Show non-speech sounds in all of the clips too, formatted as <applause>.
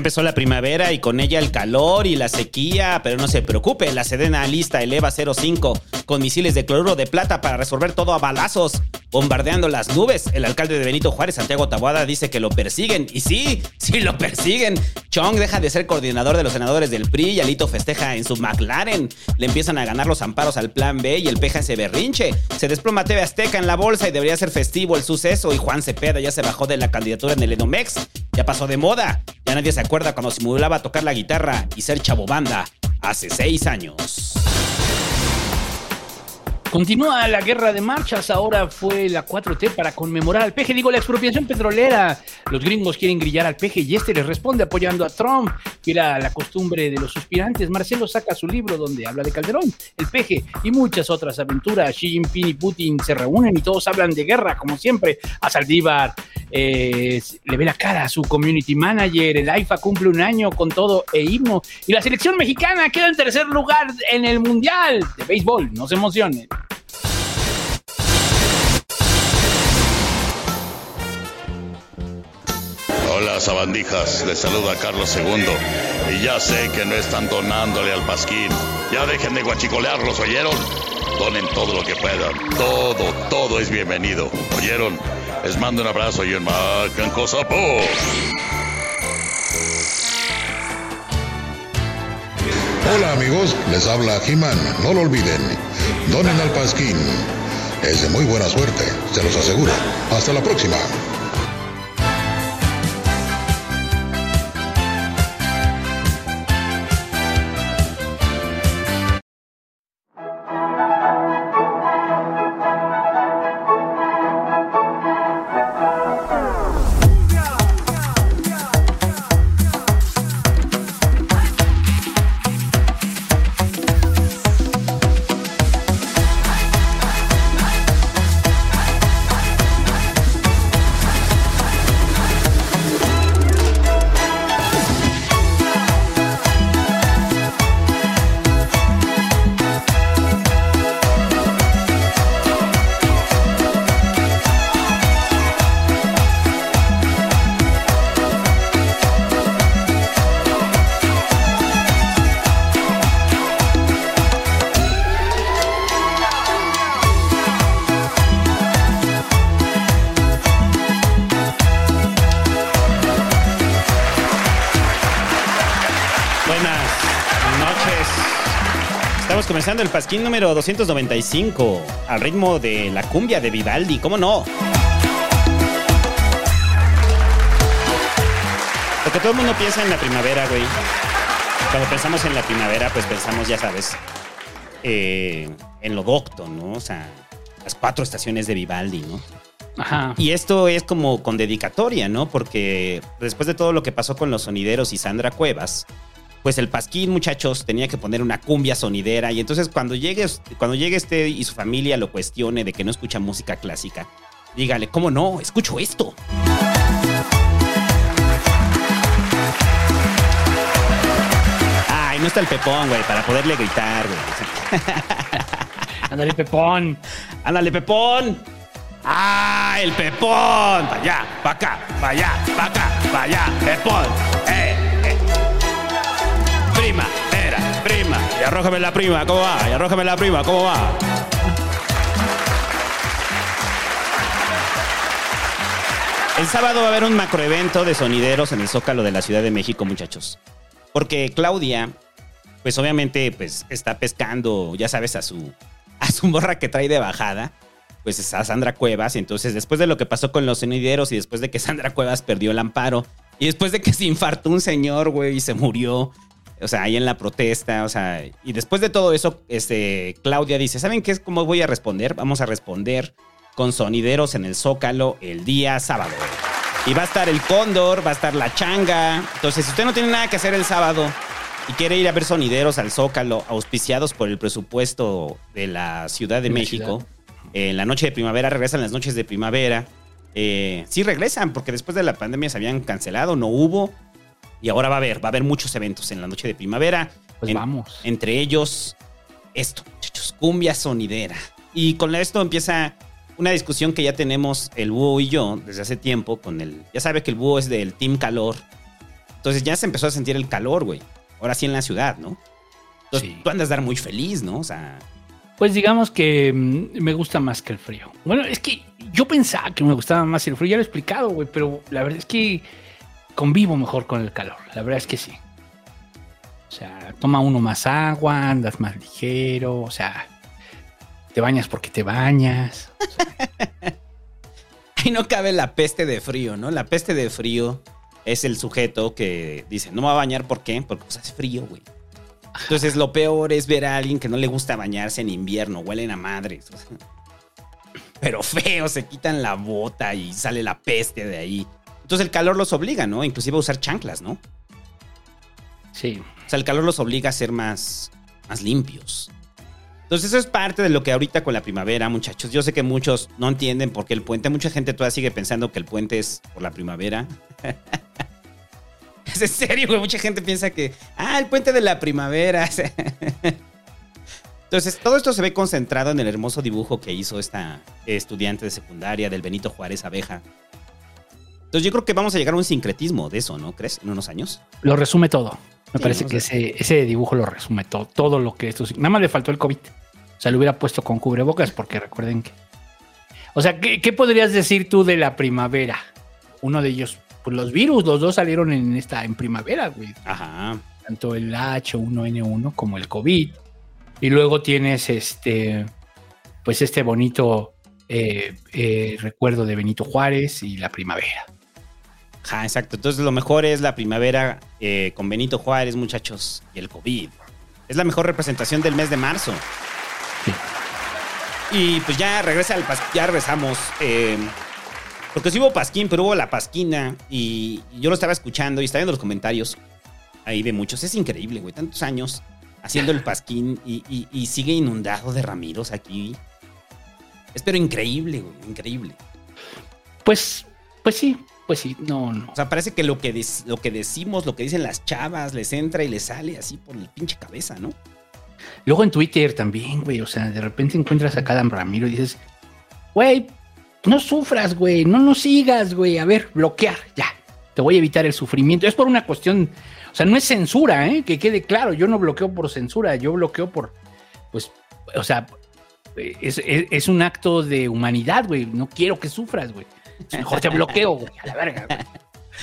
Empezó la primavera y con ella el calor y la sequía, pero no se preocupe, la Sedena lista el EVA 05 con misiles de cloruro de plata para resolver todo a balazos, bombardeando las nubes. El alcalde de Benito Juárez, Santiago Taboada, dice que lo persiguen. Y sí, sí lo persiguen. Chong deja de ser coordinador de los senadores del PRI y Alito festeja en su McLaren. Le empiezan a ganar los amparos al Plan B y el Peja se berrinche. Se desploma TV Azteca en la bolsa y debería ser festivo el suceso. Y Juan Cepeda ya se bajó de la candidatura en el Edomex. Ya pasó de moda. Ya nadie se acuerda cuando simulaba tocar la guitarra y ser chabobanda hace seis años. Continúa la guerra de marchas, ahora fue la 4T para conmemorar al peje, digo la expropiación petrolera. Los gringos quieren grillar al peje y este les responde apoyando a Trump, que era la costumbre de los suspirantes. Marcelo saca su libro donde habla de Calderón, el peje y muchas otras aventuras. Xi Jinping y Putin se reúnen y todos hablan de guerra, como siempre. A Saldívar eh, le ve la cara a su community manager, el AIFA cumple un año con todo e himno y la selección mexicana queda en tercer lugar en el Mundial de Béisbol, no se emocionen. Hola, sabandijas. Les saluda Carlos II. Y ya sé que no están donándole al pasquín. Ya dejen de guachicolearlos, ¿oyeron? Donen todo lo que puedan. Todo, todo es bienvenido. ¿Oyeron? Les mando un abrazo y un marcan cosa por. Hola amigos, les habla He-Man. No lo olviden. Donen al pasquín. Es de muy buena suerte, se los aseguro. Hasta la próxima. Comenzando el pasquín número 295 al ritmo de la cumbia de Vivaldi, ¿cómo no? Porque todo el mundo piensa en la primavera, güey. Cuando pensamos en la primavera, pues pensamos, ya sabes, eh, en lo docto, ¿no? O sea, las cuatro estaciones de Vivaldi, ¿no? Ajá. Y esto es como con dedicatoria, ¿no? Porque después de todo lo que pasó con los sonideros y Sandra Cuevas, pues el Pasquín, muchachos, tenía que poner una cumbia sonidera. Y entonces cuando llegue, cuando llegue este y su familia lo cuestione de que no escucha música clásica, dígale, ¿cómo no? Escucho esto. Ay, no está el pepón, güey, para poderle gritar, güey. <laughs> Ándale, Pepón. Ándale, pepón. ¡Ah, el pepón! Pa' allá, pa' acá, pa' allá, pa' acá, pa' allá, pepón. ¡Eh, arrójame la prima, ¿cómo va? Y arrójame la prima, ¿cómo va? El sábado va a haber un macroevento de sonideros en el Zócalo de la Ciudad de México, muchachos. Porque Claudia, pues obviamente, pues está pescando, ya sabes, a su, a su morra que trae de bajada, pues es a Sandra Cuevas. Entonces, después de lo que pasó con los sonideros y después de que <laughs> Sandra Cuevas perdió el amparo y después de que se infartó un señor, güey, y se murió, o sea, ahí en la protesta, o sea, y después de todo eso, este, Claudia dice, ¿saben qué es cómo voy a responder? Vamos a responder con sonideros en el Zócalo el día sábado. Y va a estar el Cóndor, va a estar la Changa. Entonces, si usted no tiene nada que hacer el sábado y quiere ir a ver sonideros al Zócalo, auspiciados por el presupuesto de la Ciudad de la México, en la noche de primavera, regresan las noches de primavera. Eh, sí regresan, porque después de la pandemia se habían cancelado, no hubo. Y ahora va a haber, va a haber muchos eventos en la noche de primavera. Pues En- vamos. Entre ellos, esto, muchachos, cumbia sonidera. Y con esto empieza una discusión que ya tenemos el búho y yo desde hace tiempo con el... Ya sabe que el búho es del Team Calor. Entonces ya se empezó a sentir el calor, güey. Ahora sí en la ciudad, ¿no? Entonces Sí. tú andas a dar muy feliz, ¿no? O sea, Pues digamos que mm, me gusta más que el frío. Bueno, es que yo pensaba que me gustaba más el frío, ya lo he explicado, güey, pero la verdad es que convivo mejor con el calor. La verdad es que sí. O sea, toma uno más agua, andas más ligero, o sea, te bañas porque te bañas. <laughs> ahí no cabe la peste de frío, ¿no? La peste de frío es el sujeto que dice, no me va a bañar, ¿por qué? Porque pues, frío, güey. Entonces lo peor es ver a alguien que no le gusta bañarse en invierno, huelen a madres. o sea. Pero feo, se quitan la bota y sale la peste de ahí. Entonces el calor los obliga, ¿no? Inclusive a usar chanclas, ¿no? Sí. O sea, el calor los obliga a ser más, más limpios. Entonces eso es parte de lo que ahorita con la primavera, muchachos. Yo sé que muchos no entienden por qué el puente. Mucha gente todavía sigue pensando que el puente es por la primavera. <laughs> es en serio, güey. Mucha gente piensa que, ah, el puente de la primavera. <laughs> Entonces, todo esto se ve concentrado en el hermoso dibujo que hizo esta estudiante de secundaria del Benito Juárez Abeja. Entonces, yo creo que vamos a llegar a un sincretismo de eso, ¿no? ¿Crees? En unos años. Lo resume todo. Me Sí, parece que ese, ese dibujo lo resume todo, todo lo que esto... Nada más le faltó el COVID. O sea, lo hubiera puesto con cubrebocas porque recuerden que... O sea, ¿qué, qué podrías decir tú de la primavera? Uno de ellos, pues los virus, los dos salieron en esta en primavera, güey. Ajá. Tanto el H1N1 como el COVID. Y luego tienes este, pues este bonito eh, eh, recuerdo de Benito Juárez y la primavera. Ajá, exacto. Entonces lo mejor es la primavera eh, con Benito Juárez, muchachos, y el COVID. Es la mejor representación del mes de marzo. Sí. Y pues ya regresa el ya regresamos. eh, porque sí hubo pasquín, pero hubo la pasquina. Y, y yo lo estaba escuchando y estaba viendo los comentarios ahí de muchos. Es increíble, güey. Tantos años haciendo el pasquín y, y- y sigue inundado de Ramiros aquí. Es pero increíble, güey. Increíble. Pues, pues sí, pues sí, no, no. O sea, parece que lo que, lo que decimos, lo que dicen las chavas, les entra y les sale así por el pinche cabeza, ¿no? Luego en Twitter también, güey. O sea, de repente encuentras a cada Ramiro y dices, güey, no sufras, güey, no nos sigas, güey. A ver, bloquear, ya. Te voy a evitar el sufrimiento. Es por una cuestión, o sea, no es censura, ¿eh? Que quede claro. Yo no bloqueo por censura, yo bloqueo por, pues, o sea, es, es- es un acto de humanidad, güey. No quiero que sufras, güey. Mejor te bloqueo, güey, a la verga, güey.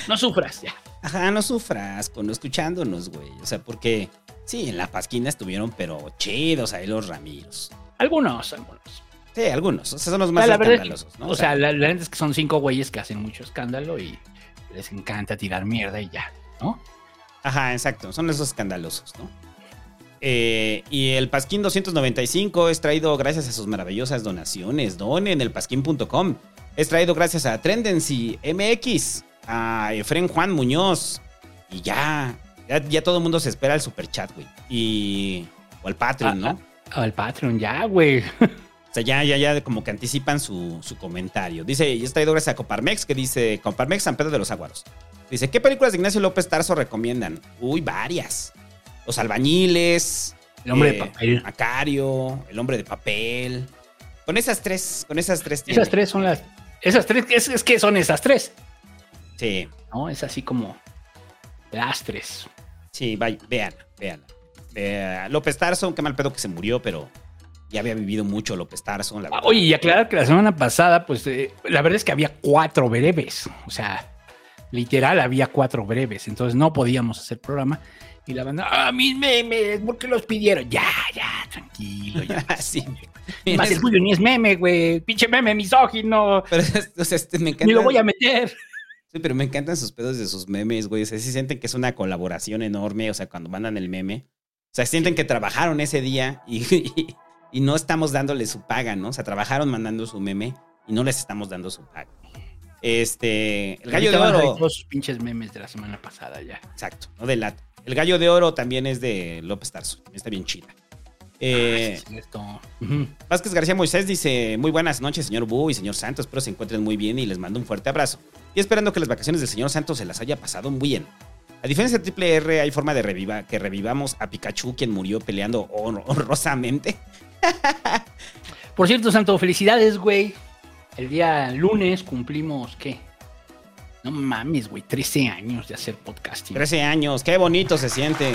No sufras, ya. Ajá, no sufras con escuchándonos, güey. O sea, porque sí, en la pasquina estuvieron, pero chidos ahí los Ramiros. Algunos, algunos. Sí, algunos. O sea, son los más Ah, la verdad es escandalosos, ¿no? O sea, la, la neta es que son cinco güeyes que hacen mucho escándalo y les encanta tirar mierda y ya, ¿no? Ajá, exacto. Son esos escandalosos, ¿no? Eh, y el Pasquín 295 es traído gracias a sus maravillosas donaciones. Donen el pasquín.com. Es traído gracias a Trendency MX, a Efren Juan Muñoz. Y ya, ya, ya todo el mundo se espera el superchat, güey. Y. O al Patreon, Ah, ¿no? Al Patreon, ya, güey. <laughs> O sea, ya, ya, ya como que anticipan su, su comentario. Dice, y es traído gracias a Coparmex, que dice, Coparmex San Pedro de los Aguaros. Dice, ¿qué películas de Ignacio López Tarso recomiendan? Uy, varias. Los albañiles. El hombre de eh, papel. Macario, El hombre de papel. Con esas tres, con esas tres. tiene. Esas tres son las. Esas tres, es, es que son esas tres. Sí, ¿No? Es así como. Las tres. sí, vaya, vean, vean. Vea, López Tarso, qué mal pedo que se murió, pero ya había vivido mucho López Tarso. La. Oye, y aclarar que la semana pasada, pues eh, la verdad es que había cuatro breves. O sea, literal había cuatro breves. Entonces no podíamos hacer programa. Y la banda, ah, mis memes, ¿por qué los pidieron? Ya, ya, tranquilo. Ya. <laughs> sí. Más el tuyo ni es meme, güey. Pinche meme misógino. Pero, o sea, este, me encanta. Ni lo voy a meter. Sí, pero me encantan sus pedos de sus memes, güey. O sea, sí sienten que es una colaboración enorme. O sea, cuando mandan el meme. O sea, sienten que trabajaron ese día y, <laughs> y, y no estamos dándole su paga, ¿no? O sea, trabajaron mandando su meme y no les estamos dando su paga. Este. El gallo de a oro. Todos sus pinches memes de la semana pasada ya. Exacto, no de lata. El gallo de oro también es de López Tarso. Está bien chida. Eh, Es cierto. Ujú. Vázquez García Moisés dice: Muy buenas noches, señor Bu y señor Santos. Espero se encuentren muy bien y les mando un fuerte abrazo. Y esperando que las vacaciones del señor Santos se las haya pasado muy bien. A diferencia de Triple R, hay forma de reviva, que revivamos a Pikachu, quien murió peleando hon- honrosamente. Por cierto, Santo, felicidades, güey. El día lunes cumplimos, ¿qué? No mames, güey, 13 años de hacer podcasting. 13 años, qué bonito se siente.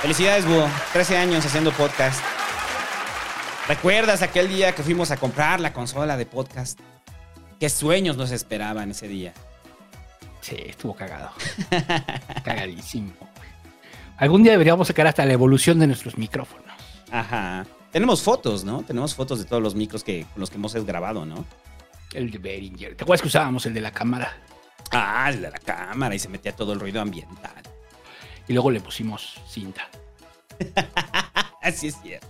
Felicidades, Bu. 13 años haciendo podcast. ¿Recuerdas aquel día que fuimos a comprar la consola de podcast? ¿Qué sueños nos esperaban ese día? Sí, estuvo cagado. <laughs> Cagadísimo. Algún día deberíamos sacar hasta la evolución de nuestros micrófonos. Ajá. Tenemos fotos, ¿no? Tenemos fotos de todos los micros que, con los que hemos grabado, ¿no? El de Behringer. ¿Te acuerdas que usábamos el de la cámara? Ah, el de la cámara y se metía todo el ruido ambiental. Y luego le pusimos cinta <laughs> Así es cierto.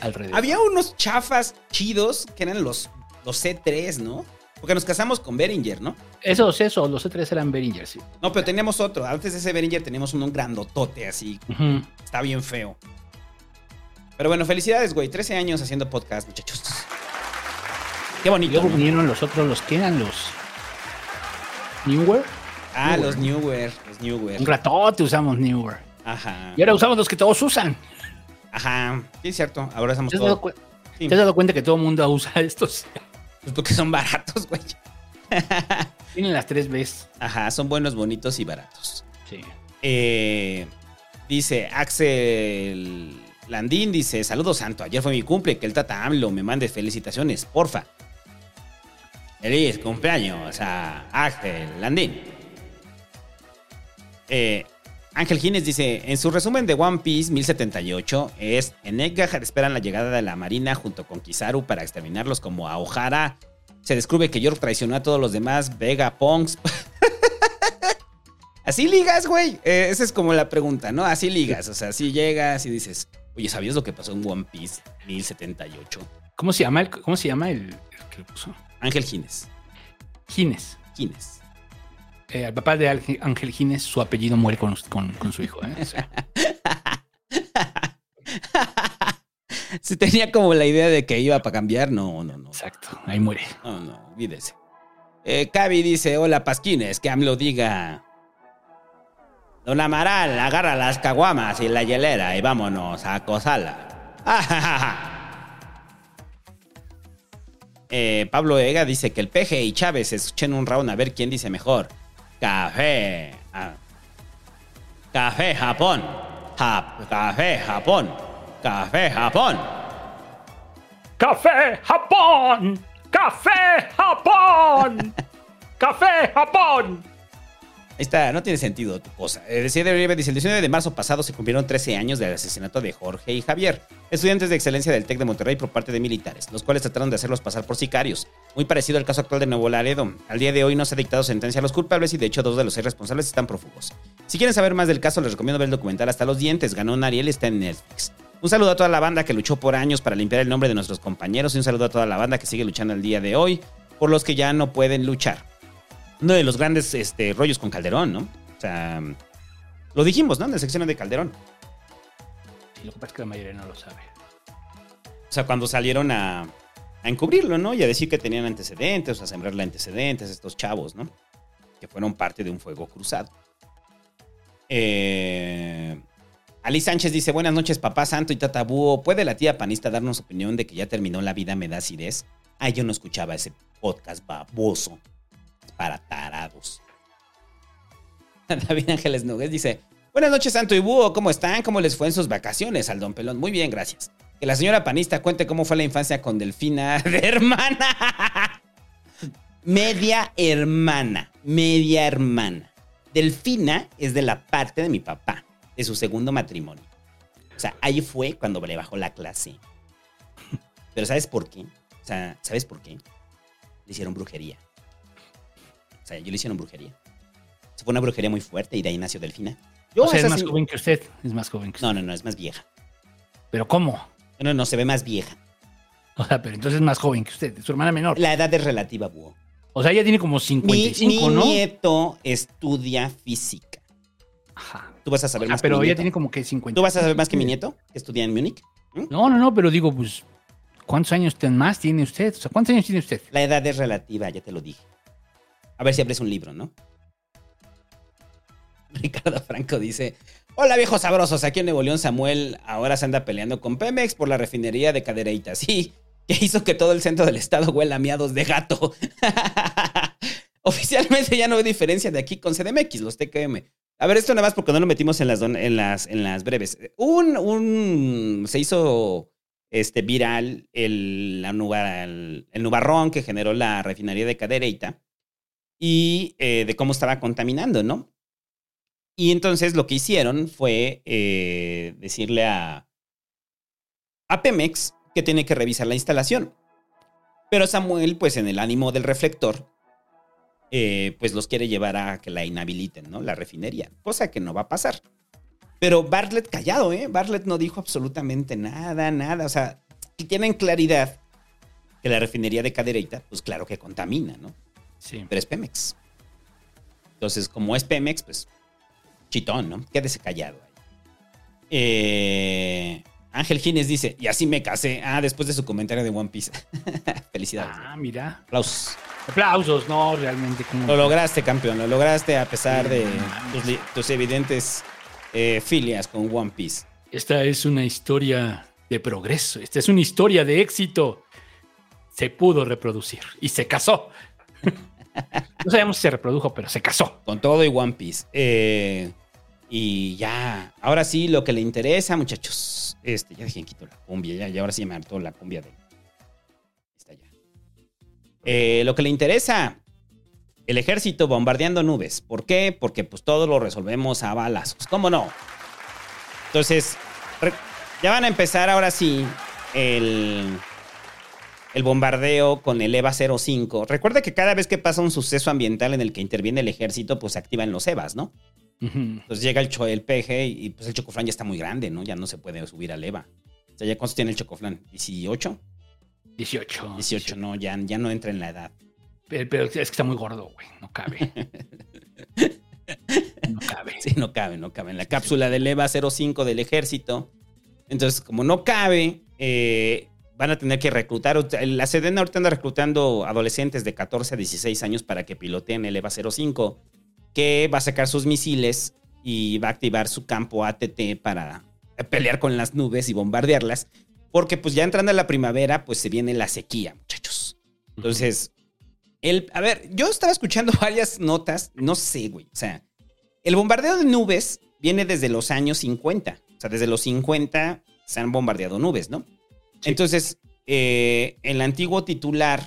alrededor. Había unos chafas chidos que eran los, los C3, ¿no? Porque nos casamos con Behringer, ¿no? Esos, esos, los E3 eran Behringer, sí. No, pero teníamos otro. Antes de ese Behringer teníamos uno grandotote así. Está bien feo. Pero bueno, felicidades, güey. 13 años haciendo podcast, muchachos. Qué bonito. luego vinieron los otros, los que eran los Newer. Ah, los Newer. Los Newer. Un ratote usamos Newer. Ajá. Y ahora usamos los que todos usan. Ajá. Sí, es cierto. Ahora estamos ¿Te has, dado todos. Sí. te has dado cuenta que todo el mundo usa <laughs> estos? Pues porque son baratos, güey. <laughs> Tienen las tres Bs. Ajá, son buenos, bonitos y baratos. Sí. Eh, dice Axel Landín, dice, saludos santo, ayer fue mi cumple, que el Tata AMLO me mande felicitaciones, porfa. Feliz cumpleaños a Ángel Landín. Eh, Ángel Gines dice, en su resumen de One Piece 1078 es, en Edgar esperan la llegada de la Marina junto con Kizaru para exterminarlos como a. Se descubre que York traicionó a todos los demás, Vega, Ponks. <laughs> Así ligas, güey. Eh, esa es como la pregunta, ¿no? Así ligas. O sea, así llegas y dices, oye, ¿sabías lo que pasó en One Piece 1078? ¿Cómo se llama el, cómo se llama el, el que lo puso? Ángel Gines. Gines. Gines. Eh, el papá de Ángel- Gines, su apellido muere con, con- con su hijo. ¿eh? <laughs> Si tenía como la idea de que iba para cambiar, no, no, no. exacto, ahí muere. No, no, olvídese. Eh, Cavi dice, hola Pasquines, que AMLO diga... Don Amaral, agarra las caguamas y la hielera y vámonos a acosarla. <laughs> Eh, Pablo Ega dice que el Peje y Chávez se escuchen un round a ver quién dice mejor. Café. ah. Café Japón. Jap- café Japón. Café Japón. ¡Café Japón! ¡Café Japón! <laughs> ¡Café Japón! Está, no tiene sentido tu cosa. Eh, decía de dice, el 19 de marzo pasado se cumplieron 13 años del asesinato de Jorge y Javier, estudiantes de excelencia del TEC de Monterrey por parte de militares, los cuales trataron de hacerlos pasar por sicarios. Muy parecido al caso actual de Nuevo Laredo. Al día de hoy no se ha dictado sentencia a los culpables y de hecho dos de los seis responsables están prófugos. Si quieren saber más del caso, les recomiendo ver el documental Hasta los dientes. Ganó un Ariel, está en Netflix. Un saludo a toda la banda que luchó por años para limpiar el nombre de nuestros compañeros y un saludo a toda la banda que sigue luchando al día de hoy por los que ya no pueden luchar. Uno de los grandes este, rollos con Calderón, ¿no? O sea, lo dijimos, ¿no? En la sección de Calderón. Sí, lo que pasa es que la mayoría no lo sabe. O sea, cuando salieron a, a encubrirlo, ¿no? Y a decir que tenían antecedentes, o a sembrarle antecedentes a estos chavos, ¿no? Que fueron parte de un fuego cruzado. Eh, Ali Sánchez dice, buenas noches, papá santo y tatabúo. ¿Puede la tía panista darnos opinión de que ya terminó la vida me da acidez? Ay, yo no escuchaba ese podcast baboso. Para tarados. <laughs> David Ángeles Nogués dice, buenas noches, santo y. ¿Cómo están? ¿Cómo les fue en sus vacaciones al don Pelón? Muy bien, gracias. Que la señora panista cuente cómo fue la infancia con Delfina <laughs> de hermana. media hermana. Media hermana. Delfina es de la parte de mi papá de su segundo matrimonio. O sea, ahí fue cuando le bajó la clase. Pero ¿sabes por qué? O sea, ¿sabes por qué? Le hicieron brujería. O sea, yo le hicieron brujería. Se fue una brujería muy fuerte y de ahí nació Delfina. Yo, o sea, es más sí- joven que usted. Es más joven que usted. No, no, no, es más vieja. ¿Pero cómo? No, no, se ve más vieja. O sea, pero entonces es más joven que usted. Es su hermana menor. La edad es relativa, búho. O sea, ella tiene como Mi, 55, mi ¿no? nieto estudia física. Ajá. Tú vas a saber Ah, más pero que mi ella nieto. tiene como que 50. ¿Tú vas a saber más que mi nieto, que estudia en Múnich? No, no, no, pero digo, pues, ¿cuántos años ten- más tiene usted? O sea, ¿cuántos años tiene usted? La edad es relativa, ya te lo dije. A ver si abres un libro, ¿no? <laughs> Ricardo Franco dice: Hola viejos sabrosos, aquí en Nuevo León Samuel ahora se anda peleando con Pemex por la refinería de Cadereyta. Sí, que hizo que todo el centro del estado huela a miados de gato. <laughs> Oficialmente ya no hay diferencia de aquí con CDMX, los TKM. A ver, esto nada más porque no lo metimos en las, en las, en las breves. Un, un, se hizo este, viral el, el, el nubarrón que generó la refinería de Cadereyta y eh, de cómo estaba contaminando, ¿no? Y entonces lo que hicieron fue eh, decirle a, a Pemex que tiene que revisar la instalación. Pero Samuel, pues en el ánimo del reflector, eh, pues los quiere llevar a que la inhabiliten, ¿no? La refinería, cosa que no va a pasar. Pero Bartlett callado, ¿eh? Bartlett no dijo absolutamente nada, nada. O sea, si tienen claridad que la refinería de Cadereyta, pues claro que contamina, ¿no? Sí. Pero es Pemex. Entonces, como es Pemex, pues chitón, ¿no? Quédese callado ahí. Eh, Ángel Gines dice, y así me casé. Ah, después de su comentario de One Piece. <laughs> Felicidades. Ah, mira. Aplausos. Aplausos, no, realmente. como- Lo lograste, campeón. Lo lograste a pesar de tus evidentes eh, filias con One Piece. Esta es una historia de progreso. Esta es una historia de éxito. Se pudo reproducir y se casó. <laughs> No sabemos si se reprodujo, pero se casó. Con todo y One Piece. Eh, y ya, ahora sí, lo que le interesa, muchachos. Este, ya dejé quito la cumbia, ya, ya ahora sí me hartó la cumbia de. Está ya. Eh, lo que le interesa, el ejército bombardeando nubes. ¿Por qué? Porque pues todo lo resolvemos a balazos. ¿Cómo no? Entonces, ya van a empezar ahora sí el, el bombardeo con el EVA 05. Recuerda que cada vez que pasa un suceso ambiental en el que interviene el ejército, pues se activan los EVAs, ¿no? Entonces llega el, el PG y pues el chocoflán ya está muy grande, ¿no? Ya no se puede subir al EVA. O sea, ¿ya cuántos tiene el chocoflán? ¿18? 18. 18, no, ya, ya no entra en la edad. Pero, pero es que está muy gordo, güey. No cabe. <laughs> No cabe. Sí, no cabe, no cabe. En la cápsula del EVA 05 del ejército. Entonces, como no cabe, eh, van a tener que reclutar. La Sedena ahorita anda reclutando adolescentes de 14 a 16 años para que piloteen el EVA 05, que va a sacar sus misiles y va a activar su campo ATT para pelear con las nubes y bombardearlas. Porque pues ya entrando a la primavera, pues se viene la sequía, muchachos. Entonces, el, a ver, yo estaba escuchando <laughs> varias notas, no sé, güey. O sea, el bombardeo de nubes viene desde los años 50. O sea, desde los 50 se han bombardeado nubes, ¿no? Entonces, eh, el antiguo titular,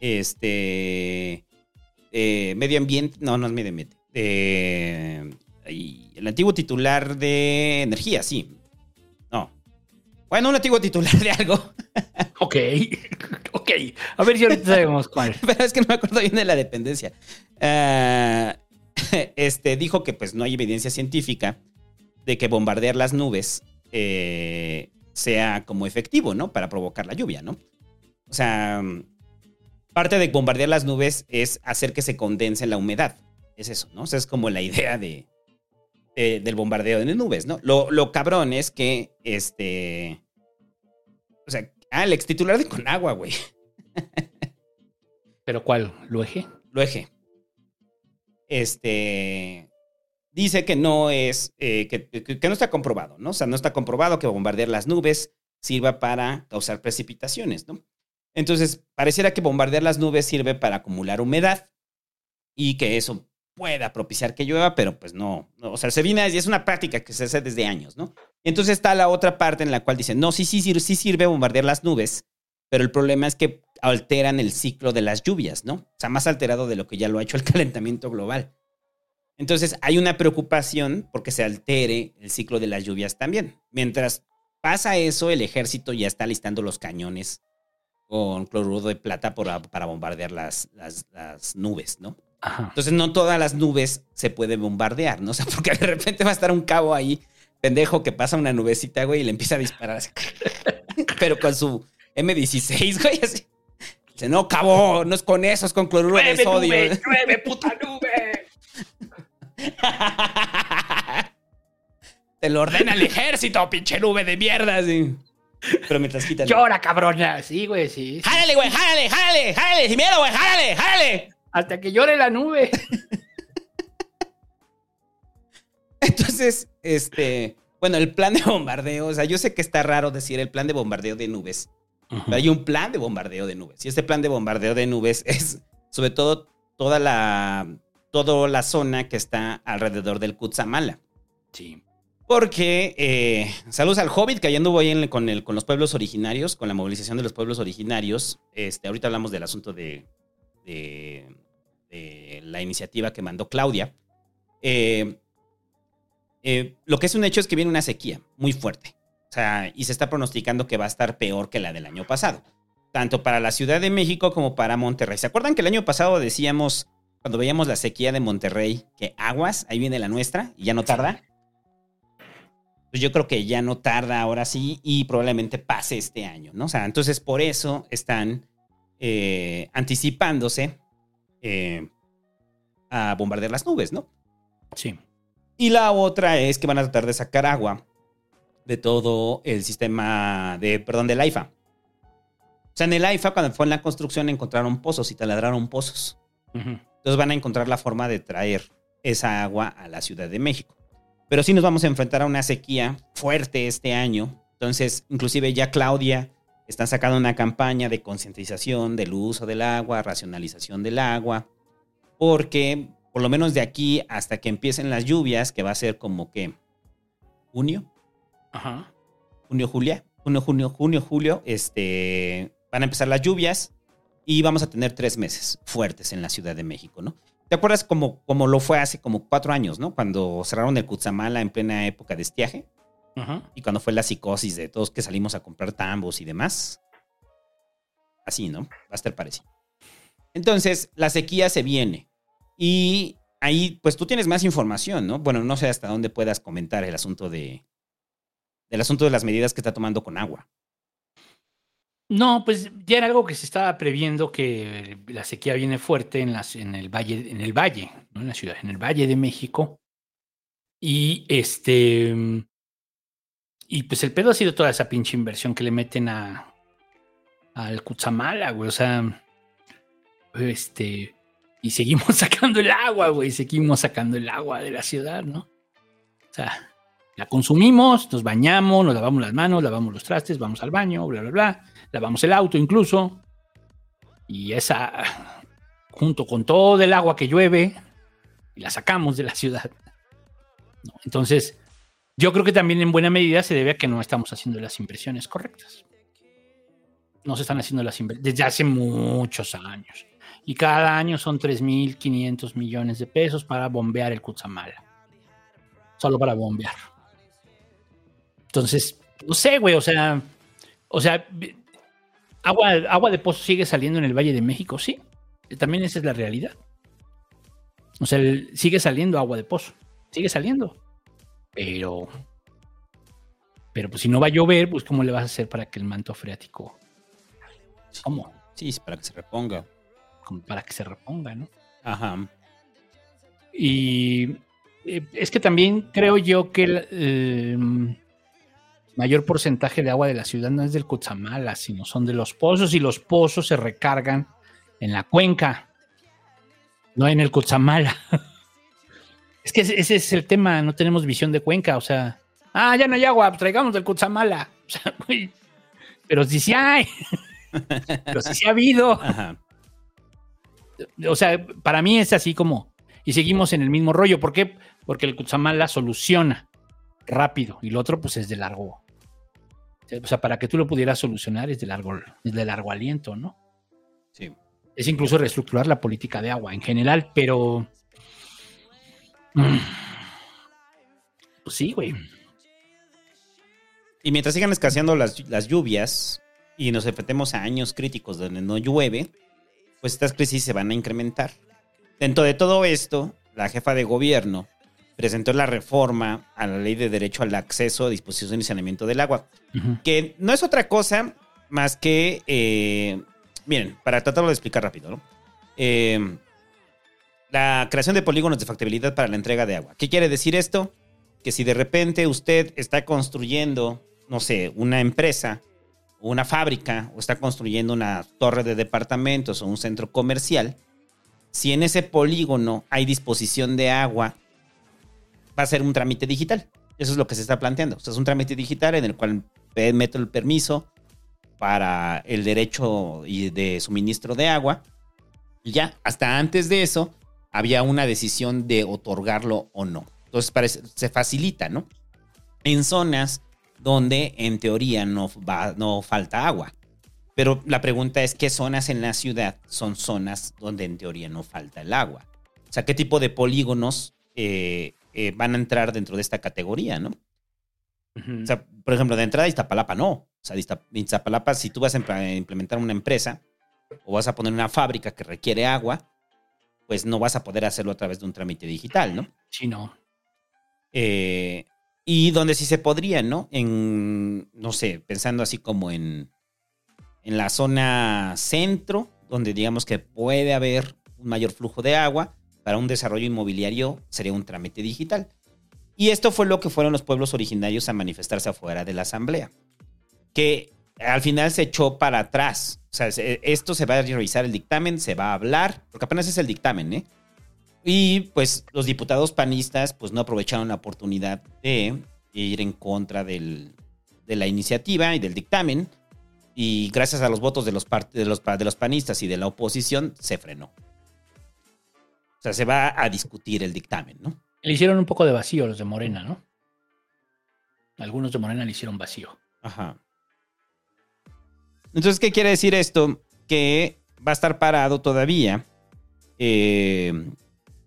este, eh, medio ambiente, no, no es medio ambiente, eh, el antiguo titular de energía, sí. No. Bueno, un antiguo titular de algo. <laughs> Ok. <laughs> Ok. A ver si ahorita sabemos cuál. <laughs> Pero es que no me acuerdo bien de la dependencia. Este dijo que pues no hay evidencia científica de que bombardear las nubes eh, sea como efectivo, ¿no? Para provocar la lluvia, ¿no? O sea, parte de bombardear las nubes es hacer que se condense la humedad. Es eso, ¿no? O sea, es como la <laughs> idea de, de- del bombardeo de nubes, ¿no? Lo, lo cabrón es que, este... O sea, ah, el ex titular de Conagua, güey. ¿Pero cuál? ¿Lo eje? Lo eje. Este. Dice que no es, eh, que, no está comprobado, ¿no? O sea, no está comprobado que bombardear las nubes sirva para causar precipitaciones, ¿no? Entonces, pareciera que bombardear las nubes sirve para acumular humedad y que eso pueda propiciar que llueva, pero pues no, o sea, se viene, y es una práctica que se hace desde años, ¿no? Entonces está la otra parte en la cual dicen, no, sí, sí, sí, sí sirve bombardear las nubes, pero el problema es que alteran el ciclo de las lluvias, ¿no? O sea, más alterado de lo que ya lo ha hecho el <laughs> calentamiento global. Entonces hay una preocupación porque se altere el ciclo de las lluvias también. Mientras pasa eso, el ejército ya está listando los cañones con cloruro de plata para, para bombardear las, las, las nubes, ¿no? Ajá. Entonces no todas las nubes se pueden bombardear, ¿no? <laughs> O sea, porque de repente va a estar un cabo ahí, pendejo, que pasa una nubecita, güey, y le empieza a disparar así. <laughs> Pero con su M16, güey, así. Dice, no, cabo, no es con eso, es con cloruro de ¡Llueve, sodio. nube! ¡Llueve, puta nube! Te lo ordena el ejército, pinche nube de mierda, así. Pero mientras quitan. ¡Llora, cabrona! Sí, güey, sí. sí. ¡Jálale, güey! ¡Jálale, jálale! ¡Jálale! ¡Sin miedo, güey! ¡Jálale, jálale! Hasta que llore la nube. <laughs> Entonces, este. Bueno, el plan de bombardeo, o sea, yo sé que está raro decir el plan de bombardeo de nubes, pero hay un plan de bombardeo de nubes. Y este plan de bombardeo de nubes es, sobre todo, toda la, toda la zona que está alrededor del Kutsamala. Sí. Porque, eh, saludos al Hobbit, que allá anduvo ahí en- con, el, con los pueblos originarios, con la movilización de los pueblos originarios. Este, ahorita hablamos del asunto de, de- de la iniciativa que mandó Claudia. Eh, eh, lo que es un hecho es que viene una sequía muy fuerte. O sea, y se está pronosticando que va a estar peor que la del año pasado. Tanto para la Ciudad de México como para Monterrey. ¿Se acuerdan que el año pasado decíamos, cuando veíamos la sequía de Monterrey, que aguas, ahí viene la nuestra y ya no tarda? Pues yo creo que ya no tarda ahora sí y probablemente pase este año, ¿no? O sea, entonces por eso están eh, anticipándose eh, a bombardear las nubes, ¿no? Sí. Y la otra es que van a tratar de sacar agua de todo el sistema de, perdón, del AIFA. O sea, en el AIFA, cuando fue en la construcción, encontraron pozos y taladraron pozos. Ujú. Entonces van a encontrar la forma de traer esa agua a la Ciudad de México. Pero sí nos vamos a enfrentar a una sequía fuerte este año. Entonces, inclusive ya Claudia están sacando una campaña de concientización del uso del agua, racionalización del agua, porque por lo menos de aquí hasta que empiecen las lluvias, que va a ser como que junio, Ajá. junio, julio, junio, junio, junio, julio, este, van a empezar las lluvias y vamos a tener tres meses fuertes en la Ciudad de México, ¿no? ¿Te acuerdas como, como lo fue hace como cuatro años, ¿no? Cuando cerraron el Cutzamala en plena época de estiaje y cuando fue la psicosis de todos que salimos a comprar tambos y demás. Así, ¿no? Va a estar parecido. Entonces, la sequía se viene y ahí, pues tú tienes más información, ¿no? Bueno, no sé hasta dónde puedas comentar el asunto de, del asunto de las medidas que está tomando con agua. No, pues ya era algo que se estaba previendo que la sequía viene fuerte en, las, en el valle, en el valle, no en la ciudad, en el valle de México. Y este y pues el pedo ha sido toda esa pinche inversión que le meten a al Cutzamala, güey. O sea, este y seguimos <laughs> sacando el agua, güey. Seguimos sacando el agua de la ciudad, ¿no? O sea, la consumimos, nos bañamos, nos lavamos las manos, lavamos los trastes, vamos al baño, bla, bla, bla lavamos el auto incluso, y esa, junto con todo el agua que llueve, y la sacamos de la ciudad. Entonces, yo creo que también en buena medida se debe a que no estamos haciendo las inversiones correctas. No se están haciendo las inversiones desde hace muchos años. Y cada año son 3.500 millones de pesos para bombear el Cutzamala. Solo para bombear. Entonces, no sé, güey, o sea, o sea, agua, agua de pozo sigue saliendo en el Valle de México, sí. También esa es la realidad. O sea, sigue saliendo agua de pozo. Sigue saliendo. Pero. Pero pues si no va a llover, pues ¿cómo le vas a hacer para que el manto freático. ¿Cómo? Sí, es para que se reponga. Como para que se reponga, ¿no? Ajá. Y eh, es que también creo yo que el eh, mayor porcentaje de agua de la ciudad no es del Cutzamala, sino son de los pozos y los pozos se recargan en la cuenca, no en el Cutzamala. <laughs> Es que ese, es el tema, no tenemos visión de Cuenca, o sea, ah, ya no hay agua, traigamos del Cutzamala. <laughs> O sea, güey, pero si sí hay, <laughs> pero si sí ha habido. Ajá. O sea, para mí es así como, y seguimos en el mismo rollo. ¿Por qué? Porque el Cutzamala soluciona rápido y el otro pues es de largo. O sea, para que tú lo pudieras solucionar es de largo, es de largo aliento, ¿no? Sí. Es incluso reestructurar la política de agua en general, pero... Pues sí, güey. Y mientras sigan escaseando las, las lluvias y nos enfrentemos a años críticos donde no llueve, pues estas crisis se van a incrementar. Dentro de todo esto, la jefa de gobierno presentó la reforma a la ley de derecho al acceso, disposición y saneamiento del agua, que no es otra cosa más que, eh, miren, para tratarlo de explicar rápido, ¿no? Eh, la creación de polígonos de factibilidad para la entrega de agua. ¿Qué quiere decir esto? Que si de repente usted está construyendo, no sé, una empresa o una fábrica o está construyendo una torre de departamentos o un centro comercial, si en ese polígono hay disposición de agua, va a ser un trámite digital. Eso es lo que se está planteando. O sea, es un trámite digital en el cual meto el permiso para el derecho de suministro de agua. Y ya, hasta antes de eso, había una decisión de otorgarlo o no. Entonces parece- se facilita, ¿no? En zonas donde en teoría no, va, no falta agua. Pero la pregunta es, ¿qué zonas en la ciudad son zonas donde en teoría no falta el agua? O sea, ¿qué tipo de polígonos eh, eh, van a entrar dentro de esta categoría, no? O sea, por ejemplo, de entrada Iztapalapa no. O sea, Iztapalapa, si tú vas a impl- implementar una empresa o vas a poner una fábrica que requiere agua, pues no vas a poder hacerlo a través de un trámite digital, ¿no? Sí, no. Eh, y donde sí se podría, ¿no? En, no sé, pensando así como en, en la zona centro, donde digamos que puede haber un mayor flujo de agua, para un desarrollo inmobiliario sería un trámite digital. Y esto fue lo que fueron los pueblos originarios a manifestarse afuera de la asamblea, que al final se echó para atrás. O sea, se- esto se va a revisar el dictamen, se va a hablar, porque apenas es el dictamen, ¿eh? Y pues los diputados panistas pues no aprovecharon la oportunidad de ir en contra de la iniciativa y del dictamen. Y gracias a los votos de los panistas y de la oposición se frenó. O sea, se va a discutir el dictamen, ¿no? Le hicieron un poco de vacío los de Morena, ¿no? Algunos de Morena le hicieron vacío. Ajá. Entonces, ¿qué quiere decir esto? Que va a estar parado todavía eh,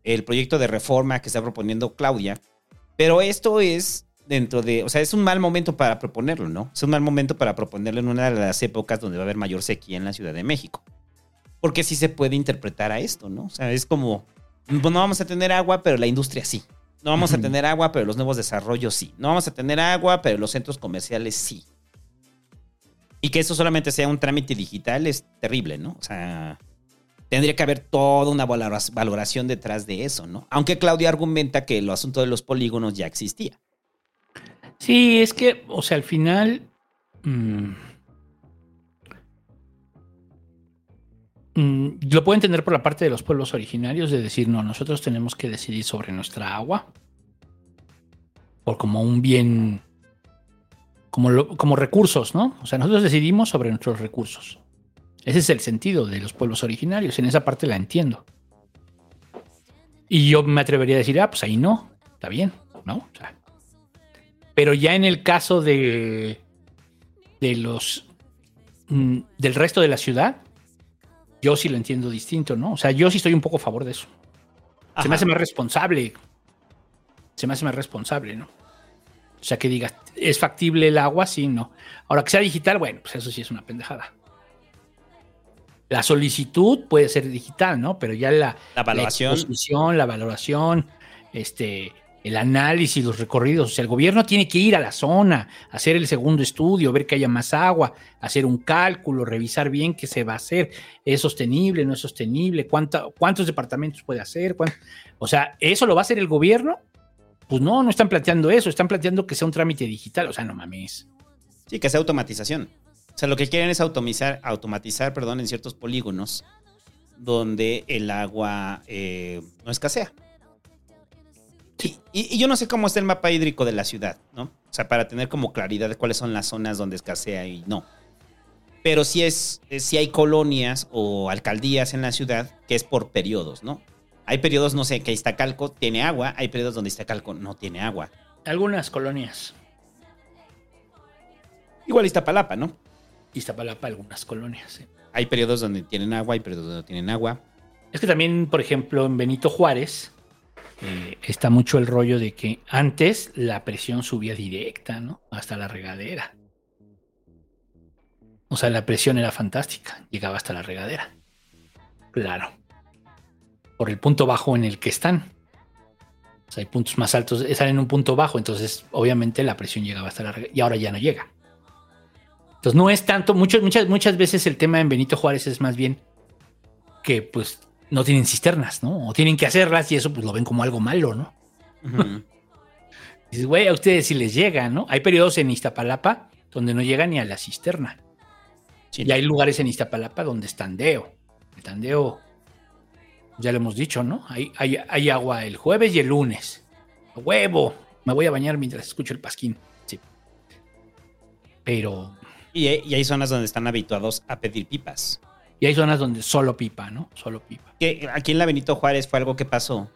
el proyecto de reforma que está proponiendo Claudia, pero esto es dentro de, o sea, es un mal momento para proponerlo, ¿no? Es un mal momento para proponerlo en una de las épocas donde va a haber mayor sequía en la Ciudad de México. Porque sí se puede interpretar a esto, ¿no? O sea, es como, no vamos a tener agua, pero la industria sí. No vamos a tener agua, pero los nuevos desarrollos sí. No vamos a tener agua, pero los centros comerciales sí. Y que eso solamente sea un trámite digital es terrible, ¿no? O sea, tendría que haber toda una valora- valoración detrás de eso, ¿no? Aunque Claudia argumenta que el asunto de los polígonos ya existía. Sí, es que, o sea, al final. mm, mm, lo puedo entender por la parte de los pueblos originarios, de decir, no, nosotros tenemos que decidir sobre nuestra agua. Por como un bien. Como, lo- como recursos, ¿no? O sea, nosotros decidimos sobre nuestros recursos. Ese es el sentido de los pueblos originarios. En esa parte la entiendo. Y yo me atrevería a decir, ah, pues ahí no, está bien, ¿no? O sea, pero ya en el caso de, de los mm, del resto de la ciudad, yo sí lo entiendo distinto, ¿no? O sea, yo sí estoy un poco a favor de eso. Se me hace más responsable. Se me hace más responsable, ¿no? O sea, que digas, ¿es factible el agua? Sí, no. Ahora que sea digital, bueno, pues eso sí es una pendejada. La solicitud puede ser digital, ¿no? Pero ya la, La evaluación. exposición, la valoración, este, el análisis, los recorridos. O sea, el gobierno tiene que ir a la zona, hacer el segundo estudio, ver que haya más agua, hacer un cálculo, revisar bien qué se va a hacer. ¿Es sostenible? ¿No es sostenible? ¿Cuánta- ¿Cuántos departamentos puede hacer? ¿Cuán- O sea, ¿eso lo va a hacer el gobierno? Pues no, no están planteando eso, están planteando que sea un trámite digital. O sea, no mames. Sí, que sea automatización. O sea, lo que quieren es automatizar, automatizar perdón, en ciertos polígonos donde el agua eh, no escasea. Y, y- y yo no sé cómo está el mapa hídrico de la ciudad, ¿no? O sea, para tener como claridad de cuáles son las zonas donde escasea y no. Pero sí es, si hay colonias o alcaldías en la ciudad que es por periodos, ¿no? Hay periodos, no sé, que Iztacalco tiene agua, hay periodos donde Iztacalco no tiene agua. Algunas colonias. Igual Iztapalapa, ¿no? Iztapalapa, algunas colonias. sí. Hay periodos donde tienen agua, hay periodos donde no tienen agua. Es que también, por ejemplo, en Benito Juárez eh, está mucho el rollo de que antes la presión subía directa, ¿no? Hasta la regadera. O sea, la presión era fantástica, llegaba hasta la regadera. Claro. Por el punto bajo en el que están. O sea, hay puntos más altos, están en un punto bajo, entonces obviamente la presión llegaba hasta la regadera y ahora ya no llega. Entonces no es tanto, muchas, muchas, muchas veces el tema en Benito Juárez es más bien que pues no tienen cisternas, ¿no? O tienen que hacerlas y eso pues lo ven como algo malo, ¿no? Ujú. Dices, güey, a ustedes sí les llega, ¿no? Hay periodos en Iztapalapa donde no llega ni a la cisterna. Sí. Y hay lugares en Iztapalapa donde es tandeo. El tandeo, ya lo hemos dicho, ¿no? Hay, hay, hay agua el jueves y el lunes. A huevo, me voy a bañar mientras escucho el pasquín. Sí. Pero, Y, y hay zonas donde están habituados a pedir pipas. Y hay zonas donde solo pipa, ¿no? Solo pipa. Que aquí en la Benito Juárez fue algo que pasó.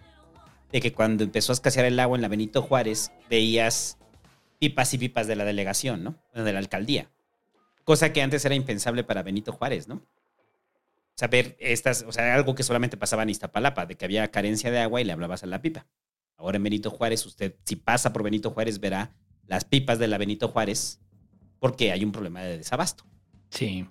De que cuando empezó a escasear el agua en la Benito Juárez, veías pipas y pipas de la delegación, ¿no? De la alcaldía. Cosa que antes era impensable para Benito Juárez, ¿no? Saber estas, o sea, algo que solamente pasaba en Iztapalapa, de que había carencia de agua y le hablabas a la pipa. Ahora en Benito Juárez, usted, si pasa por Benito Juárez, verá las pipas de la Benito Juárez porque hay un problema de desabasto. Sí.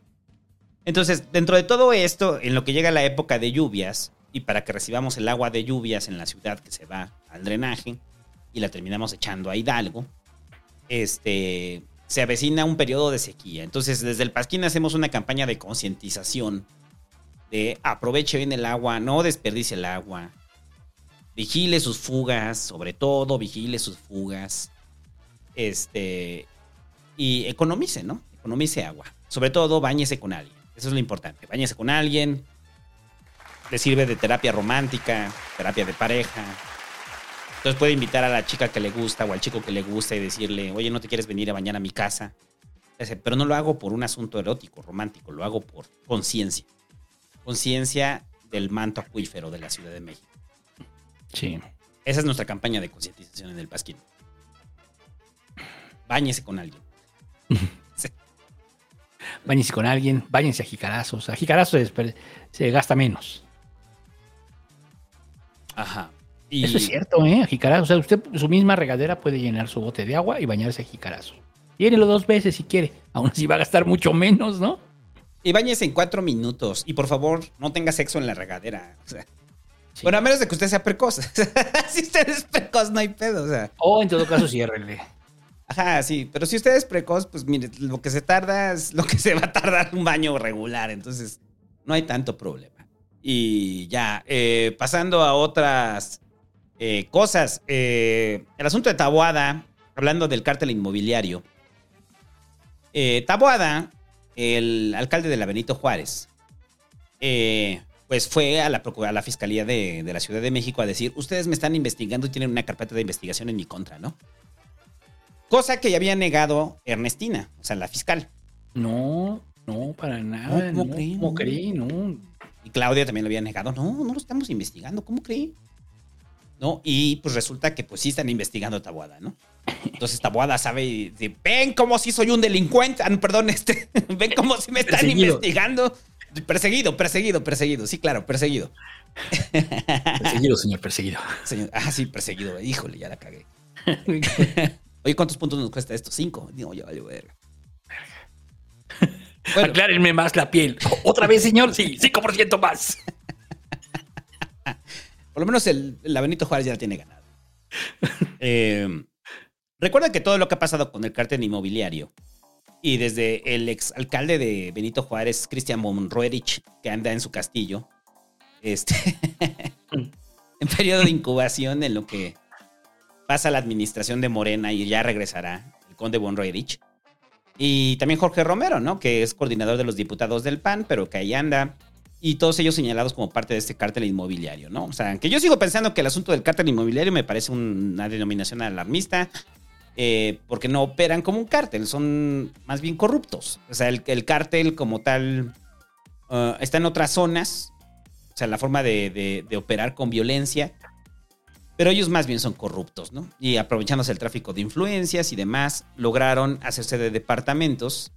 Entonces, dentro de todo esto, en lo que llega la época de lluvias, y para que recibamos el agua de lluvias en la ciudad que se va al drenaje, y la terminamos echando a Hidalgo, este, se avecina un periodo de sequía. Entonces, desde el Pasquín hacemos una campaña de concientización de aproveche bien el agua, no desperdicie el agua, vigile sus fugas, sobre todo vigile sus fugas, este, y economice, ¿no? Economice agua. Sobre todo, bañese con alguien. Eso es lo importante. Bañese con alguien. Le sirve de terapia romántica, terapia de pareja. Entonces puede invitar a la chica que le gusta o al chico que le gusta y decirle, oye, ¿no te quieres venir a bañar a mi casa? Pero no lo hago por un asunto erótico, romántico, lo hago por conciencia. Conciencia del manto acuífero de la Ciudad de México. Sí. Esa es nuestra campaña de concientización en el Pasquín. Báñese con alguien. <laughs> Báñense con alguien, báñense a jicarazos. A jicarazos se, se gasta menos. Ajá. Y Eso es cierto, ¿eh? A jicarazos. O sea, usted su misma regadera puede llenar su bote de agua y bañarse a jicarazos. Llénelo dos veces si quiere. Aún así va a gastar mucho menos, ¿no? Y bañese en cuatro minutos. Y por favor, no tenga sexo en la regadera. O sea, Bueno, a menos de que usted sea precoz. <laughs> si usted es precoz, no hay pedo. O sea, O en todo caso, ciérrenle. Ajá, sí. Pero si usted es precoz, pues mire, lo que se tarda es lo que se va a tardar un baño regular. Entonces, no hay tanto problema. Y ya, eh, pasando a otras eh, cosas. eh, el asunto de Taboada, hablando del cártel inmobiliario. Taboada, el alcalde de la Benito Juárez, pues fue a la, a la Fiscalía de, de la Ciudad de México a decir, ustedes me están investigando y tienen una carpeta de investigación en mi contra, ¿no? Cosa que ya había negado Ernestina, o sea, la fiscal. No, no, para nada. ¿cómo no, cree? ¿Cómo No. cree? No. Y Claudia también lo había negado. No, no lo estamos investigando. ¿Cómo cree? ¿No? Y pues resulta que pues sí están investigando a Tabuada, ¿no? Entonces Tabuada sabe y dice, ven cómo si soy un delincuente. Ah, no, perdón, <laughs> este, ven cómo si me están Perseguido. investigando. Perseguido, perseguido, perseguido. Sí, claro, perseguido. Perseguido, señor, perseguido. <laughs> Señor, ah, sí, perseguido. Híjole, ya la cagué. <laughs> Oye, ¿cuántos puntos nos cuesta esto? Cinco. Digo, ya vale, verga. Bueno, Aclárenme más la piel. ¿Otra vez, señor? Sí, 5% más. <laughs> Por lo menos el, la Benito Juárez ya la tiene ganada. Eh, recuerda que todo lo que ha pasado con el cártel inmobiliario y desde el exalcalde de Benito Juárez, Cristian Monroerich, que anda en su castillo, este, <laughs> en periodo de incubación en lo que pasa la administración de Morena y ya regresará el conde Monroerich. Y también Jorge Romero, ¿no? Que es coordinador de los diputados del PAN, pero que ahí anda. y todos ellos señalados como parte de este cártel inmobiliario, ¿no? O sea, que yo sigo pensando que el asunto del cártel inmobiliario me parece una denominación alarmista, eh, porque no operan como un cártel, son más bien corruptos. O sea, el, el cártel como tal uh, está en otras zonas, o sea, la forma de operar con violencia, pero ellos más bien son corruptos, ¿no? Y aprovechándose el tráfico de influencias y demás, lograron hacerse de departamentos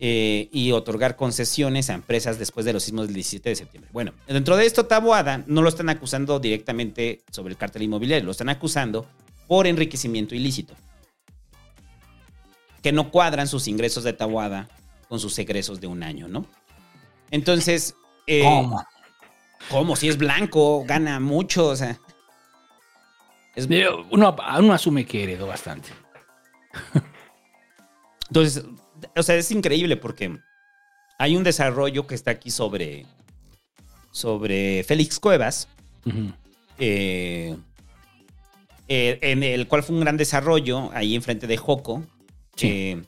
eh, y otorgar concesiones a empresas después de los sismos del 17 de septiembre. Bueno, dentro de esto, Taboada no lo están acusando directamente sobre el cártel inmobiliario, lo están acusando por enriquecimiento ilícito. Que no cuadran sus ingresos de Taboada con sus egresos de un año, ¿no? Entonces. eh, ¿Cómo? ¿Cómo? Si es blanco, gana mucho, o sea. Es, Eh, Uno, uno asume que heredó bastante. <laughs> Entonces, o sea, es increíble porque hay un desarrollo que está aquí sobre, sobre Félix Cuevas, eh, eh, en el cual fue un gran desarrollo ahí enfrente de Joco. Sí. eh,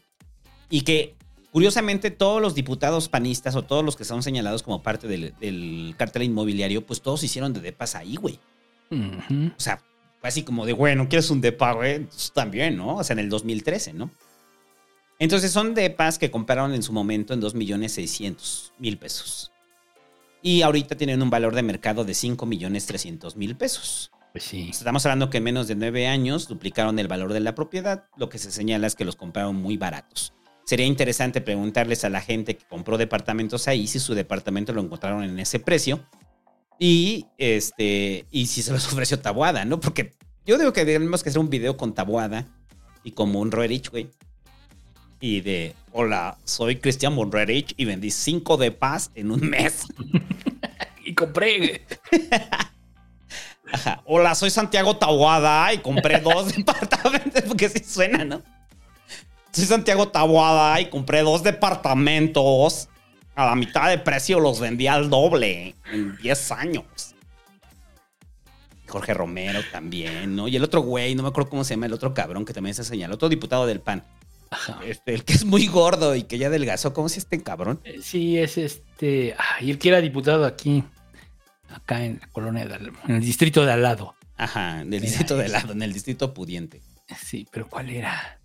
y que, curiosamente, todos los diputados panistas o todos los que son señalados como parte del, del cártel inmobiliario, pues todos hicieron de depas ahí, güey. O sea, así como de, bueno, ¿quieres un depa, güey? Pues, también, ¿no? O sea, en el 2013, ¿no? Entonces son depas que compraron en su momento en 2 millones 600 mil pesos. Y ahorita tienen un valor de mercado de 5 millones 300 mil pesos. Pues sí. Estamos hablando que en menos de 9 años duplicaron el valor de la propiedad. Lo que se señala es que los compraron muy baratos. Sería interesante preguntarles a la gente que compró departamentos ahí si su departamento lo encontraron en ese precio y este y si se los <laughs> ofreció Tabuada, ¿no? Porque yo digo que tenemos que hacer un video con Tabuada y con Monroerich, güey. Y de, hola, soy Cristian Monroerich y vendí 5 de paz en un mes. <laughs> Y compré. <laughs> Ajá. Hola, soy Santiago Tabuada y compré dos departamentos, porque sí suena, ¿no? Soy Santiago Tabuada y compré dos departamentos a la mitad de precio, los vendí al doble en 10 años. Jorge Romero también, ¿no? Y el otro güey, no me acuerdo cómo se llama, el otro cabrón que también se señaló, otro diputado del PAN. Este, el que es muy gordo y que ya adelgazó, ¿cómo se llama este cabrón? Eh, Sí, es este. Y el que era diputado aquí, acá en la colonia, de al- en el distrito de al lado. Ajá, en el distrito de lado, en el distrito pudiente. Sí, pero ¿cuál era?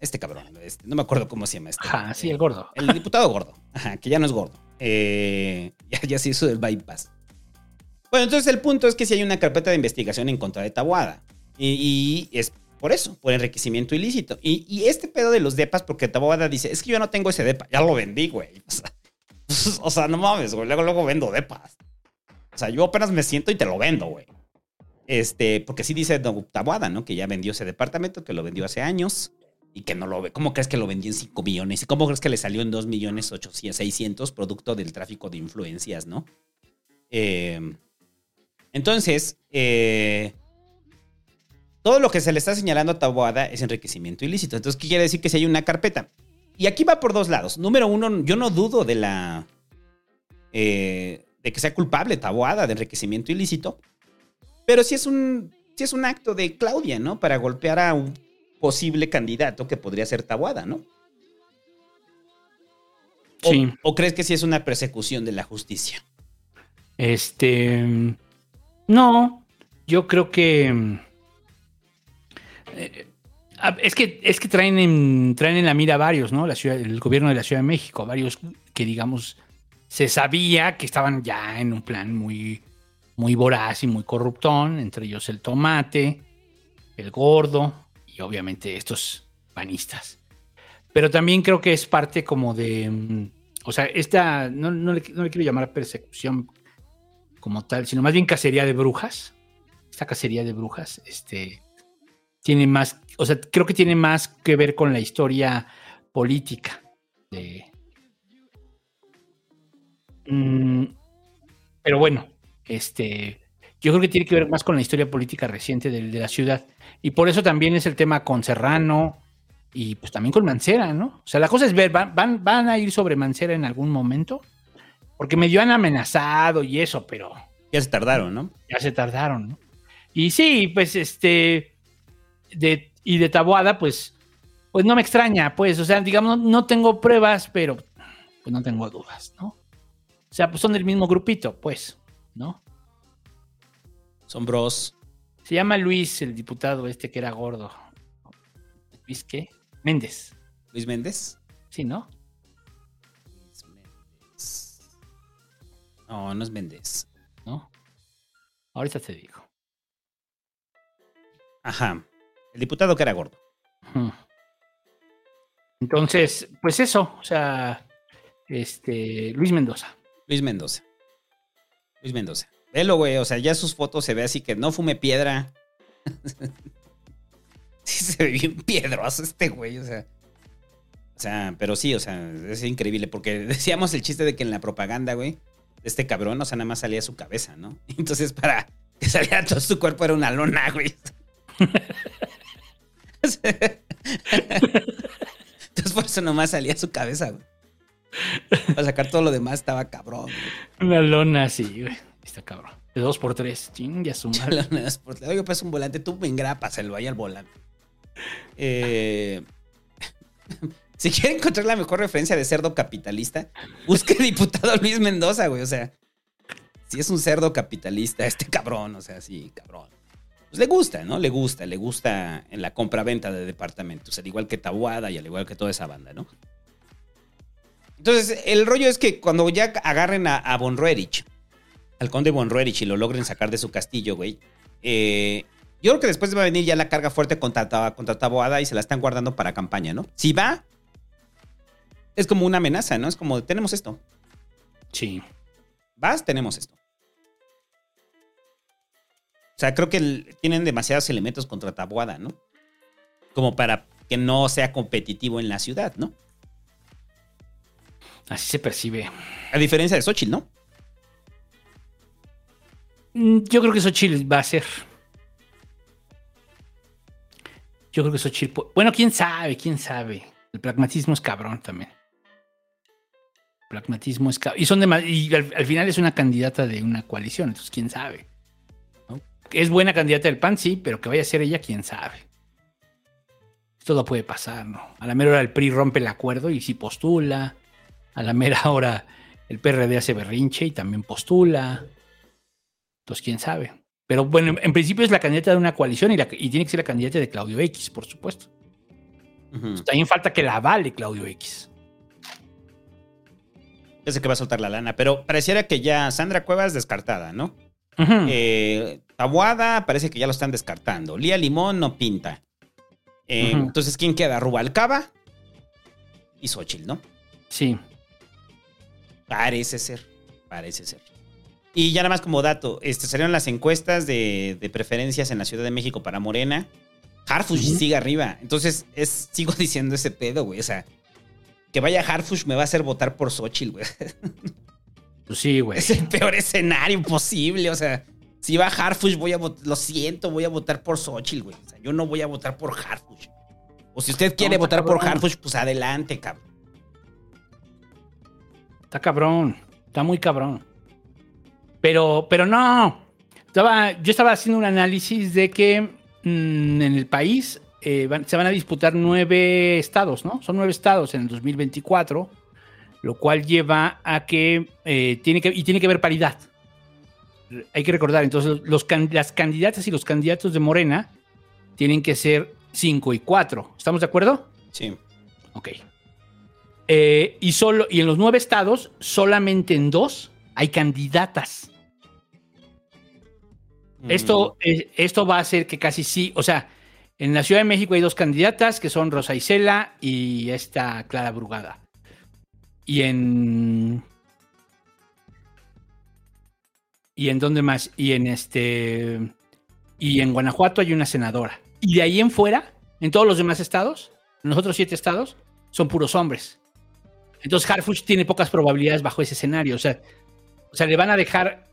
Este cabrón, este, no me acuerdo cómo se llama este. Ajá, sí, Eh, el gordo. El diputado gordo, ajá, que ya no es gordo. Eh, <laughs> ya, ya se hizo el bypass. Bueno, entonces el punto es que si hay una carpeta de investigación en contra de Tabuada. Y, y es por eso, por enriquecimiento ilícito. Y, y este pedo de los depas, porque Tabuada dice, es que yo no tengo ese depa, ya lo vendí, güey. <laughs> O sea, <laughs> o sea, no mames, güey, luego, luego vendo depas. O sea, yo apenas me siento y te lo vendo, güey. Este, porque sí dice Tabuada, ¿no? Que ya vendió ese departamento, que lo vendió hace años y que no lo ve. ¿Cómo crees que lo vendió en 5 millones? ¿Y cómo crees que le salió en 2 millones 800, 600 producto del tráfico de influencias, no? Eh, entonces, eh, todo lo que se le está señalando a Taboada es enriquecimiento ilícito. Entonces, ¿qué quiere decir que si hay una carpeta? Y aquí va por dos lados. Número uno, yo no dudo de la. eh, de que sea culpable Taboada de enriquecimiento ilícito. Pero sí es un. Sí es un acto de Claudia, ¿no? Para golpear a un posible candidato que podría ser Taboada, ¿no? O- Sí. ¿O crees que sí es una persecución de la justicia? Este. No, yo creo que. eh, es que, es que traen, en, traen en la mira varios, ¿no? La ciudad, el gobierno de la Ciudad de México, varios que, digamos, se sabía que estaban ya en un plan muy, muy voraz y muy corruptón, entre ellos el tomate, el gordo obviamente estos panistas. Pero también creo que es parte como de. mm, O sea, esta. No, no le, no le quiero llamar persecución como tal, sino más bien cacería de brujas. Esta cacería de brujas, este. Tiene más. O sea, creo que tiene más que ver con la historia política de. Mm, pero bueno, este. Yo creo que tiene que ver más con la historia política reciente de, de la ciudad. Y por eso también es el tema con Serrano y pues también con Mancera, ¿no? O sea, la cosa es ver, van, van, van a ir sobre Mancera en algún momento, porque medio han amenazado y eso, pero Ya se tardaron, ¿no? ya se tardaron, ¿no? Y sí, pues este, de, y de Taboada, pues, pues no me extraña, pues, o sea, digamos, no, no tengo pruebas, pero pues no tengo dudas, ¿no? O sea, pues son del mismo grupito, pues, ¿no? Son bros. Se llama Luis, el diputado este que era gordo. ¿Luis qué? Méndez. Luis Méndez. Sí, ¿no? Luis Méndez. No, no es Méndez. ¿No? Ahorita te digo. Ajá. El diputado que era gordo. Entonces, pues eso, o sea, este, Luis Mendoza. Luis Mendoza. Luis Mendoza. Velo, güey. O sea, ya sus fotos se ve así que no fume piedra. <laughs> sí, se ve bien piedroso este güey. O sea. O sea, pero sí, o sea, es increíble. Porque <laughs> decíamos el chiste de que en la propaganda, güey, este cabrón, o sea, nada más salía su cabeza, ¿no? <laughs> Entonces, para que saliera todo su cuerpo era una lona, güey. Entonces, por eso nomás salía su cabeza, güey. Para sacar todo lo demás estaba cabrón, güey. Una lona así, güey. Está cabrón. De dos por tres. Ching, ya pues un volante, tú me engrápaselo ahí al volante. Eh, <laughs> si quieren encontrar la mejor referencia de cerdo capitalista, busque diputado Luis Mendoza, güey. O sea, si es un cerdo capitalista, este cabrón, o sea, sí, cabrón. Pues le gusta, ¿no? Le gusta, le gusta en la compra-venta de departamentos, al igual que Tabuada y al igual que toda esa banda, ¿no? Entonces, el rollo es que cuando ya agarren a, a Von al conde Von Roerich y lo logren sacar de su castillo, güey, eh, yo creo que después va a venir ya la carga fuerte contra, contra Taboada y se la están guardando para campaña, ¿no? Si va, es como una amenaza, ¿no? Es como, tenemos esto. Sí. Vas, tenemos esto. O sea, creo que el- tienen demasiados elementos contra Taboada, ¿no? Como para que no sea competitivo en la ciudad, ¿no? Así se percibe. A diferencia de Xochitl, ¿no? Mm, Yo creo que Xochitl va a ser. Yo creo que Xochitl. pu- Bueno, quién sabe, quién sabe. El pragmatismo es cabrón también. El pragmatismo es cabrón. Y, son dema- y al, al final es una candidata de una coalición, entonces quién sabe. Es buena candidata del PAN, sí, pero que vaya a ser ella, quién sabe. Todo puede pasar, ¿no? A la mera hora el PRI rompe el acuerdo y sí postula. A la mera hora el PRD hace berrinche y también postula. Entonces, quién sabe. Pero bueno, en principio es la candidata de una coalición y, la- y tiene que ser la candidata de Claudio X, por supuesto. Ujú. También falta que la avale Claudio X. Yo sé que va a soltar la lana, pero pareciera que ya Sandra Cuevas descartada, ¿no? Eh, Tabuada parece que ya lo están descartando. Lía Limón no pinta. Eh. Entonces, ¿quién queda? Rubalcaba y Xochitl, ¿no? Sí. Parece ser. Parece ser. Y ya nada más como dato, este, salieron las encuestas de, de preferencias en la Ciudad de México para Morena. Harfush sigue arriba. Entonces, es, sigo <laughs> diciendo ese pedo, güey. O sea, que vaya Harfush me va a hacer votar por Xochitl, güey. <laughs> Pues sí, güey. Es el peor escenario posible. O sea, si va Harfush, voy a votar. Lo siento, voy a votar por Xochitl, güey. O sea, yo no voy a votar por Harfush. O si usted quiere votar por. Harfush, pues adelante, cabrón. Está cabrón. Está muy cabrón. Pero, pero no. Estaba, yo estaba haciendo un análisis de que mm, en el país eh, van- se van a disputar nueve estados, ¿no? Son nueve estados en el 2024, lo cual lleva a que, eh, tiene que y tiene que haber paridad. Hay que recordar, entonces, los, las candidatas y los candidatos de Morena tienen que ser cinco y cuatro. ¿Estamos de acuerdo? Sí. Ok. Eh, y, solo, y en los nueve estados, solamente en dos hay candidatas. Esto, eh, esto va a hacer que casi sí, o sea, en la Ciudad de México hay dos candidatas que son Rosa Isela y esta Clara Brugada. Y en. ¿Y en dónde más? Y en este. Y en Guanajuato hay una senadora. Y de ahí en fuera, en todos los demás estados, en los otros siete estados, son puros hombres. Entonces Harfush tiene pocas probabilidades bajo ese escenario. O sea, o sea le van a dejar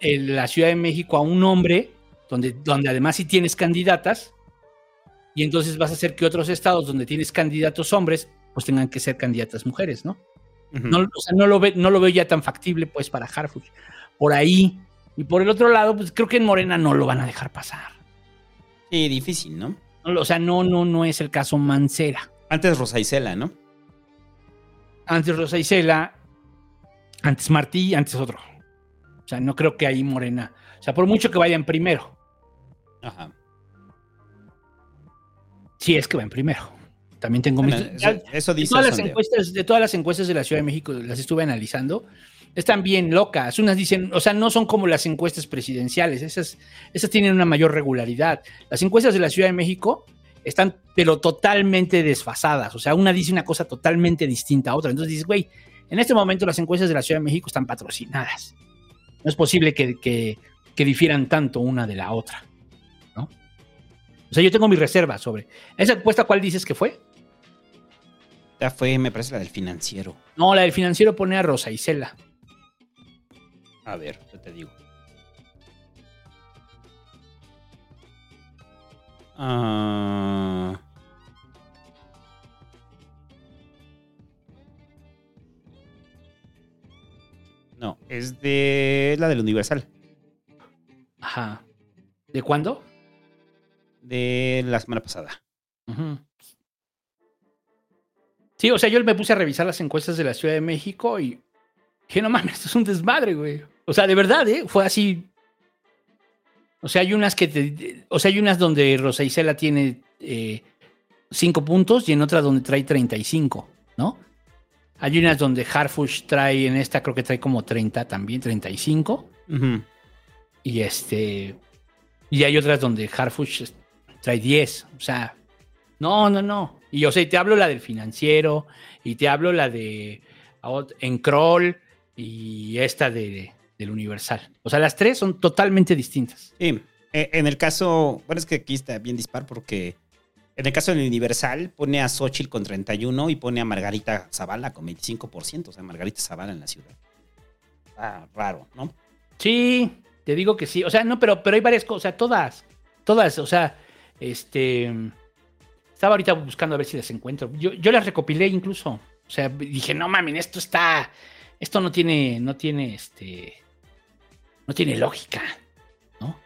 en la Ciudad de México a un hombre, donde, donde además sí tienes candidatas, y entonces vas a hacer que otros estados donde tienes candidatos hombres, pues tengan que ser candidatas mujeres, ¿no? No, o sea, no, lo ve, no lo veo ya tan factible, pues, para Harfuch. Por ahí. Y por el otro lado, pues creo que en Morena no lo van a dejar pasar. Sí, difícil, ¿no? O sea, no, no, no es el caso Mancera. Antes Rosa Isela, ¿no? Antes Rosa Isela Antes Martí, antes otro. O sea, no creo que ahí Morena. O sea, por mucho que vayan primero. Ajá. Sí, es que van primero. También tengo Bueno, mis. eso, eso de, dice todas las encuestas, de todas las encuestas de la Ciudad de México, las estuve analizando. Están bien locas. Unas dicen, o sea, no son como las encuestas presidenciales. Esas, esas tienen una mayor regularidad. Las encuestas de la Ciudad de México están, pero totalmente desfasadas. O sea, una dice una cosa totalmente distinta a otra. Entonces dices, güey, en este momento las encuestas de la Ciudad de México están patrocinadas. No es posible que, que- que difieran tanto una de la otra. ¿no? O sea, yo tengo mis reservas sobre. ¿Esa encuesta cuál dices que fue? Ya fue, me parece la del financiero. No, la del financiero pone a Rosa Isela. A ver, yo te digo. Ah. No, es de la del Universal. Ajá. ¿De cuándo? De la semana pasada. Sí, o sea, yo me puse a revisar las encuestas de la Ciudad de México y dije, no mames, esto es un desmadre, güey. O sea, de verdad, ¿eh? Fue así. O sea, hay unas que te- O sea, hay unas donde Rosa Isela tiene eh, cinco puntos y en otras donde trae 35, ¿no? Hay unas donde Harfush trae, en esta creo que trae como 30 también, 35. Ujú. Y este. Y hay otras donde Harfush trae 10. O sea, no, no, no. Y o sea, y te hablo la del financiero, y te hablo la de en Kroll y esta de, del Universal. O sea, las tres son totalmente distintas. Sí, eh, en el caso, bueno, es que aquí está bien dispar porque en el caso del Universal pone a Xochitl con 31 y pone a Margarita Zavala con 25%, o sea, Margarita Zavala en la ciudad. Ah, raro, ¿no? Sí, te digo que sí. O sea, no, pero, pero hay varias cosas, o sea, todas, todas, o sea, este. Estaba ahorita buscando a ver si las encuentro. Yo, yo las recopilé incluso. O sea, dije, no mames, esto está. Esto no tiene, no tiene este. No tiene lógica. ¿No?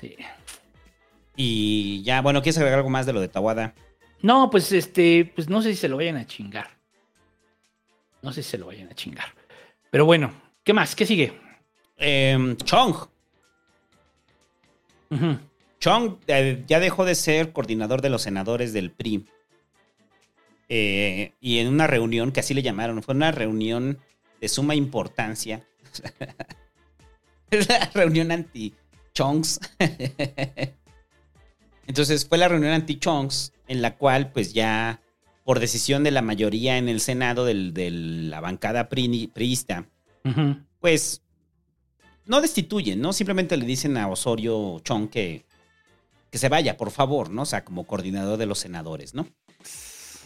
Sí. Y ya, bueno, ¿quieres agregar algo más de lo de Tawada? No, pues este, pues no sé si se lo vayan a chingar. No sé si se lo vayan a chingar. Pero bueno, ¿qué más? ¿Qué sigue? Em, Chong. Chong eh, ya dejó de ser coordinador de los senadores del PRI. Eh, y en una reunión, que así le llamaron, fue una reunión de suma importancia. Es <laughs> la reunión anti-Chongs. <laughs> Entonces fue la reunión anti-Chongs en la cual pues ya por decisión de la mayoría en el Senado del- de la bancada pri- priista, pues no destituyen, ¿no? Simplemente le dicen a Osorio Chong que, que se vaya, por favor, ¿no? O sea, como coordinador de los senadores, ¿no?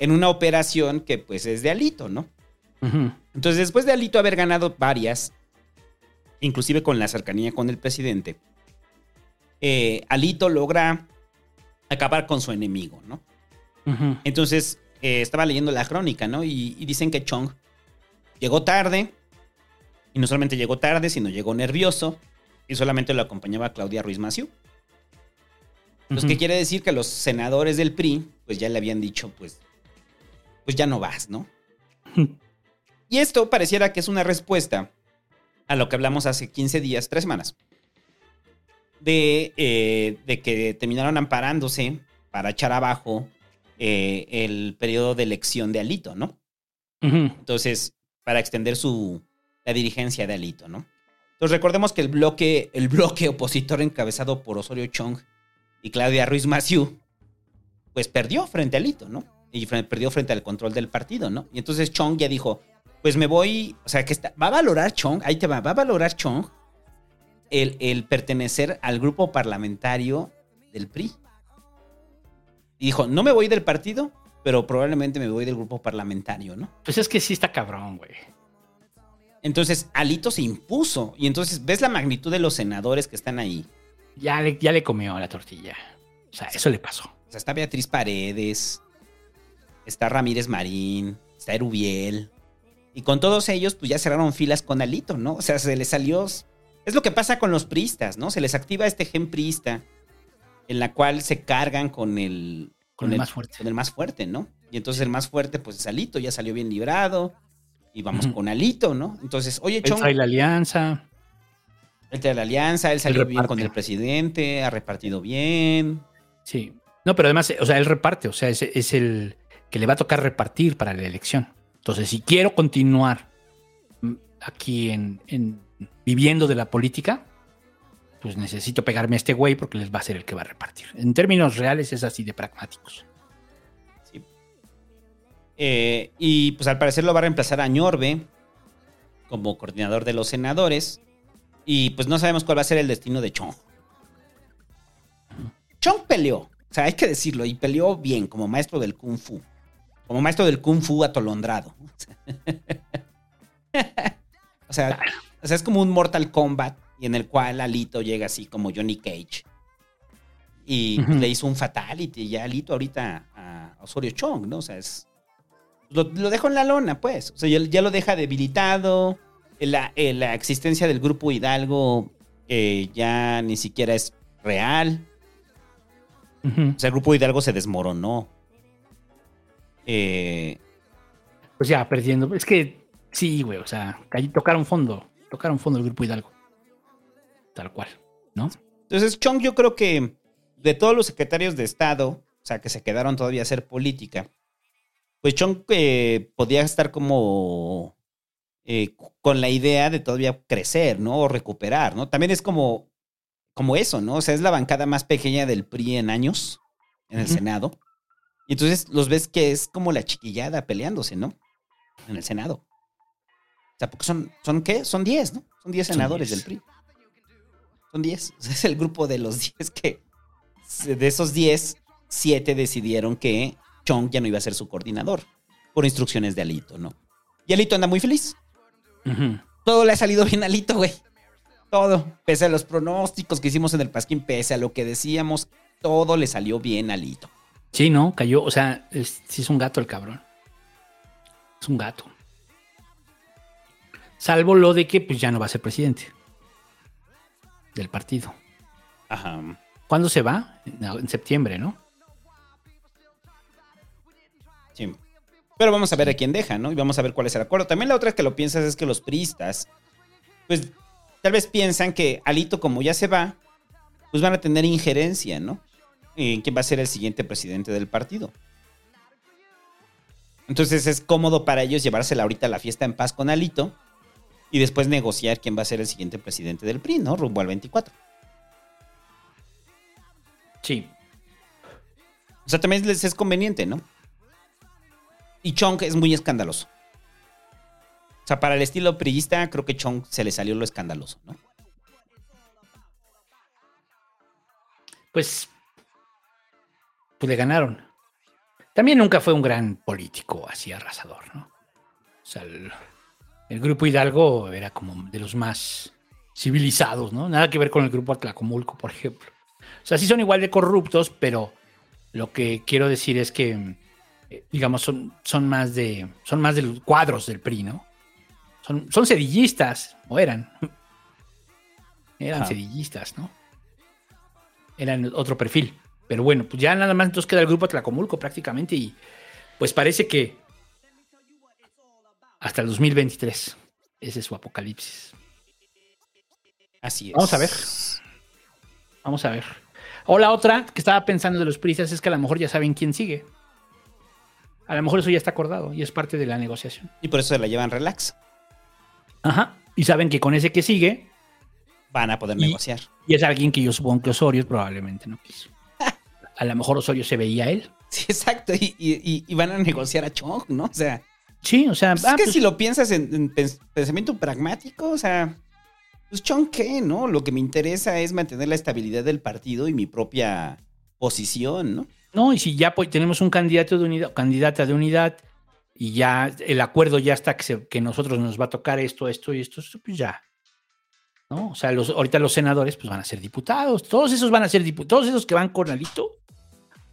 En una operación que pues es de Alito, ¿no? Entonces, después de Alito haber ganado varias, inclusive con la cercanía con el presidente, eh, Alito logra acabar con su enemigo, ¿no? Entonces, eh, estaba leyendo la crónica, ¿no? Y, y dicen que Chong llegó tarde, y no solamente llegó tarde, sino llegó nervioso, y solamente lo acompañaba Claudia Ruiz Maciú. Pues, ¿qué Ujú. quiere decir? Que los senadores del PRI, pues ya le habían dicho, pues, pues ya no vas, ¿no? <laughs> Y esto pareciera que es una respuesta a lo que hablamos hace 15 días, tres semanas, de, eh, de que terminaron amparándose para echar abajo eh, el periodo de elección de Alito, ¿no? Entonces, para extender su, la dirigencia de Alito, ¿no? Entonces, recordemos que el bloque, el bloque opositor encabezado por Osorio Chong y Claudia Ruiz Maciú, pues perdió frente a Alito, ¿no? Y perdió frente al control del partido, ¿no? Y entonces Chong ya dijo, pues me voy, o sea, que está, va a valorar Chong, ahí te va, va a valorar Chong el, el pertenecer al grupo parlamentario del PRI. Y dijo, no me voy del partido, pero probablemente me voy del grupo parlamentario, ¿no? Pues es que sí está cabrón, güey. Entonces, Alito se impuso. Y entonces, ¿ves la magnitud de los senadores que están ahí? Ya le, ya le comió la tortilla. O sea, eso le pasó. O sea, está Beatriz Paredes, está Ramírez Marín, está Erubiel. Y con todos ellos, pues ya cerraron filas con Alito, ¿no? O sea, se les salió. Es lo que pasa con los priistas, ¿no? Se les activa este gen priista, en la cual se cargan con el. Con el más fuerte. Con el más fuerte, ¿no? Y entonces el más fuerte, pues es Alito, ya salió bien librado. y vamos con Alito, ¿no? Entonces, oye, Él Chong, trae la alianza. él trae la alianza, él salió bien con el presidente, ha repartido bien. Sí. No, pero además, o sea, él reparte, o sea, es, es el que le va a tocar repartir para la elección. Entonces, si quiero continuar aquí en, en viviendo de la política, pues necesito pegarme a este güey porque les va a ser el que va a repartir. En términos reales es así de pragmáticos. Eh, y pues al parecer lo va a reemplazar a Ñorbe como coordinador de los senadores. Y pues no sabemos cuál va a ser el destino de Chong. Chong peleó, o sea, hay que decirlo, y peleó bien como maestro del Kung Fu. Como maestro del Kung Fu atolondrado. <laughs> o, sea, o sea, es como un Mortal Kombat y en el cual Alito llega así como Johnny Cage. Y pues, le hizo un fatality y ya Alito ahorita a Osorio Chong, ¿no? O sea, es, lo, lo dejó en la lona, pues. O sea, ya, ya lo deja debilitado. La, eh, la existencia del grupo Hidalgo eh, ya ni siquiera es real. O sea, el grupo Hidalgo se desmoronó. Eh, Pues ya, perdiendo. Es que sí, güey, o sea, tocaron fondo. Tocaron fondo el grupo Hidalgo. Tal cual, ¿no? entonces, Chong, yo creo que de todos los secretarios de Estado, o sea, que se quedaron todavía a hacer política, pues Chong eh, podía estar como eh, con la idea de todavía crecer, ¿no? O recuperar, ¿no? También es como, como eso, ¿no? O sea, es la bancada más pequeña del PRI en años, en el. Senado. Y entonces los ves que es como la chiquillada peleándose, ¿no? En el Senado. O sea, porque son, ¿son qué? Son 10, ¿no? Son 10 Son senadores 10. del PRI. Son 10. O sea, es el grupo de los <laughs> 10 que, de esos 10, 7 decidieron que Chong ya no iba a ser su coordinador. Por instrucciones de Alito, ¿no? Y Alito anda muy feliz. Todo le ha salido bien a Alito, güey. Todo. Pese a los pronósticos que hicimos en el Pasquín, pese a lo que decíamos, todo le salió bien a Alito. Sí, ¿no? Cayó, o sea, es, sí es un gato el cabrón. Es un gato. Salvo lo de que pues ya no va a ser presidente del partido. Ajá. ¿Cuándo se va? En, septiembre, ¿no? Sí. Pero vamos a ver a quién deja, ¿no? Y vamos a ver cuál es el acuerdo. También la otra que lo piensas es que los priistas, pues tal vez piensan que Alito, como ya se va, pues van a tener injerencia, ¿no? En quién va a ser el siguiente presidente del partido. Entonces es cómodo para ellos llevársela ahorita a la fiesta en paz con Alito y después negociar quién va a ser el siguiente presidente del PRI, ¿no? Rumbo al 24. Sí. O sea, también les es conveniente, ¿no? Y Chong es muy escandaloso. O sea, para el estilo priista, creo que Chong se le salió lo escandaloso, ¿no? Pues, pues le ganaron. También nunca fue un gran político así arrasador, ¿no? O sea, el, el grupo Hidalgo era como de los más civilizados, ¿no? Nada que ver con el grupo Atlacomulco, por ejemplo. O sea, sí son igual de corruptos, pero lo que quiero decir es que, eh, digamos, son, son más de son más de los cuadros del PRI, ¿no? Son, son cedillistas, o eran. Eran Ajá. cedillistas, ¿no? Eran otro perfil. Pero bueno, pues ya nada más entonces queda el grupo Atlacomulco prácticamente y pues parece que hasta el 2023 ese es su apocalipsis. Así es. Vamos a ver. Vamos a ver. O la otra que estaba pensando de los prisas es que a lo mejor ya saben quién sigue. A lo mejor eso ya está acordado y es parte de la negociación. Y por eso se la llevan relax. Ajá. Y saben que con ese que sigue Van a poder Y- negociar. y es alguien que yo supongo que Osorio probablemente no quiso. <laughs> A lo mejor Osorio se veía a él. Sí, exacto. Y, y- y van a negociar a Chong, ¿no? O sea, Sí, o sea, pues ah, es que pues, si lo piensas en, en pens- pensamiento pragmático, o sea, pues Chong, ¿qué? ¿No? Lo que me interesa es mantener la estabilidad del partido y mi propia posición, ¿no? No, y si ya pues, tenemos un candidato de unidad, candidata de unidad, y ya el acuerdo ya está que, se- que nosotros nos va a tocar esto, esto y esto, pues ya. ¿No? O sea, los, ahorita los senadores pues van a ser diputados. Todos esos van a ser diputados. Todos esos que van con Alito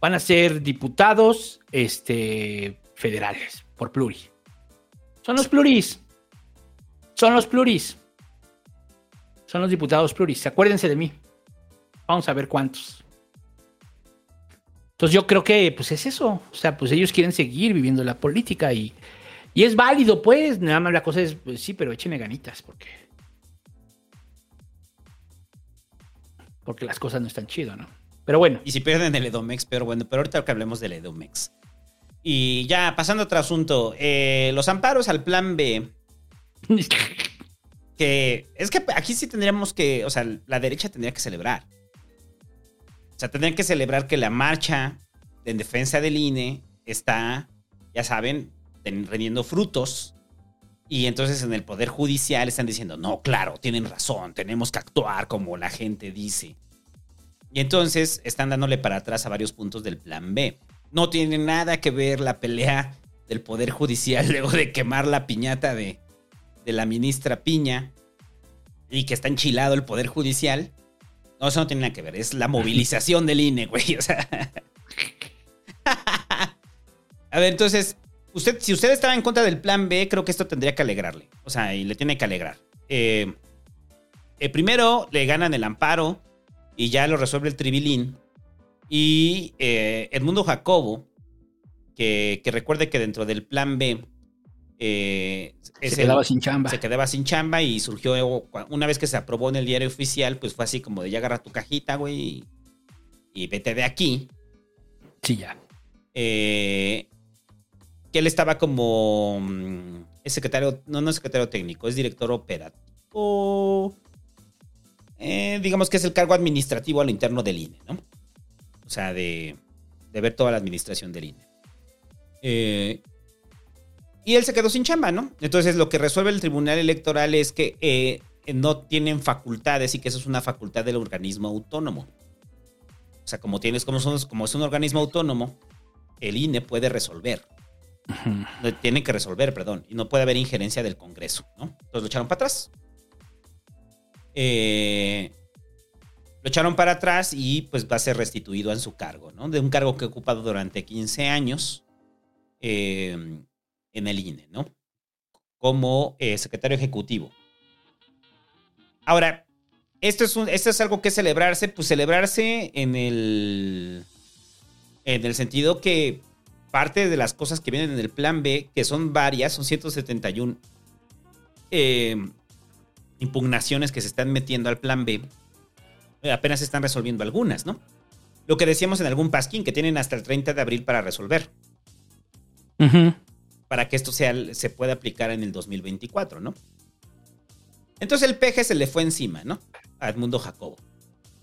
van a ser diputados este, federales, por pluris. Son los pluris. Son los pluris. Son los diputados pluris. Acuérdense de mí. Vamos a ver cuántos. Entonces yo creo que pues es eso. O sea, pues ellos quieren seguir viviendo la política y, Y es válido, pues. Nada más la cosa es, pues, sí, pero échenle ganitas, porque. Porque las cosas no están chido, ¿no? Pero bueno. Y si pierden el Edomex, pero bueno, pero ahorita que hablemos del Edomex. Y ya, pasando a otro asunto. eh, los amparos al plan B. <laughs> que es que aquí sí tendríamos que, o sea, la derecha tendría que celebrar. O sea, tendrían que celebrar que la marcha en defensa del INE está, ya saben, rindiendo frutos. Y entonces en el Poder Judicial están diciendo, no, claro, tienen razón, tenemos que actuar como la gente dice. Y entonces están dándole para atrás a varios puntos del plan B. No tiene nada que ver la pelea del Poder Judicial <laughs> luego de quemar la piñata de, de la ministra Piña y que está enchilado el Poder Judicial. No, eso no tiene nada que ver. Es la <laughs> movilización del INE, güey. O sea. <laughs> A ver, entonces, usted, si usted estaba en contra del plan B, creo que esto tendría que alegrarle. O sea, y le tiene que alegrar. Eh, eh, primero le ganan el amparo y ya lo resuelve el tribilín. Y eh, Edmundo Jacobo, que, que recuerde que dentro del plan B eh, Se el- quedaba sin chamba. se quedaba sin chamba y surgió una vez que se aprobó en el diario oficial, pues fue así como de ya agarra tu cajita, güey, y, y vete de aquí. Sí, ya. Eh, que él estaba como mm, es secretario, no, no es secretario técnico, es director operativo. Eh, digamos que es el cargo administrativo a lo interno del INE, ¿no? O sea, de, de ver toda la administración del INE. Eh, y él se quedó sin chamba, ¿no? Entonces lo que resuelve el Tribunal Electoral es que eh, no tienen facultades y que eso es una facultad del organismo autónomo. O sea, como tienes, como, son- como es un organismo autónomo, el INE puede resolver. No, Tiene que resolver, perdón. Y no puede haber injerencia del Congreso, ¿no? Entonces lo echaron para atrás. Eh, lo echaron para atrás y pues va a ser restituido en su cargo, ¿no? De un cargo que ha ocupado durante 15 años eh, en el INE, ¿no? Como eh, secretario ejecutivo. Ahora, esto es, algo que celebrarse, pues celebrarse en el, en el sentido que parte de las cosas que vienen en el plan B, que son varias, son 171 eh, impugnaciones que se están metiendo al plan B, apenas se están resolviendo algunas, ¿no? Lo que decíamos en algún pasquín, que tienen hasta el 30 de abril para resolver, para que esto sea, se pueda aplicar en el 2024, ¿no? Entonces el peje se le fue encima, ¿no? A Edmundo Jacobo.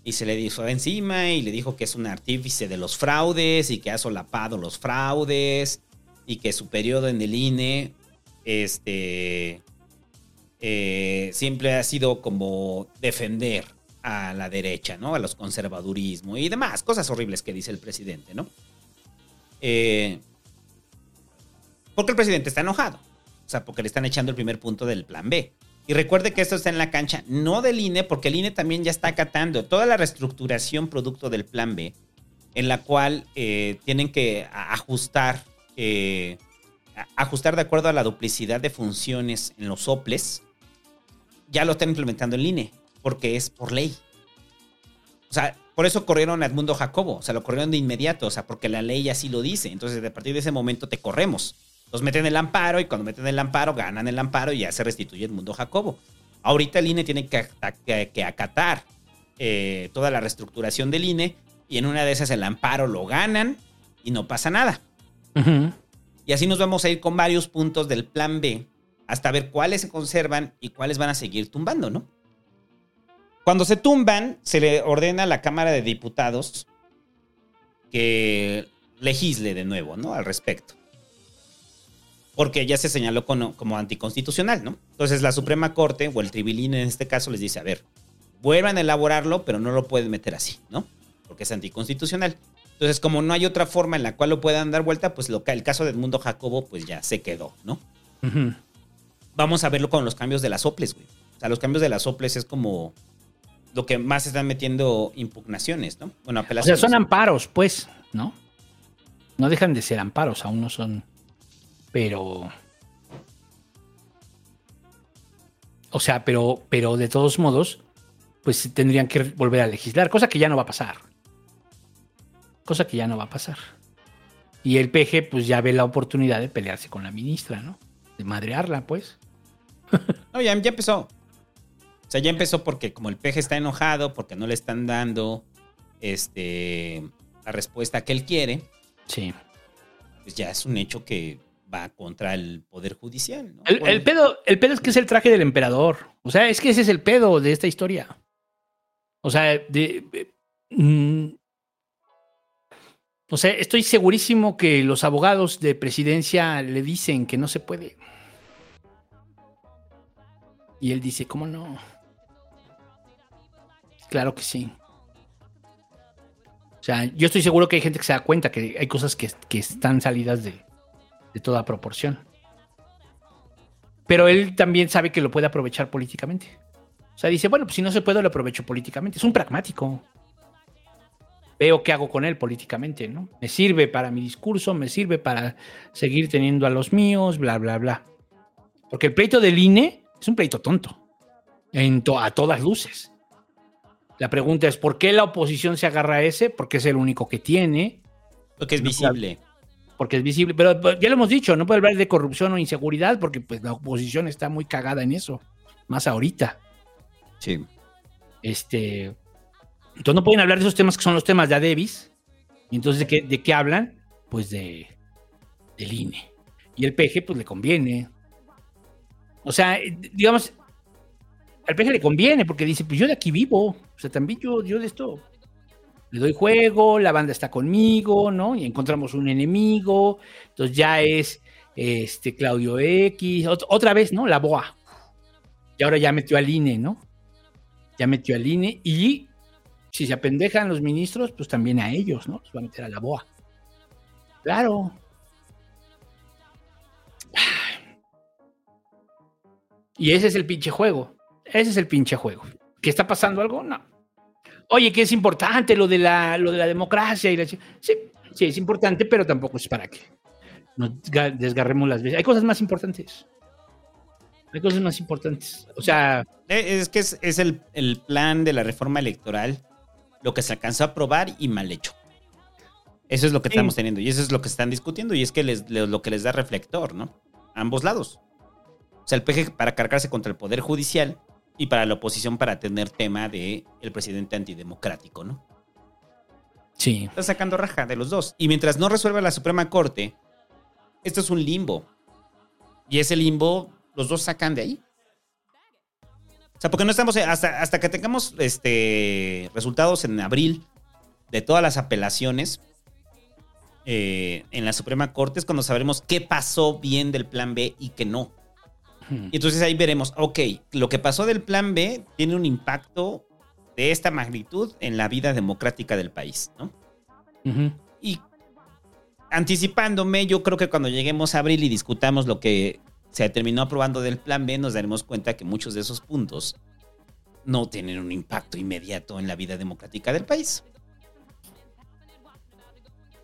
Y se le dijo encima y le dijo que es un artífice de los fraudes y que ha solapado los fraudes y que su periodo en el INE este, eh, siempre ha sido como defender a la derecha, ¿no? A los conservadurismo y demás, cosas horribles que dice el presidente, ¿no? Eh, porque el presidente está enojado. O sea, porque le están echando el primer punto del plan B. Y recuerde que esto está en la cancha, no del INE, porque el INE también ya está acatando toda la reestructuración producto del plan B, en la cual eh, tienen que ajustar, eh, ajustar de acuerdo a la duplicidad de funciones en los soples. Ya lo están implementando el INE, porque es por ley. O sea, por eso corrieron a Edmundo Jacobo, o sea, lo corrieron de inmediato, o sea, porque la ley así lo dice. Entonces, a partir de ese momento te corremos. Los meten el amparo y cuando meten el amparo, ganan el amparo y ya se restituye Edmundo Jacobo. Ahorita el INE tiene que, acta- que- que acatar eh, toda la reestructuración del INE y en una de esas el amparo lo ganan y no pasa nada. Y así nos vamos a ir con varios puntos del plan B hasta ver cuáles se conservan y cuáles van a seguir tumbando, ¿no? Cuando se tumban, se le ordena a la Cámara de Diputados que legisle de nuevo, ¿no? Al respecto. Porque ya se señaló como, como anticonstitucional, ¿no? Entonces la Suprema Corte, o el Tribilín en este caso, les dice, a ver, vuelvan a elaborarlo, pero no lo pueden meter así, ¿no? Porque es anticonstitucional. Entonces, como no hay otra forma en la cual lo puedan dar vuelta, pues lo, el caso de Edmundo Jacobo, pues ya se quedó, ¿no? Vamos a verlo con los cambios de las soples, güey. O sea, los cambios de las soples es como lo que más están metiendo impugnaciones, ¿no? Bueno, O sea, apelaciones. son amparos, pues, ¿no? No dejan de ser amparos, aún no son. Pero. O sea, pero, pero de todos modos, pues tendrían que volver a legislar, cosa que ya no va a pasar. Cosa que ya no va a pasar. Y el PG, pues ya ve la oportunidad de pelearse con la ministra, ¿no? de madrearla, pues. <laughs> No, ya, ya empezó. O sea, ya empezó porque como el peje está enojado, porque no le están dando este, la respuesta que él quiere, Sí. pues ya es un hecho que va contra el Poder Judicial. ¿no? El, pedo, el pedo es que es el traje del emperador. O sea, es que ese es el pedo de esta historia. O sea, de, de- mm, o sea, estoy segurísimo que los abogados de presidencia le dicen que no se puede. Y él dice, ¿cómo no? Claro que sí. O sea, yo estoy seguro que hay gente que se da cuenta que hay cosas que, están salidas de, toda proporción. Pero él también sabe que lo puede aprovechar políticamente. O sea, dice, bueno, pues si no se puede, lo aprovecho políticamente. Es un pragmático. Veo qué hago con él políticamente, ¿no? Me sirve para mi discurso, me sirve para seguir teniendo a los míos, bla, bla, bla. Porque el pleito del INE es un pleito tonto. En a todas luces. La pregunta es, ¿por qué la oposición se agarra a ese? Porque es el único que tiene Porque es visible. porque es visible. Pero pues, ya lo hemos dicho, no puede hablar de corrupción o inseguridad porque pues la oposición está muy cagada en eso, más ahorita. Sí. Este, entonces no pueden hablar de esos temas que son los temas de Adebis. Y entonces, ¿de qué, de qué hablan? Pues de del INE. Y el PG, pues le conviene. O sea, eh, digamos, al PG le conviene porque dice, pues yo de aquí vivo. O sea, también yo, yo de esto le doy juego, la banda está conmigo, ¿no? Y encontramos un enemigo. Entonces ya es este Claudio X, ot- otra vez, ¿no? La BOA. Y ahora ya metió al INE, ¿no? Ya metió al INE y si se apendejan los ministros, pues también a ellos, ¿no? Los va a meter a la BOA. Claro. Y ese es el pinche juego. Ese es el pinche juego. ¿Qué está pasando algo? No. Oye, que es importante lo de la, lo de la democracia y la... Sí, sí, es importante, pero tampoco es para que nos ga- desgarremos las veces. Hay cosas más importantes. Hay cosas más importantes. O sea, Eh, Es que es, es el, el plan de la reforma electoral, lo que se alcanzó a aprobar y mal hecho. Eso es lo que Sí. estamos teniendo y eso es lo que están discutiendo y es que les, le- lo que les da reflector, ¿no? A ambos lados. O sea, el PG para cargarse contra el Poder Judicial y para la oposición para tener tema de el presidente antidemocrático, ¿no? sí. Está sacando raja de los dos. Y mientras no resuelva la Suprema Corte, esto es un limbo. Y ese limbo, los dos sacan de ahí. O sea, porque no estamos, hasta, hasta que tengamos este, resultados en abril de todas las apelaciones eh, en la Suprema Corte, es cuando sabremos qué pasó bien del plan B y qué no. Y entonces ahí veremos, ok, lo que pasó del plan B tiene un impacto de esta magnitud en la vida democrática del país, ¿no? Y anticipándome, yo creo que cuando lleguemos a abril y discutamos lo que se terminó aprobando del plan B, nos daremos cuenta que muchos de esos puntos no tienen un impacto inmediato en la vida democrática del país.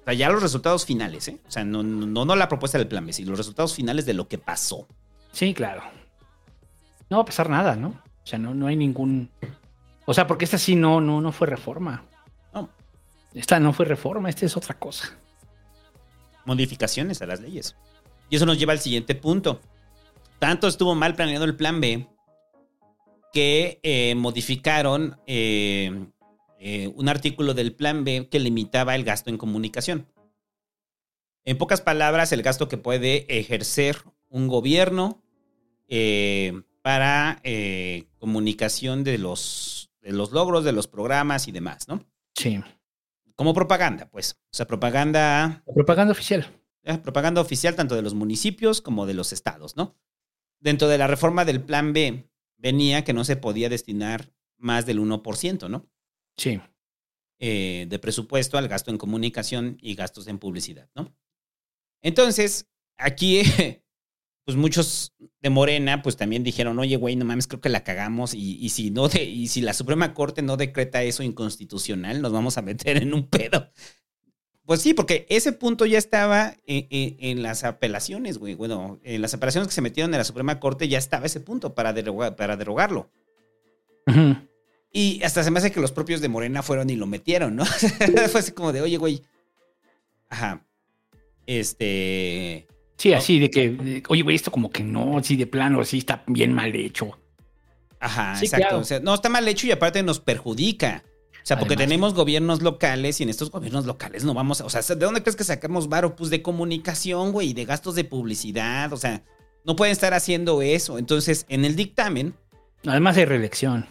O sea, ya los resultados finales, ¿eh? O sea, no, no, no la propuesta del plan B, sino los resultados finales de lo que pasó. Sí, claro. No va a pasar nada, ¿no? O sea, no, no hay ningún. O sea, porque esta sí no, no, no fue reforma. No. Esta no fue reforma, esta es otra cosa. modificaciones a las leyes. Y eso nos lleva al siguiente punto. Tanto estuvo mal planeado el plan B que eh, modificaron eh, eh, un artículo del plan B que limitaba el gasto en comunicación. En pocas palabras, el gasto que puede ejercer un gobierno eh, para eh, comunicación de los, de los logros, de los programas y demás, ¿no? Sí. Como propaganda, pues. O sea, propaganda La propaganda oficial. eh, propaganda oficial tanto de los municipios como de los estados, ¿no? Dentro de la reforma del plan B venía que no se podía destinar más del 1%, ¿no? Sí. Eh, de presupuesto al gasto en comunicación y gastos en publicidad, ¿no? Entonces, aquí, <laughs> pues muchos de Morena, pues también dijeron, oye, güey, no mames, creo que la cagamos y, y si no de, y si la Suprema Corte no decreta eso inconstitucional, nos vamos a meter en un pedo. Pues sí, porque ese punto ya estaba en, en- en las apelaciones, güey. Bueno, en las apelaciones que se metieron en la Suprema Corte ya estaba ese punto para, derogar- para derogarlo. Y hasta se me hace que los propios de Morena fueron y lo metieron, ¿no? <laughs> Fue así como de, oye, güey. Ajá. Este. Sí, así de que, de- oye, güey, esto como que no, sí, de plano, sí está bien mal hecho. Ajá, Sí, exacto. claro. O sea, no está mal hecho y aparte nos perjudica. O sea, porque Además. tenemos gobiernos locales y en estos gobiernos locales no vamos a. O sea, ¿de dónde crees que sacamos varo? Pues de comunicación, güey, y de gastos de publicidad. O sea, no pueden estar haciendo eso. Entonces, en el dictamen, Además hay reelección.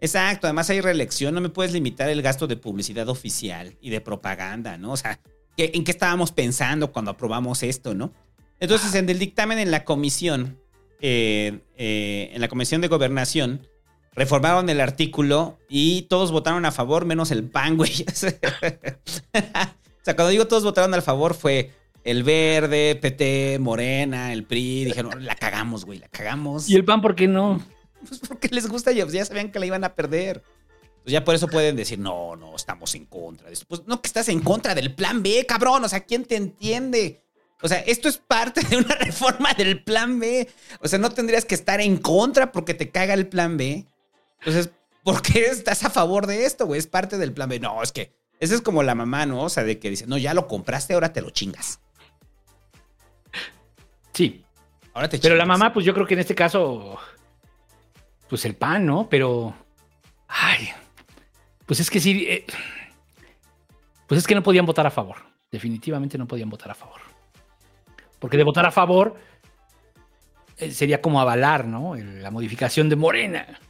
exacto, además hay reelección, no me puedes limitar el gasto de publicidad oficial y de propaganda, ¿no? O sea, ¿qué- ¿en qué estábamos pensando cuando aprobamos esto, no? Entonces, en el dictamen en la comisión, eh, eh, en la comisión de gobernación, reformaron el artículo y todos votaron a favor, menos el PAN, güey. <laughs> o sea, cuando digo todos votaron a favor, fue el Verde, PT, Morena, el PRI. Dijeron, la cagamos, güey, la cagamos. ¿Y el PAN por qué no? Pues porque les gusta y ya sabían que la iban a perder. Pues ya por eso pueden decir, no, no, estamos en contra de esto. Pues no que estás en contra del plan B, cabrón. O sea, ¿quién te entiende? O sea, esto es parte de una <laughs> reforma del plan B. O sea, no tendrías que estar en contra porque te caga el plan B. Entonces, ¿por qué estás a favor de esto, güey? Es parte del plan B. No, es que esa es como la mamá, ¿no? O sea, de que dice, no, ya lo compraste, ahora te lo chingas. Sí. Ahora te Pero la chingas. mamá, pues yo creo que en este caso, pues el PAN, ¿no? Pero, ay, pues es que sí, eh, pues es que no podían votar a favor. Definitivamente no podían votar a favor. Porque de votar a favor eh, sería como avalar, ¿no? El- La modificación de Morena.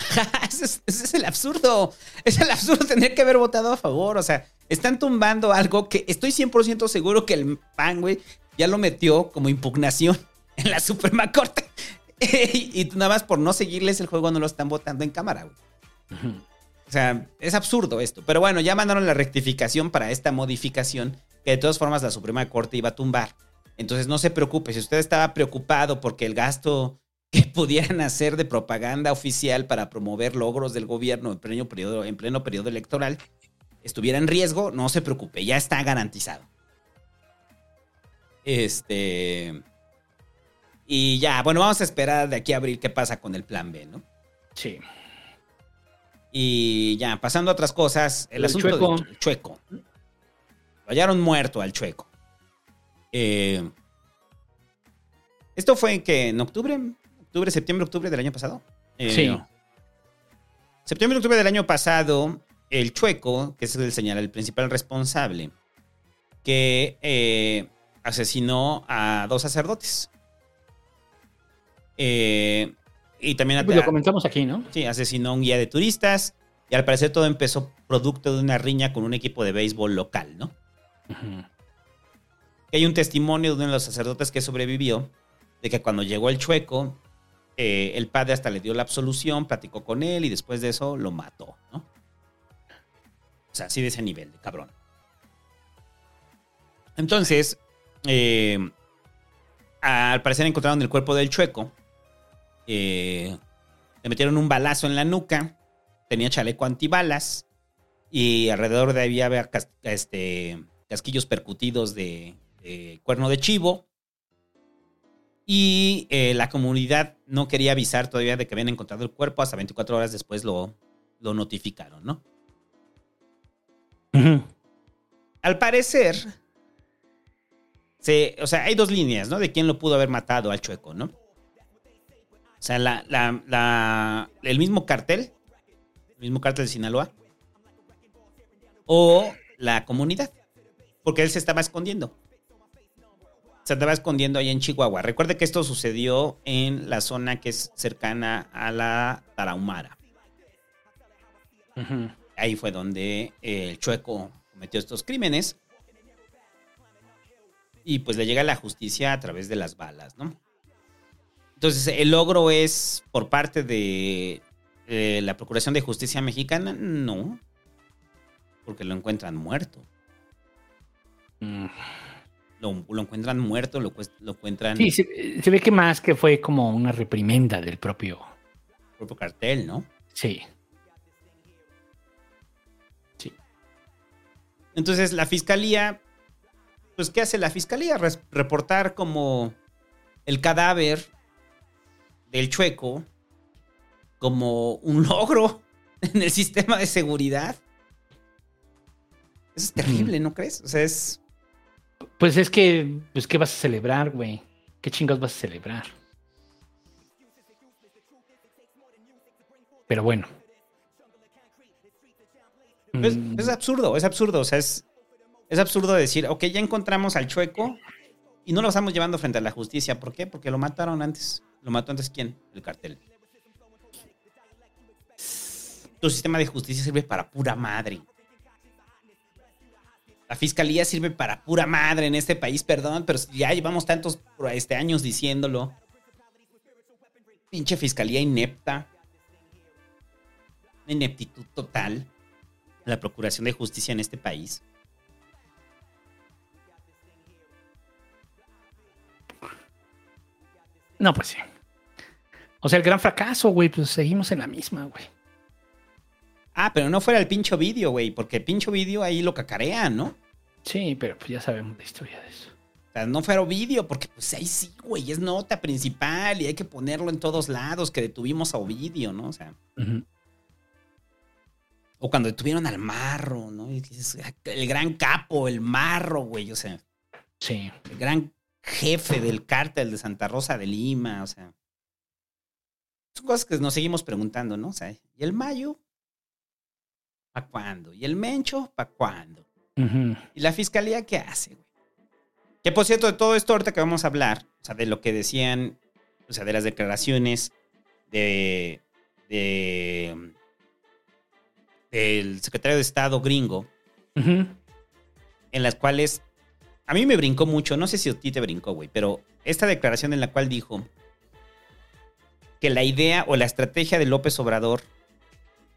<laughs> ese, es, ese es el absurdo. Es el absurdo tener que haber votado a favor. O sea, están tumbando algo que estoy 100% seguro que el PAN, güey, ya lo metió como impugnación <laughs> en la Suprema Corte. <laughs> y, y nada más por no seguirles el juego no lo están votando en cámara, güey. O sea, es absurdo esto. Pero bueno, ya mandaron la rectificación para esta modificación que de todas formas la Suprema Corte iba a tumbar. Entonces no se preocupe, si usted estaba preocupado porque el gasto que <laughs> pudieran hacer de propaganda oficial para promover logros del gobierno en pleno periodo, en pleno periodo electoral estuviera en riesgo, no se preocupe, ya está garantizado. Este. Y ya, bueno, vamos a esperar de aquí a abril qué pasa con el plan B, ¿no? Sí. Y ya, pasando a otras cosas, el El asunto Chueco. del chueco. Lo hallaron muerto al chueco. Eh, esto fue en que en octubre, octubre, septiembre, octubre del año pasado. Eh, Sí. Septiembre, octubre del año pasado, el chueco, que es el señal, el principal responsable, que eh, asesinó a dos sacerdotes. Eh, y también Pues lo comentamos aquí, ¿no? Sí, asesinó a un guía de turistas y al parecer todo empezó producto de una riña con un equipo de béisbol local, ¿no? Hay un testimonio de uno de los sacerdotes que sobrevivió de que cuando llegó el chueco, eh, el padre hasta le dio la absolución, platicó con él y después de eso lo mató, ¿no? O sea, así de ese nivel, de cabrón. Entonces, eh, al parecer encontraron el cuerpo del chueco. Eh, le metieron un balazo en la nuca. Tenía chaleco antibalas. Y alrededor de ahí había cas- este, casquillos percutidos de, de cuerno de chivo. Y eh, la comunidad no quería avisar todavía de que habían encontrado el cuerpo. Hasta 24 horas después lo, lo notificaron, ¿no? Al parecer, se, o sea, hay dos líneas, ¿no? De quién lo pudo haber matado al chueco, ¿no? O sea, la, la- la- el mismo cartel, el mismo cartel de Sinaloa, o la comunidad, porque él se estaba escondiendo. Se andaba escondiendo ahí en Chihuahua. Recuerde que esto sucedió en la zona que es cercana a la Tarahumara. Ahí fue donde eh, el chueco cometió estos crímenes. Y pues le llega la justicia a través de las balas, ¿no? Entonces, el logro es por parte de eh, la Procuración de Justicia Mexicana, no. Porque lo encuentran muerto. Lo, lo encuentran muerto, lo, encuentran Sí, se, se ve que más que fue como una reprimenda del propio. propio cartel, ¿no? Sí. Entonces, la fiscalía, pues, ¿qué hace la fiscalía? Reportar como el cadáver del chueco como un logro <laughs> en el sistema de seguridad. Eso es terrible, ¿no crees? O sea, es. Pues es que, pues, ¿qué vas a celebrar, güey? ¿Qué chingados vas a celebrar? Pero bueno. Es, Mm, es absurdo, es absurdo. O sea, es, es absurdo decir, ok, ya encontramos al chueco y no lo estamos llevando frente a la justicia. ¿Por qué? Porque lo mataron antes. ¿Lo mató antes quién? El cartel. Tu sistema de justicia sirve para pura madre. La fiscalía sirve para pura madre en este país, perdón, pero ya llevamos tantos este, años diciéndolo. Pinche fiscalía inepta. Una ineptitud total. La procuración de justicia en este país. No, pues sí. O sea, el gran fracaso, güey, pues seguimos en la misma, güey. Ah, pero no fuera el pincho vídeo, güey, porque el pincho vídeo ahí lo cacarean, ¿no? Sí, pero pues ya sabemos la historia de eso. O sea, no fuera vídeo, porque pues ahí sí, güey, es nota principal y hay que ponerlo en todos lados, que detuvimos a Ovidio, ¿no? O sea, o cuando detuvieron al marro, ¿no? Y dices, el gran capo, el marro, güey, o sea, Sí. el gran jefe del cártel de Santa Rosa de Lima, o sea. Son cosas que nos seguimos preguntando, ¿no? O sea, ¿y el mayo? ¿Para cuándo? ¿Y el mencho? ¿Para cuándo? ¿Y la fiscalía qué hace, güey? Que por cierto, de todo esto ahorita que vamos a hablar, o sea, de lo que decían, o sea, de las declaraciones de, de del secretario de Estado gringo, en las cuales a mí me brincó mucho, no sé si a ti te brincó, güey, pero esta declaración en la cual dijo que la idea o la estrategia de López Obrador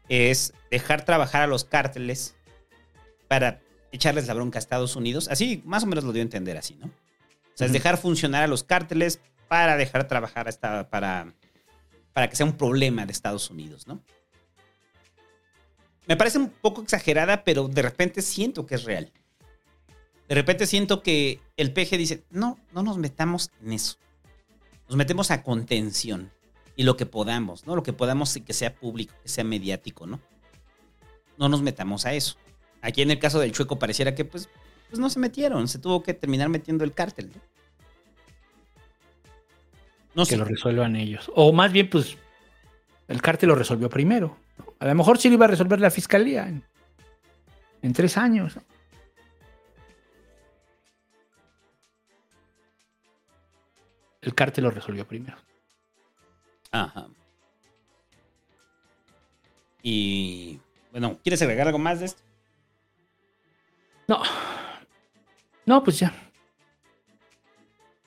es dejar trabajar a los cárteles para echarles la bronca a Estados Unidos. Así, más o menos lo dio a entender así, ¿no? O sea, es dejar funcionar a los cárteles para dejar trabajar a esta, para, para que sea un problema de Estados Unidos, ¿no? Me parece un poco exagerada, pero de repente siento que es real. De repente siento que el PG dice, no, no nos metamos en eso. Nos metemos a contención y lo que podamos, ¿no? Lo que podamos y que sea público, que sea mediático, ¿no? No nos metamos a eso. Aquí en el caso del Chueco pareciera que pues, pues no se metieron, se tuvo que terminar metiendo el cártel, ¿no? No que sé. lo resuelvan ellos. O más bien, pues, el cártel lo resolvió primero. A lo mejor sí lo iba a resolver la fiscalía en, en tres años. El cártel lo resolvió primero. Ajá. Y bueno, ¿quieres agregar algo más de esto? No. No, pues ya.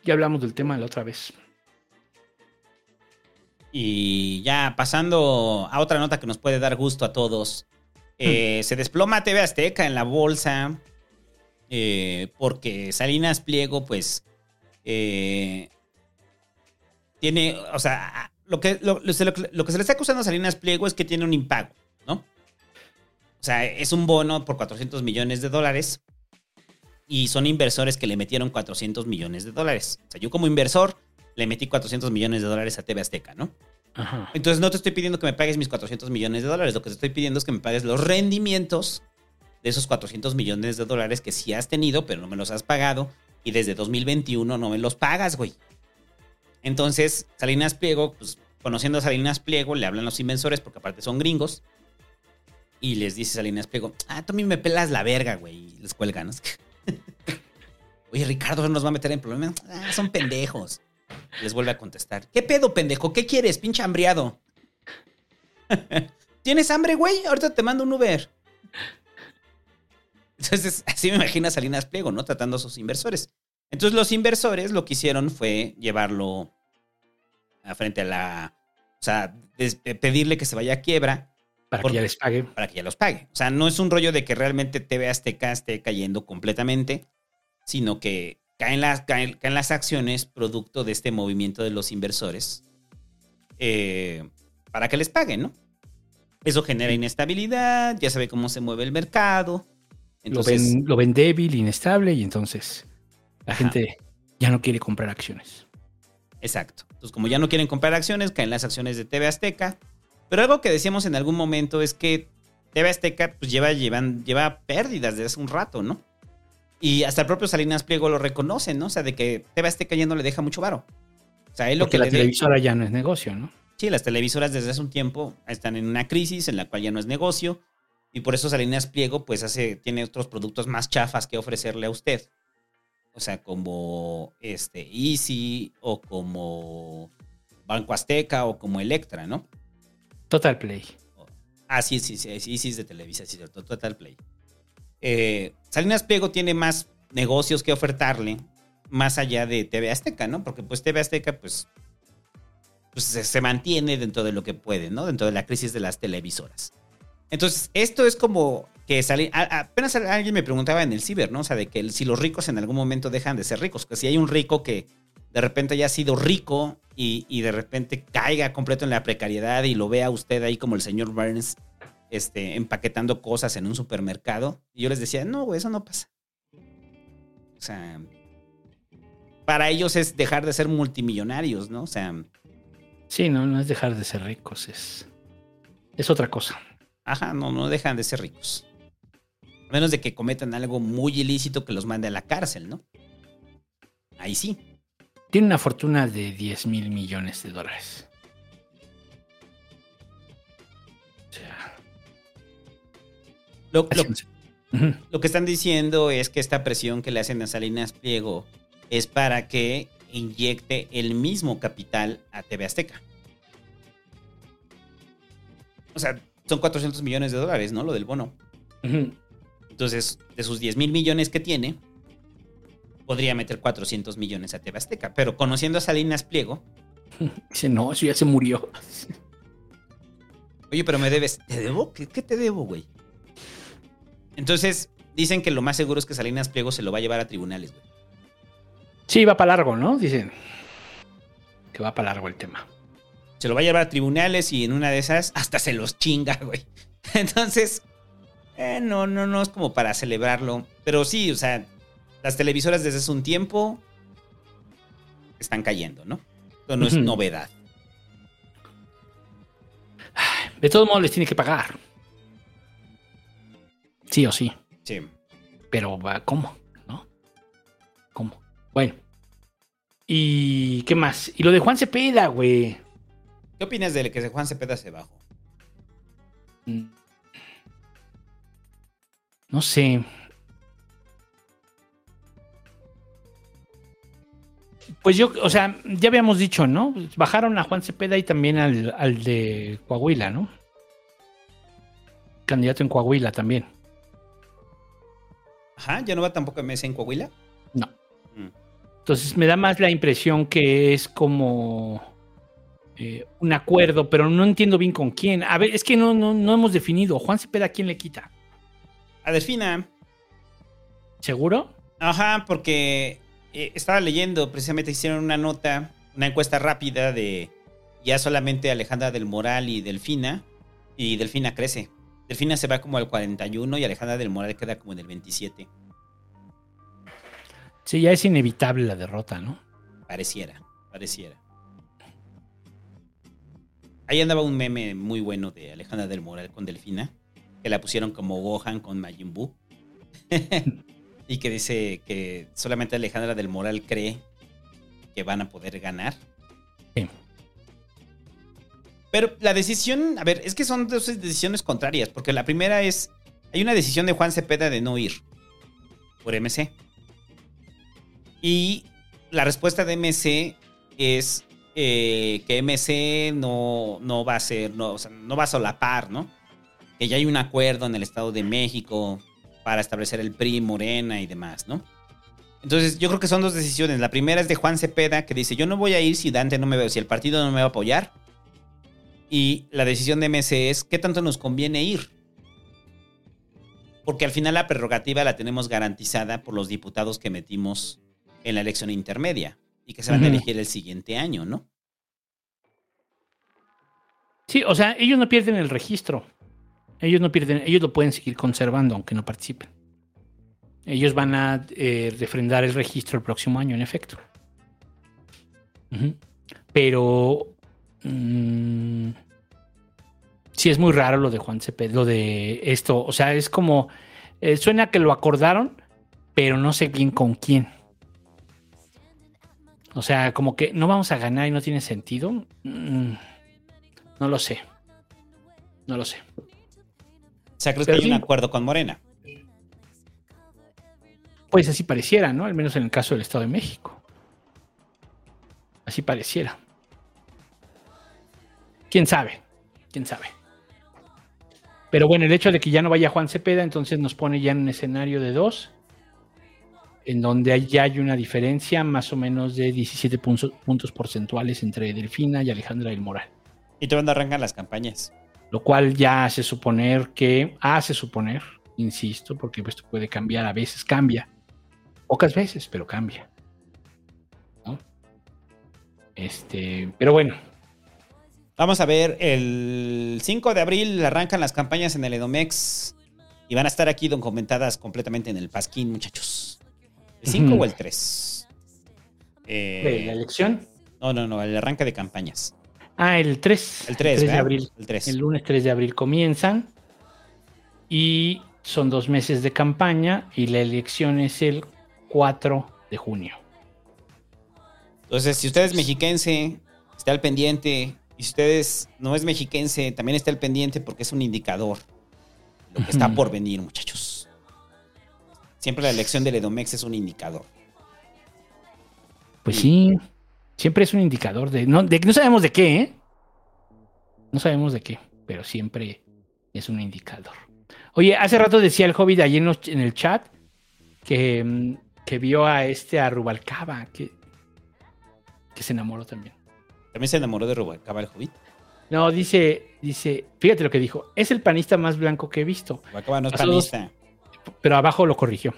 Ya hablamos del tema la otra vez. Y ya pasando a otra nota que nos puede dar gusto a todos. Eh, Se desploma TV Azteca en la bolsa. eh, porque Salinas Pliego, pues. eh, tiene. O sea, lo que, lo, lo- lo que- lo que se le está acusando a Salinas Pliego es que tiene un impago, ¿no? O sea, es un bono por 400 millones de dólares. Y son inversores que le metieron 400 millones de dólares. O sea, yo como inversor le metí 400 millones de dólares a TV Azteca, ¿no? Ajá. Entonces no te estoy pidiendo que me pagues mis 400 millones de dólares, lo que te estoy pidiendo es que me pagues los rendimientos de esos 400 millones de dólares que sí has tenido, pero no me los has pagado y desde 2021 no me los pagas, güey. Entonces, Salinas Pliego, pues conociendo a Salinas Pliego, le hablan los inversores porque aparte son gringos y les dice Salinas Pliego, ah, tú a mí me pelas la verga, güey, y les cuelgan. <laughs> Oye, Ricardo nos va a meter en problemas. Ah, son pendejos. Les vuelve a contestar. ¿Qué pedo, pendejo? ¿Qué quieres, pinche hambriado? <laughs> ¿Tienes hambre, güey? Ahorita te mando un Uber. Entonces, así me imagino a Salinas Pliego, ¿no? Tratando a sus inversores. Entonces, los inversores lo que hicieron fue llevarlo a frente a la. O sea, pedirle que se vaya a quiebra Para que ya les pague. para que ya los pague. O sea, no es un rollo de que realmente TV Azteca esté cayendo completamente, sino que caen las, caen, caen las acciones producto de este movimiento de los inversores eh, para que les paguen, ¿no? Eso genera inestabilidad, ya sabe cómo se mueve el mercado. Lo Entonces, ven, lo ven débil, inestable y entonces la Ajá. gente ya no quiere comprar acciones. Exacto. Entonces, como ya no quieren comprar acciones, caen las acciones de TV Azteca. Pero algo que decíamos en algún momento es que TV Azteca pues, lleva, llevan, lleva pérdidas desde hace un rato, ¿no? Y hasta el propio Salinas Pliego lo reconoce, ¿no? O sea, de que TV Azteca ya no le deja mucho varo. O sea, él lo Porque que la le de- televisora ya no es negocio, ¿no? Sí, las televisoras desde hace un tiempo están en una crisis en la cual ya no es negocio y por eso Salinas Pliego pues hace tiene otros productos más chafas que ofrecerle a usted. O sea, como este Easy o como Banco Azteca o como Electra, ¿no? Total Play. Ah, sí, sí, sí, es de Televisa, sí, cierto, Total Play. Eh, Salinas Pliego tiene más negocios que ofertarle más allá de TV Azteca, ¿no? Porque pues TV Azteca pues, pues se, se mantiene dentro de lo que puede, ¿no? Dentro de la crisis de las televisoras. Entonces, esto es como que sale, apenas alguien me preguntaba en el ciber, ¿no? O sea, de que si los ricos en algún momento dejan de ser ricos, que si hay un rico que de repente haya sido rico y, y de repente caiga completo en la precariedad y lo vea usted ahí como el señor Burns este, empaquetando cosas en un supermercado. Y yo les decía, no, güey, eso no pasa. O sea, para ellos es dejar de ser multimillonarios, ¿no? O sea, Sí, no, no es dejar de ser ricos, es, es otra cosa. Ajá, no, no dejan de ser ricos. A menos de que cometan algo muy ilícito que los mande a la cárcel, ¿no? Ahí sí. Tiene una fortuna de 10 mil millones de dólares. O sea, Lo, lo- lo que están diciendo es que esta presión que le hacen a Salinas Pliego es para que inyecte el mismo capital a TV Azteca. O sea, son 400 millones de dólares, ¿no? Lo del bono. Entonces, de sus 10 mil millones que tiene, podría meter 400 millones a TV Azteca. Pero conociendo a Salinas Pliego, <laughs> Dice, no, eso ya se murió. <laughs> oye, pero me debes. ¿Te debo? ¿Qué, qué te debo, güey? Entonces, dicen que lo más seguro es que Salinas Pliego se lo va a llevar a tribunales, güey. Sí, va para largo, ¿no? Dicen que va para largo el tema. Se lo va a llevar a tribunales y en una de esas hasta se los chinga, <laughs> güey. Entonces, eh, no, no, no es como para celebrarlo. Pero sí, o sea, las televisoras desde hace un tiempo están cayendo, ¿no? Esto no es novedad. De todos modos les tiene que pagar. Sí o sí. Sí. Pero ¿cómo? ¿No? ¿Cómo? Bueno. ¿Y qué más? Y lo de Juan Cepeda, güey. ¿Qué opinas de que Juan Cepeda se bajó? Mm. No sé. Pues yo, o sea, ya habíamos dicho, ¿no? Bajaron a Juan Cepeda y también al, al de Coahuila, ¿no? Candidato en Coahuila también. Ajá, ¿ya no va tampoco MS en Coahuila? No. Mm. Entonces me da más la impresión que es como eh, un acuerdo, pero no entiendo bien con quién. A ver, es que no, no, no hemos definido. Juan Cepeda, ¿a quién le quita? A Delfina. ¿Seguro? Ajá, porque eh, estaba leyendo, precisamente hicieron una nota, una encuesta rápida de ya solamente Alejandra del Moral y Delfina, y Delfina crece. Delfina se va como al 41 y Alejandra del Moral queda como en el 27. Sí, ya es inevitable la derrota, ¿no? Pareciera, pareciera. Ahí andaba un meme muy bueno de Alejandra del Moral con Delfina, que la pusieron como Gohan con Majin Buu. <laughs> y que dice que solamente Alejandra del Moral cree que van a poder ganar. Sí. Pero la decisión, a ver, es que son dos decisiones contrarias, porque la primera es, hay una decisión de Juan Cepeda de no ir por MC. Y la respuesta de MC es eh, que MC no, no va a ser, no, o sea, no va a solapar, ¿no? Que ya hay un acuerdo en el Estado de México para establecer el PRI, Morena y demás, ¿no? Entonces, yo creo que son dos decisiones. La primera es de Juan Cepeda, que dice, yo no voy a ir si Dante no me va, si el partido no me va a apoyar. Y la decisión de MC es, ¿qué tanto nos conviene ir? Porque al final la prerrogativa la tenemos garantizada por los diputados que metimos en la elección intermedia y que se van a elegir el siguiente año, ¿no? Sí, o sea, ellos no pierden el registro. Ellos no pierden, ellos lo pueden seguir conservando aunque no participen. Ellos van a eh, refrendar el registro el próximo año, en efecto. Pero mm, sí es muy raro lo de Juan Cepeda, lo de esto. O sea, es como eh, suena que lo acordaron, pero no sé bien con quién. O sea, como que no vamos a ganar y no tiene sentido. Mm, no lo sé. No lo sé. O sea, ¿crees Pero que hay un acuerdo con Morena? Pues así pareciera, ¿no? Al menos en el caso del Estado de México. Así pareciera. ¿Quién sabe? ¿Quién sabe? Pero bueno, el hecho de que ya no vaya Juan Cepeda, entonces nos pone ya en un escenario de dos, en donde hay- ya hay una diferencia más o menos de 17 puntos, puntos porcentuales entre Delfina y Alejandra del Moral. Y te van a arrancar las campañas. Lo cual ya hace suponer que, hace suponer, insisto, porque esto puede cambiar, a veces cambia, pocas veces, pero cambia. ¿no? Este, pero bueno, Vamos a ver, el 5 de abril arrancan las campañas en el Edomex y van a estar aquí documentadas completamente en el Pasquín, muchachos. ¿El 5 Ujú. o el 3? Eh, ¿de la elección. no, no, no, el arranque de campañas. Ah, el 3. El 3, de ¿verdad? abril. El 3. El lunes 3 de abril comienzan y son dos meses de campaña y la elección es el 4 de junio. Entonces, si usted es mexiquense, está al pendiente. Y si usted es- no es mexiquense, también está al pendiente porque es un indicador de lo que está por venir, muchachos. Siempre la elección del Edomex es un indicador. Pues sí, siempre es un indicador de no, de no sabemos de qué, ¿eh? No sabemos de qué, pero siempre es un indicador. Oye, hace rato decía el Hobbit ahí en, los- en el chat que, mm, que vio a este a Rubalcaba, que, que se enamoró también. También se enamoró de Rubalcaba el Hobbit. No, dice, dice, fíjate lo que dijo, es el panista más blanco que he visto, Rubalcaba no es Pasó dos- panista. pero abajo lo corrigió.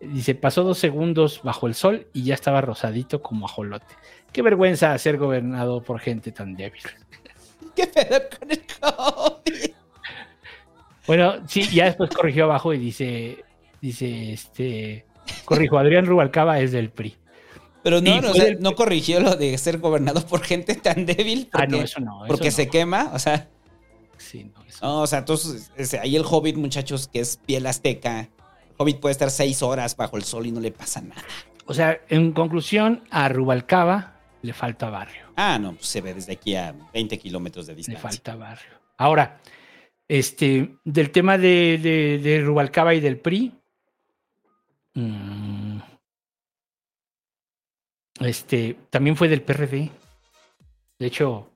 Dice, pasó dos segundos bajo el sol y ya estaba rosadito como ajolote. Qué vergüenza ser gobernado por gente tan débil. <laughs> ¿Qué pedo con el Hobbit? Bueno, sí, ya después corrigió abajo y dice, dice, este, corrijo, Adrián Rubalcaba es del PRI. Pero no, no, o fue sea, del- no corrigió lo de ser gobernado por gente tan débil. Ah, no, eso no. eso porque no. se quema, o sea. Sí, no, eso No, o sea, entonces, ahí el Hobbit, muchachos, que es piel azteca. Hobbit puede estar seis horas bajo el sol y no le pasa nada. O sea, en conclusión, a Rubalcaba le falta barrio. Ah, no, pues se ve desde aquí a 20 kilómetros de Le distancia. falta barrio. Ahora, este, del tema de, de- de Rubalcaba y del PRI. mm, este, también fue del PRD. De hecho,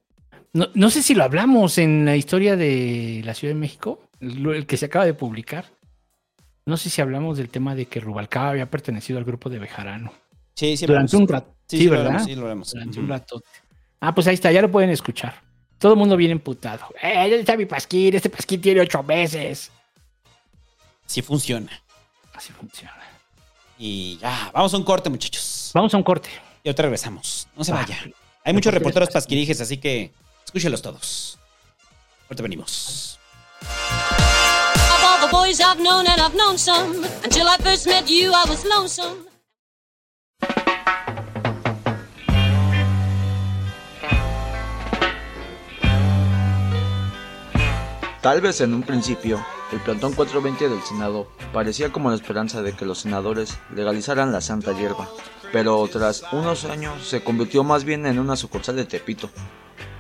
no, no sé si lo hablamos en la historia de la Ciudad de México, el, el que se acaba de publicar. No sé si hablamos del tema de que Rubalcaba había pertenecido al grupo de Bejarano. Sí, sí, Durante hablamos. un rato. Sí, Sí, sí, lo ¿verdad? hablamos, sí, lo hablamos. Durante un rato. Ah, pues ahí está, ya lo pueden escuchar. Todo el mundo viene emputado. ¡Eh, ¿dónde está mi pasquín? Este pasquín tiene ocho meses. Sí funciona. Así funciona. Y ya, vamos a un corte, muchachos. Vamos a un corte. Y ahorita regresamos. No se Ah. vaya. Hay muchos Reporteros pasquirijes, así que escúchelos todos. Ahorita venimos. Boys I've known, and I've known some. Until I first met you, I was lonesome. Tal vez en un principio, el plantón 420 del Senado parecía como la esperanza de que los senadores legalizaran la santa hierba, pero tras unos años se convirtió más bien en una sucursal de Tepito,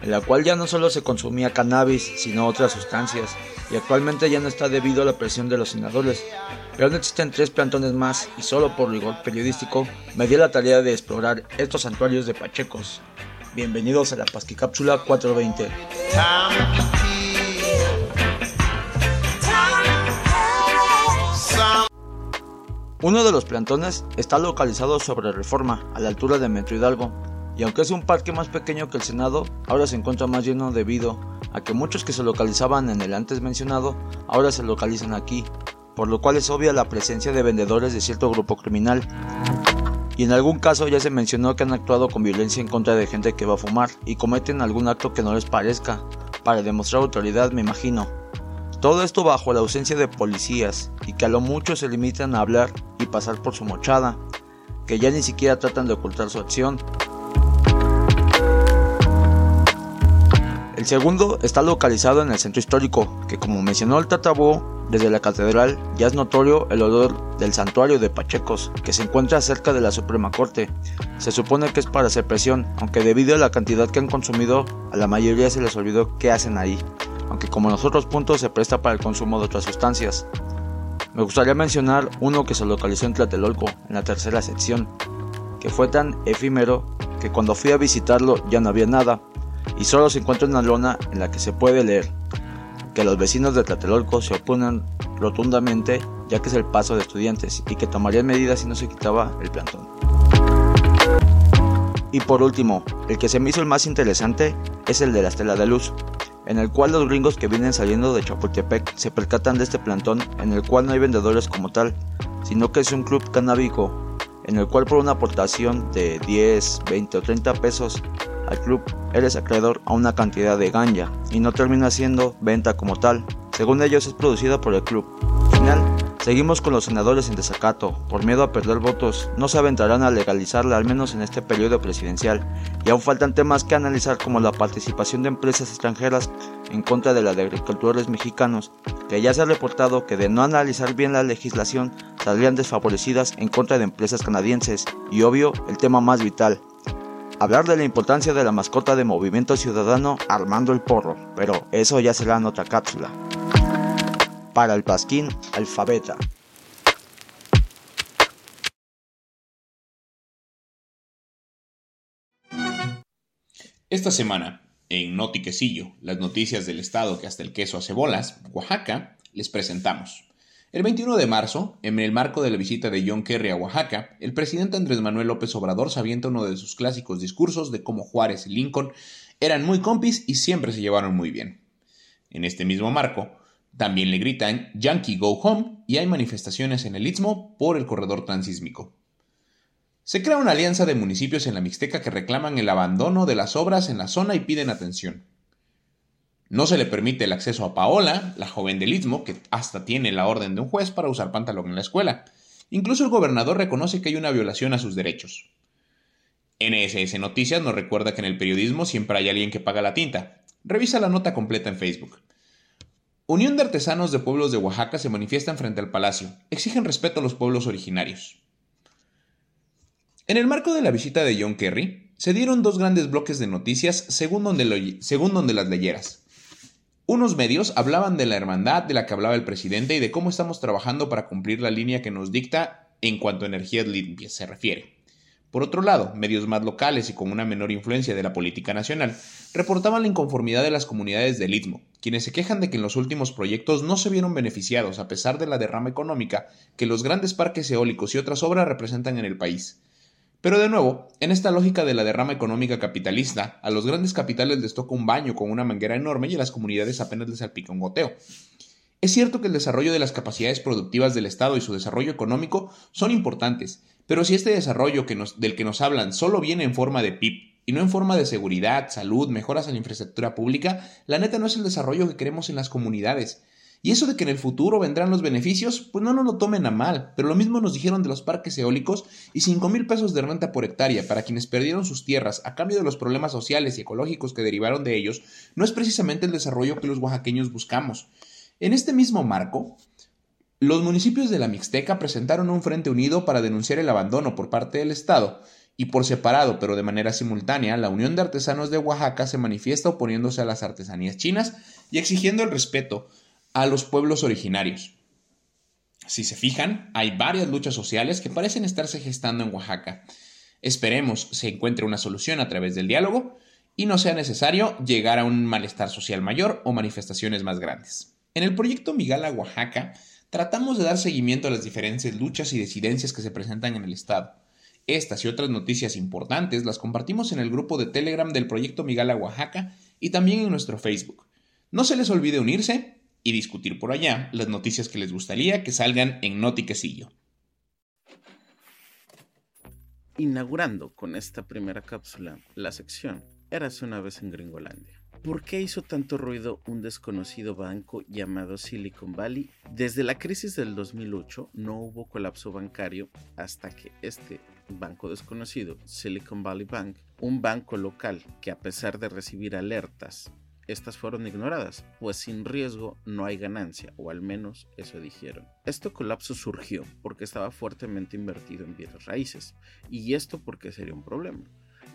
en la cual ya no solo se consumía cannabis, sino otras sustancias, y actualmente ya no está debido a la presión de los senadores. Pero aún existen tres plantones más, y solo por rigor periodístico me di la tarea de explorar estos santuarios de Pachecos. Bienvenidos a la Pasquicápsula 420. Uno de los plantones está localizado sobre Reforma, a la altura de Metro Hidalgo, y aunque es un parque más pequeño que el Senado, ahora se encuentra más lleno debido a que muchos que se localizaban en el antes mencionado ahora se localizan aquí, por lo cual es obvia la presencia de vendedores de cierto grupo criminal. Y en algún caso ya se mencionó que han actuado con violencia en contra de gente que va a fumar y cometen algún acto que no les parezca, para demostrar autoridad me imagino. Todo esto bajo la ausencia de policías y que a lo mucho se limitan a hablar y pasar por su mochada, que ya ni siquiera tratan de ocultar su acción. El segundo está localizado en el centro histórico, que como mencionó el Tatabó, Desde la catedral ya es notorio el olor del santuario de Pachecos, que se encuentra cerca de la Suprema Corte. Se supone que es para hacer presión, aunque debido a la cantidad que han consumido, a la mayoría se les olvidó qué hacen ahí, aunque como en los otros puntos se presta para el consumo de otras sustancias. Me gustaría mencionar uno que se localizó en Tlatelolco, en la tercera sección, que fue tan efímero que cuando fui a visitarlo ya no había nada, y solo se encuentra una lona en la que se puede leer que los vecinos de Tlatelolco se oponen rotundamente ya que es el paso de estudiantes y que tomarían medidas si no se quitaba el plantón. Y por último, el que se me hizo el más interesante es el de la estela de luz, en el cual los gringos que vienen saliendo de Chapultepec se percatan de este plantón en el cual no hay vendedores como tal, sino que es un club canábico, en el cual por una aportación de 10, 20 o 30 pesos al club eres acreedor a una cantidad de ganja y no termina siendo venta como tal. Según ellos es producida por el club. Final, seguimos con los senadores en desacato. Por miedo a perder votos, no se aventarán a legalizarla al menos en este periodo presidencial. Y aún faltan temas que analizar como la participación de empresas extranjeras en contra de la de agricultores mexicanos, que ya se ha reportado que de no analizar bien la legislación saldrían desfavorecidas en contra de empresas canadienses. Y obvio, el tema más vital, hablar de la importancia de la mascota de Movimiento Ciudadano Armando el Porro, pero eso ya será en otra cápsula. Para el Pasquín Alfabeta. Esta semana, en Notiquecillo, las noticias del estado que hasta el queso hace bolas, Oaxaca, les presentamos el 21 de marzo, en el marco de la visita de John Kerry a Oaxaca, el presidente Andrés Manuel López Obrador se avienta uno de sus clásicos discursos de cómo Juárez y Lincoln eran muy compis y siempre se llevaron muy bien. En este mismo marco, también le gritan Yankee Go Home y hay manifestaciones en el Istmo por el corredor transísmico. Se crea una alianza de municipios en la Mixteca que reclaman el abandono de las obras en la zona y piden atención. No se le permite el acceso a Paola, la joven del Istmo, que hasta tiene la orden de un juez para usar pantalón en la escuela. Incluso el gobernador reconoce que hay una violación a sus derechos. NSS Noticias nos recuerda que en el periodismo siempre hay alguien que paga la tinta. Revisa la nota completa en Facebook. Unión de Artesanos de Pueblos de Oaxaca se manifiestan frente al palacio. Exigen respeto a los pueblos originarios. En el marco de la visita de John Kerry, se dieron dos grandes bloques de noticias según donde, según donde las leyeras. Unos medios hablaban de la hermandad de la que hablaba el presidente y de cómo estamos trabajando para cumplir la línea que nos dicta en cuanto a energías limpias se refiere. Por otro lado, medios más locales y con una menor influencia de la política nacional reportaban la inconformidad de las comunidades del Istmo, quienes se quejan de que en los últimos proyectos no se vieron beneficiados a pesar de la derrama económica que los grandes parques eólicos y otras obras representan en el país. Pero de nuevo, en esta lógica de la derrama económica capitalista, a los grandes capitales les toca un baño con una manguera enorme y a las comunidades apenas les salpica un goteo. Es cierto que el desarrollo de las capacidades productivas del Estado y su desarrollo económico son importantes, pero si este desarrollo del que nos hablan solo viene en forma de PIB y no en forma de seguridad, salud, mejoras en la infraestructura pública, la neta no es el desarrollo que queremos en las comunidades. Y eso de que en el futuro vendrán los beneficios, pues no nos lo tomen a mal, pero lo mismo nos dijeron de los parques eólicos y 5 mil pesos de renta por hectárea para quienes perdieron sus tierras a cambio de los problemas sociales y ecológicos que derivaron de ellos, no es precisamente el desarrollo que los oaxaqueños buscamos. En este mismo marco, los municipios de la Mixteca presentaron un frente unido para denunciar el abandono por parte del Estado, y por separado pero de manera simultánea, la Unión de Artesanos de Oaxaca se manifiesta oponiéndose a las artesanías chinas y exigiendo el respeto a los pueblos originarios. Si se fijan, hay varias luchas sociales que parecen estarse gestando en Oaxaca. Esperemos se encuentre una solución a través del diálogo y no sea necesario llegar a un malestar social mayor o manifestaciones más grandes. En el proyecto Migala Oaxaca tratamos de dar seguimiento a las diferentes luchas y decidencias que se presentan en el Estado. Estas y otras noticias importantes las compartimos en el grupo de Telegram del proyecto Migala Oaxaca y también en nuestro Facebook. No se les olvide unirse y discutir por allá las noticias que les gustaría que salgan en Notiquecillo. Inaugurando con esta primera cápsula la sección Eras una vez en Gringolandia. ¿Por qué hizo tanto ruido un desconocido banco llamado Silicon Valley? Desde la crisis del 2008 no hubo colapso bancario hasta que este banco desconocido, Silicon Valley Bank, un banco local que a pesar de recibir alertas estas fueron ignoradas, pues sin riesgo no hay ganancia, o al menos eso dijeron. Este colapso surgió porque estaba fuertemente invertido en bienes raíces, y esto porque sería un problema.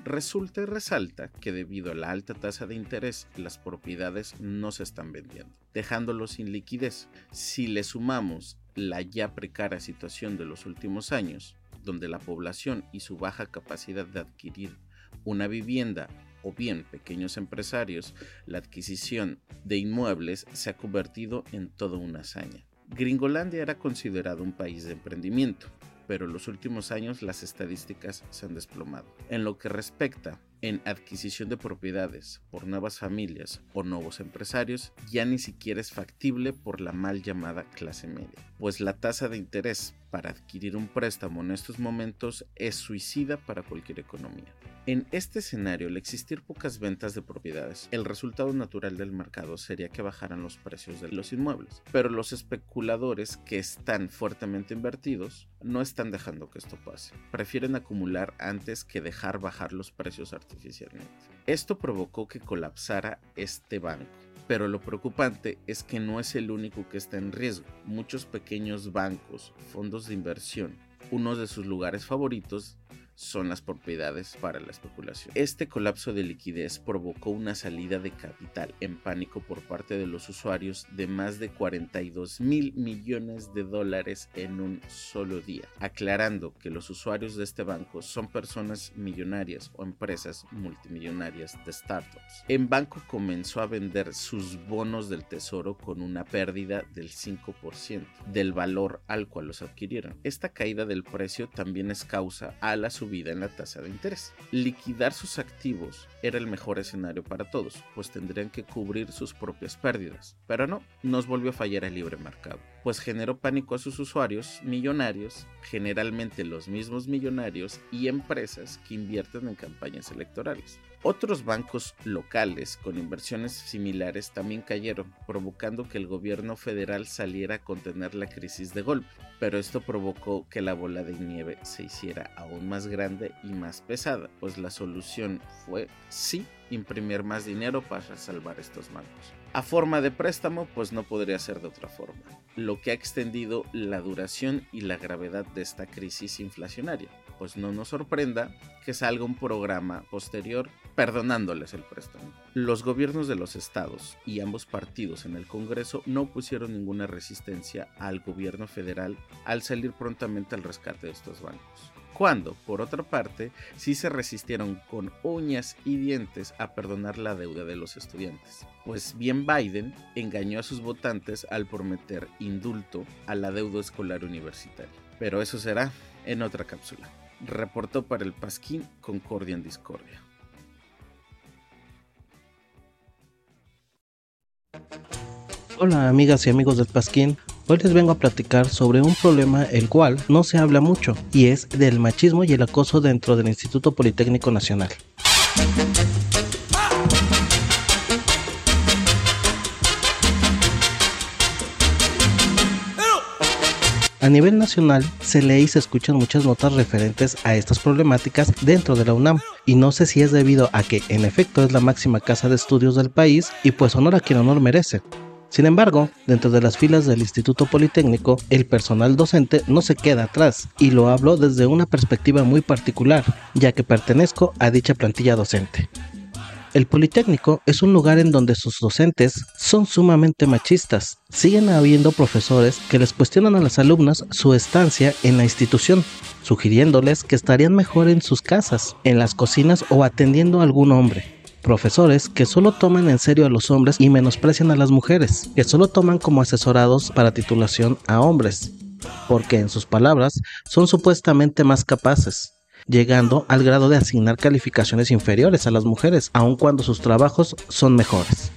Resulta y resalta que debido a la alta tasa de interés, las propiedades no se están vendiendo, dejándolo sin liquidez. Si le sumamos la ya precaria situación de los últimos años, donde la población y su baja capacidad de adquirir una vivienda o bien pequeños empresarios, la adquisición de inmuebles se ha convertido en toda una hazaña. Gringolandia era considerado un país de emprendimiento, pero en los últimos años las estadísticas se han desplomado. En lo que respecta en adquisición de propiedades por nuevas familias o nuevos empresarios ya ni siquiera es factible por la mal llamada clase media, pues la tasa de interés para adquirir un préstamo en estos momentos es suicida para cualquier economía. En este escenario, al existir pocas ventas de propiedades, el resultado natural del mercado sería que bajaran los precios de los inmuebles, pero los especuladores que están fuertemente invertidos no están dejando que esto pase. Prefieren acumular antes que dejar bajar los precios artificialmente. Esto provocó que colapsara este banco. Pero lo preocupante es que no es el único que está en riesgo. Muchos pequeños bancos, fondos de inversión, uno de sus lugares favoritos son las propiedades para la especulación. Este colapso de liquidez provocó una salida de capital en pánico por parte de los usuarios de más de 42 mil millones de dólares en un solo día, aclarando que los usuarios de este banco son personas millonarias o empresas multimillonarias de startups. En banco comenzó a vender sus bonos del tesoro con una pérdida del 5% del valor al cual los adquirieron. Esta caída del precio también es causa a la vida en la tasa de interés. Liquidar sus activos era el mejor escenario para todos, pues tendrían que cubrir sus propias pérdidas. Pero no, nos volvió a fallar el libre mercado, pues generó pánico a sus usuarios millonarios, generalmente los mismos millonarios y empresas que invierten en campañas electorales. Otros bancos locales con inversiones similares también cayeron, provocando que el gobierno federal saliera a contener la crisis de golpe, pero esto provocó que la bola de nieve se hiciera aún más grande y más pesada, pues la solución fue sí imprimir más dinero para salvar estos bancos. A forma de préstamo, pues no podría ser de otra forma, lo que ha extendido la duración y la gravedad de esta crisis inflacionaria, pues no nos sorprenda que salga un programa posterior perdonándoles el préstamo. Los gobiernos de los estados y ambos partidos en el Congreso no pusieron ninguna resistencia al gobierno federal al salir prontamente al rescate de estos bancos cuando, por otra parte, sí se resistieron con uñas y dientes a perdonar la deuda de los estudiantes. Pues bien Biden engañó a sus votantes al prometer indulto a la deuda escolar universitaria. Pero eso será en otra cápsula. Reportó para el Pasquín Concordia en Discordia. Hola amigas y amigos del Pasquín, Hoy les vengo a platicar sobre un problema el cual no se habla mucho y es del machismo y el acoso dentro del Instituto Politécnico Nacional. A nivel nacional se lee y se escuchan muchas notas referentes a estas problemáticas dentro de la UNAM y no sé si es debido a que en efecto es la máxima casa de estudios del país y pues honor a quien honor merece. Sin embargo, dentro de las filas del Instituto Politécnico, el personal docente no se queda atrás, y lo hablo desde una perspectiva muy particular, ya que pertenezco a dicha plantilla docente. El Politécnico es un lugar en donde sus docentes son sumamente machistas. Siguen habiendo profesores que les cuestionan a las alumnas su estancia en la institución, sugiriéndoles que estarían mejor en sus casas, en las cocinas o atendiendo a algún hombre profesores que solo toman en serio a los hombres y menosprecian a las mujeres, que solo toman como asesorados para titulación a hombres, porque en sus palabras son supuestamente más capaces, llegando al grado de asignar calificaciones inferiores a las mujeres, aun cuando sus trabajos son mejores.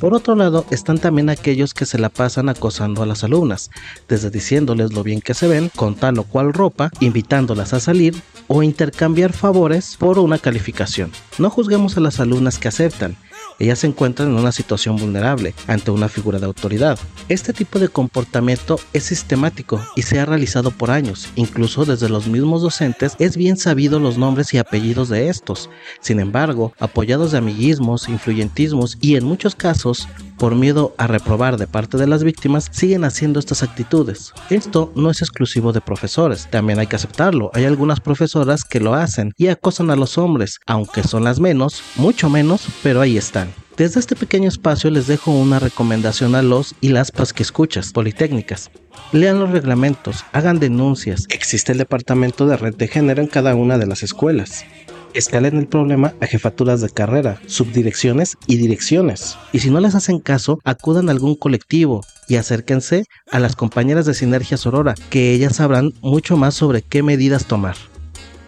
Por otro lado, están también aquellos que se la pasan acosando a las alumnas, desde diciéndoles lo bien que se ven con tal o cual ropa, invitándolas a salir o intercambiar favores por una calificación. No juzguemos a las alumnas que aceptan, Ellas se encuentran en una situación vulnerable ante una figura de autoridad. Este tipo de comportamiento es sistemático y se ha realizado por años. Incluso desde los mismos docentes es bien sabido los nombres y apellidos de estos. Sin embargo, apoyados de amiguismos, influyentismos y en muchos casos por miedo a reprobar de parte de las víctimas, siguen haciendo estas actitudes. Esto no es exclusivo de profesores, también hay que aceptarlo. Hay algunas profesoras que lo hacen y acosan a los hombres, aunque son las menos, mucho menos, pero ahí están. Desde este pequeño espacio les dejo una recomendación a los y las que escuchas politécnicas. Lean los reglamentos, hagan denuncias. Existe el departamento de red de género en cada una de las escuelas. Escalen el problema a jefaturas de carrera, subdirecciones y direcciones. Y si no les hacen caso, acudan a algún colectivo y acérquense a las compañeras de Sinergia Sorora, que ellas sabrán mucho más sobre qué medidas tomar.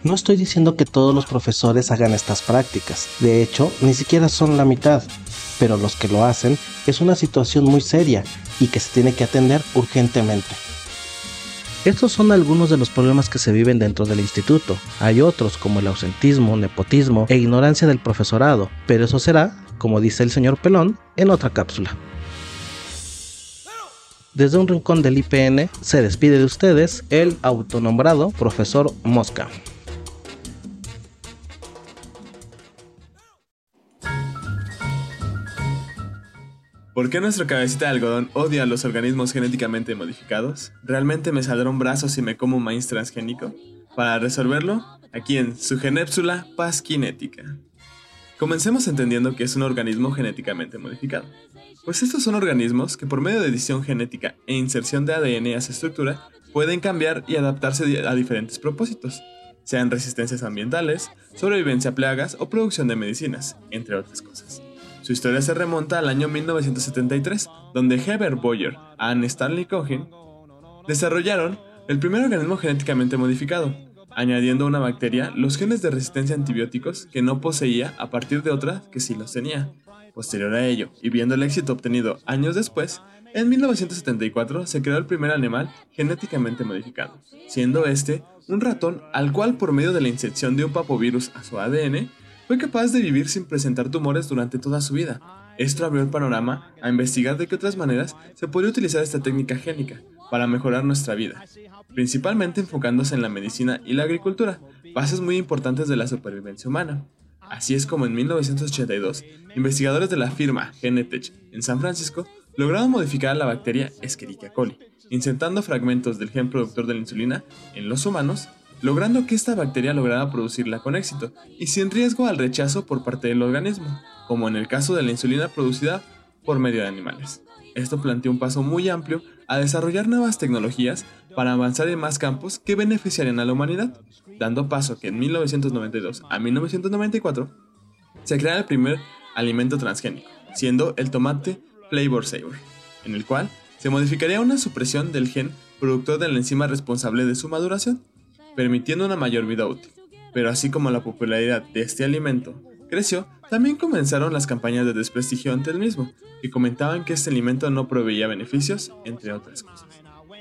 No estoy diciendo que todos los profesores hagan estas prácticas, de hecho, ni siquiera son la mitad, pero los que lo hacen es una situación muy seria y que se tiene que atender urgentemente. Estos son algunos de los problemas que se viven dentro del instituto. Hay otros como el ausentismo, nepotismo e ignorancia del profesorado, pero eso será, como dice el señor Pelón, en otra cápsula. Desde un rincón del IPN se despide de ustedes el autonombrado profesor Mosca. ¿Por qué nuestra cabecita de algodón odia a los organismos genéticamente modificados? ¿Realmente me saldrá un brazo si me como un maíz transgénico? Para resolverlo, aquí en su genépsula pasquinética. Comencemos entendiendo que es un organismo genéticamente modificado. Pues estos son organismos que por medio de edición genética e inserción de ADN a su estructura pueden cambiar y adaptarse a diferentes propósitos, sean resistencias ambientales, sobrevivencia a plagas o producción de medicinas, entre otras cosas. Su historia se remonta al año 1973, donde Heber Boyer, Anne Stanley Cohen desarrollaron el primer organismo genéticamente modificado, añadiendo a una bacteria los genes de resistencia a antibióticos que no poseía a partir de otra que sí los tenía. Posterior a ello, y viendo el éxito obtenido años después, en 1974 se creó el primer animal genéticamente modificado, siendo este un ratón al cual por medio de la inserción de un papovirus a su ADN fue capaz de vivir sin presentar tumores durante toda su vida. Esto abrió el panorama a investigar de qué otras maneras se podría utilizar esta técnica génica para mejorar nuestra vida, principalmente enfocándose en la medicina y la agricultura, bases muy importantes de la supervivencia humana. Así es como en 1982, investigadores de la firma Genetech en San Francisco lograron modificar la bacteria Escherichia coli, insertando fragmentos del gen productor de la insulina en los humanos logrando que esta bacteria lograra producirla con éxito y sin riesgo al rechazo por parte del organismo, como en el caso de la insulina producida por medio de animales. Esto planteó un paso muy amplio a desarrollar nuevas tecnologías para avanzar en más campos que beneficiarían a la humanidad, dando paso que en 1992 a 1994 se creara el primer alimento transgénico, siendo el tomate Flavor Saver, en el cual se modificaría una supresión del gen productor de la enzima responsable de su maduración, permitiendo una mayor vida útil. Pero así como la popularidad de este alimento creció, también comenzaron las campañas de desprestigio ante el mismo, que comentaban que este alimento no proveía beneficios, entre otras cosas.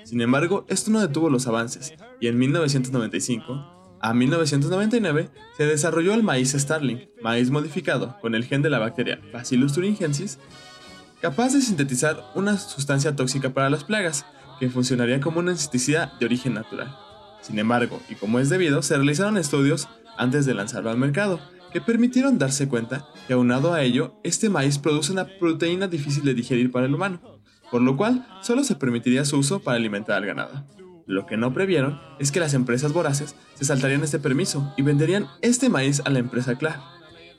Sin embargo, esto no detuvo los avances, y en 1995 a 1999 se desarrolló el maíz Starling, maíz modificado con el gen de la bacteria Bacillus thuringiensis, capaz de sintetizar una sustancia tóxica para las plagas, que funcionaría como un insecticida de origen natural. Sin embargo, y como es debido, se realizaron estudios antes de lanzarlo al mercado, que permitieron darse cuenta que aunado a ello, este maíz produce una proteína difícil de digerir para el humano, por lo cual solo se permitiría su uso para alimentar al ganado. Lo que no previeron es que las empresas voraces se saltarían este permiso y venderían este maíz a la empresa Clar,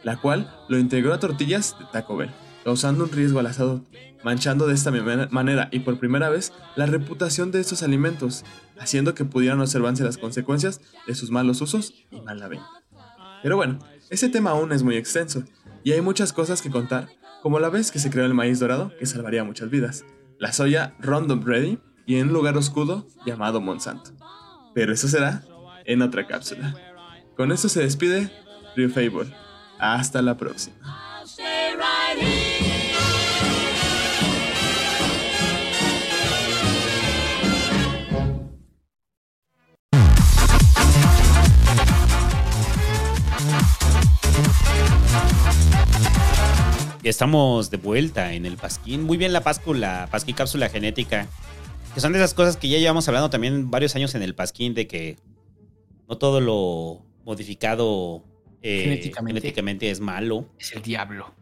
la cual lo integró a tortillas de Taco Bell, causando un riesgo a la salud, manchando de esta manera y por primera vez la reputación de estos alimentos, haciendo que pudieran observarse las consecuencias de sus malos usos y mala venta. Pero bueno, ese tema aún es muy extenso, y hay muchas cosas que contar, como la vez que se creó el maíz dorado que salvaría muchas vidas, la soya Rondon Ready y en un lugar oscuro llamado Monsanto. Pero eso será en otra cápsula. Con eso se despide Rio Fable. Hasta la próxima. Estamos de vuelta en el Pasquín. Muy bien la Páscula, Pasquín Cápsula Genética. Que son de esas cosas que ya llevamos hablando también varios años en el Pasquín, de que no todo lo modificado eh, Genéticamente. genéticamente es malo. Es el diablo.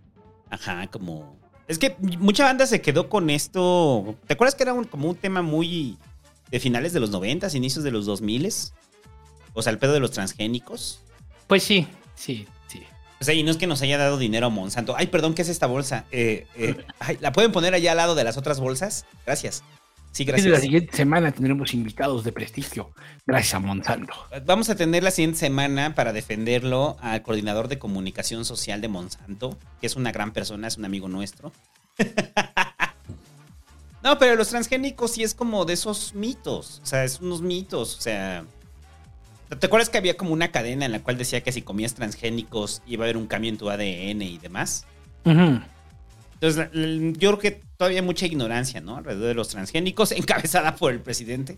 Ajá, como... Es que mucha banda se quedó con esto. ¿Te acuerdas que era un- como un tema muy de finales de los 90, inicios de los 2000? O sea, el pedo de los transgénicos. Pues sí, sí, sí. O sea, y no es que nos haya dado dinero a Monsanto. Ay, perdón, ¿qué es esta bolsa? Eh, eh, ay, ¿La pueden poner allá al lado de las otras bolsas? Gracias. Sí, Y La gracias. siguiente semana tendremos invitados de prestigio. Gracias a Monsanto. Vamos a tener la siguiente semana para defenderlo al coordinador de comunicación social de Monsanto, que es una gran persona, es un amigo nuestro. <laughs> no, pero los transgénicos sí es como de esos mitos. O sea, es unos mitos. O sea. ¿Te acuerdas que había como una cadena en la cual decía que si comías transgénicos iba a haber un cambio en tu ADN y demás? Entonces, yo creo que todavía hay mucha ignorancia, ¿no? Alrededor de los transgénicos, <laughs> encabezada por el presidente.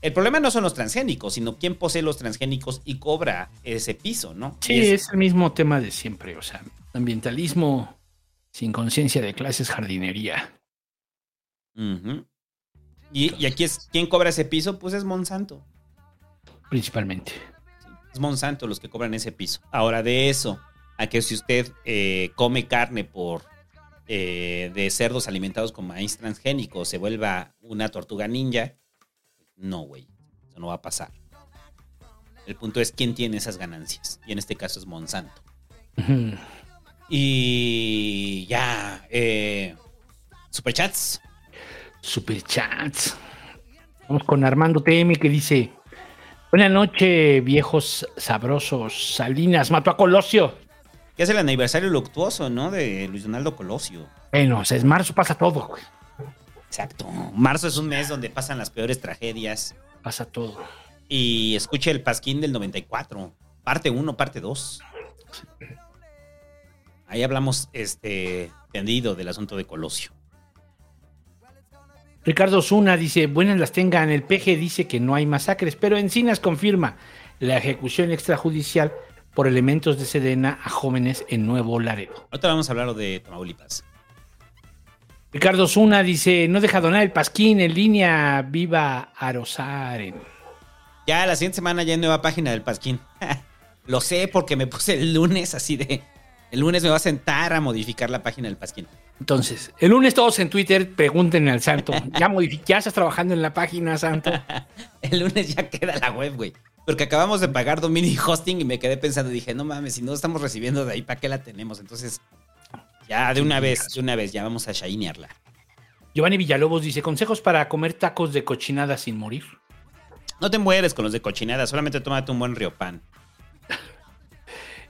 El problema no son los transgénicos, sino quién posee los transgénicos y cobra ese piso, ¿no? Sí, es- es el mismo tema de siempre. O sea, ambientalismo sin conciencia de clases, jardinería. Y, y aquí es, ¿quién cobra ese piso? Pues es Monsanto. Principalmente. Es Monsanto los que cobran ese piso. Ahora, de eso, a que si usted eh, come carne por eh, de cerdos alimentados con maíz transgénico se vuelva una tortuga ninja, no, güey. Eso no va a pasar. El punto es quién tiene esas ganancias. Y en este caso es Monsanto. Y ya, eh, superchats. Superchats. Vamos con Armando TM que dice: Buenas noches, viejos sabrosos. Salinas mató a Colosio. Que es el aniversario luctuoso, ¿no? De Luis Donaldo Colosio. Bueno, o sea, es marzo, pasa todo, güey. Exacto. Marzo es un mes donde pasan las peores tragedias. Pasa todo. Y escuche el Pasquín del 94. Parte 1, parte 2. Ahí hablamos este tendido del asunto de Colosio. Ricardo Zuna dice: Buenas las tengan. El PG dice que no hay masacres, pero Encinas confirma la ejecución extrajudicial por elementos de Sedena a jóvenes en Nuevo Laredo. Ahorita vamos a hablar de Tamaulipas. Ricardo Zuna dice: No deja donar el pasquín en línea. Viva Arosaren. Ya la siguiente semana ya hay nueva página del Pasquín. <laughs> Lo sé porque me puse el lunes así de. El lunes me va a sentar a modificar la página del Pasquín. Entonces, el lunes todos en Twitter pregúntenle al santo. Ya, ya estás trabajando en la página, santo. <laughs> El lunes ya queda la web, güey. Porque acabamos de pagar dominio y hosting y me quedé pensando, dije, no mames, si no estamos recibiendo de ahí, ¿para qué la tenemos? Entonces, ya de una vez, de una vez, ya vamos a shinearla. Giovanni Villalobos dice: Consejos para comer tacos de cochinada sin morir. No te mueres con los de cochinada, solamente tómate un buen riopan.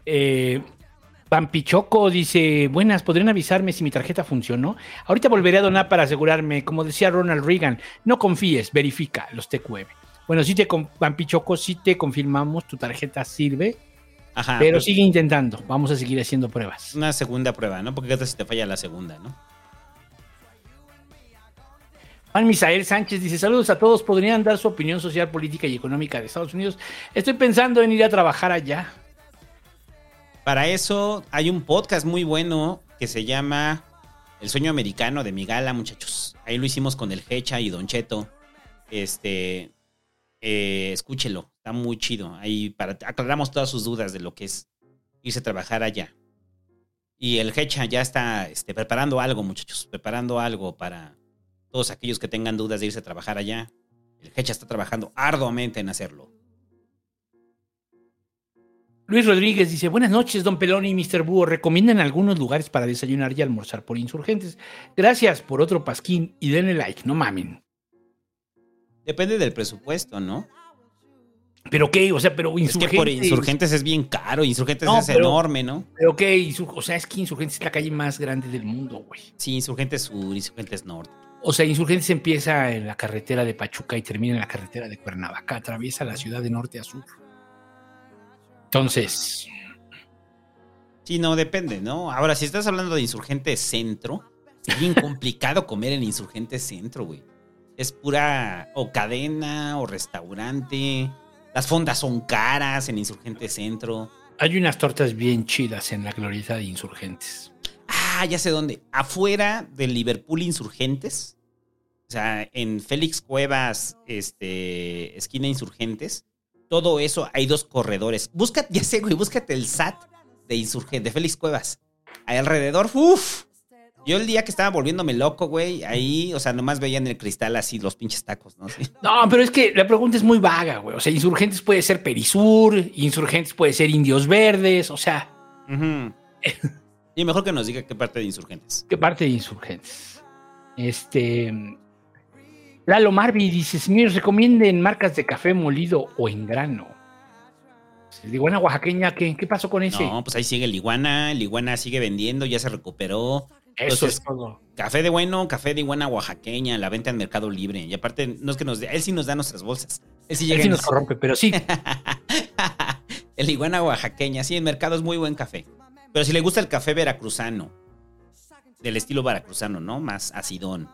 Eh, Pampichoco dice: Buenas, ¿podrían avisarme si mi tarjeta funcionó? Ahorita volveré a donar para asegurarme. Como decía Ronald Reagan, no confíes, verifica los TQM. Bueno, sí te, Pampichoco, sí te confirmamos, tu tarjeta sirve, Ajá. pero pues, sigue intentando. Vamos a seguir haciendo pruebas. Una segunda prueba, ¿no? Porque qué tal si te falla la segunda, ¿no? Juan Misael Sánchez dice: Saludos a todos. ¿Podrían dar su opinión social, política y económica de Estados Unidos? Estoy pensando en ir a trabajar allá. Para eso hay un podcast muy bueno que se llama El sueño americano de Migala, muchachos. Ahí lo hicimos con el Hecha y Don Cheto. Este, eh, escúchelo, está muy chido. Ahí para, aclaramos todas sus dudas de lo que es irse a trabajar allá. Y el Hecha ya está este, preparando algo, muchachos, preparando algo para todos aquellos que tengan dudas de irse a trabajar allá. El Hecha está trabajando arduamente en hacerlo. Luis Rodríguez dice, buenas noches, don Pelón y Mr. Búho. Recomiendan algunos lugares para desayunar y almorzar por insurgentes. Gracias por otro pasquín y denle like, no mamen. Depende del presupuesto, ¿no? ¿Pero qué? O sea, pero Es insurgentes... que por Insurgentes es bien caro, Insurgentes No, es pero- enorme, ¿no? ¿Pero qué? Insur- O sea, es que Insurgentes es la calle más grande del mundo, güey. Sí, Insurgentes Sur, Insurgentes Norte. O sea, Insurgentes empieza en la carretera de Pachuca y termina en la carretera de Cuernavaca. Atraviesa la ciudad de norte a sur. Entonces, Sí, no, depende, ¿no? Ahora, si estás hablando de Insurgentes Centro, es bien complicado <laughs> comer en Insurgentes Centro, güey. Es pura o cadena o restaurante. Las fondas son caras en Insurgentes Centro. Hay unas tortas bien chidas en la glorieta de Insurgentes. Ah, ya sé dónde. Afuera del Liverpool Insurgentes. O sea, en Félix Cuevas, este, esquina Insurgentes. Todo eso, hay dos corredores. Busca, <laughs> ya sé, güey, búscate el SAT de Insurgente, de Félix Cuevas. Ahí alrededor, uff. Yo el día que estaba volviéndome loco, güey, ahí, o sea, nomás veía en el cristal así los pinches tacos, ¿no? Sí. No, pero es que la pregunta es muy vaga, güey. O sea, Insurgentes puede ser Perisur, Insurgentes puede ser Indios Verdes, o sea. Y mejor que nos diga qué parte de Insurgentes. ¿Qué parte de Insurgentes? Este. Lalo Marvi dice: Señores, recomienden marcas de café molido o en grano. El iguana oaxaqueña, ¿qué, ¿qué pasó con ese? No, pues ahí sigue el iguana, el iguana sigue vendiendo, ya se recuperó. Eso Entonces, es todo. Café de bueno, café de iguana oaxaqueña, la venta en Mercado Libre. Y aparte, no es que nos dé, él sí nos da nuestras bolsas. Él sí Él llega sí y nos corrompe, pero sí. <laughs> El iguana oaxaqueña, sí, en mercado es muy buen café. Pero si le gusta el café veracruzano, del estilo veracruzano, ¿no? Más acidón.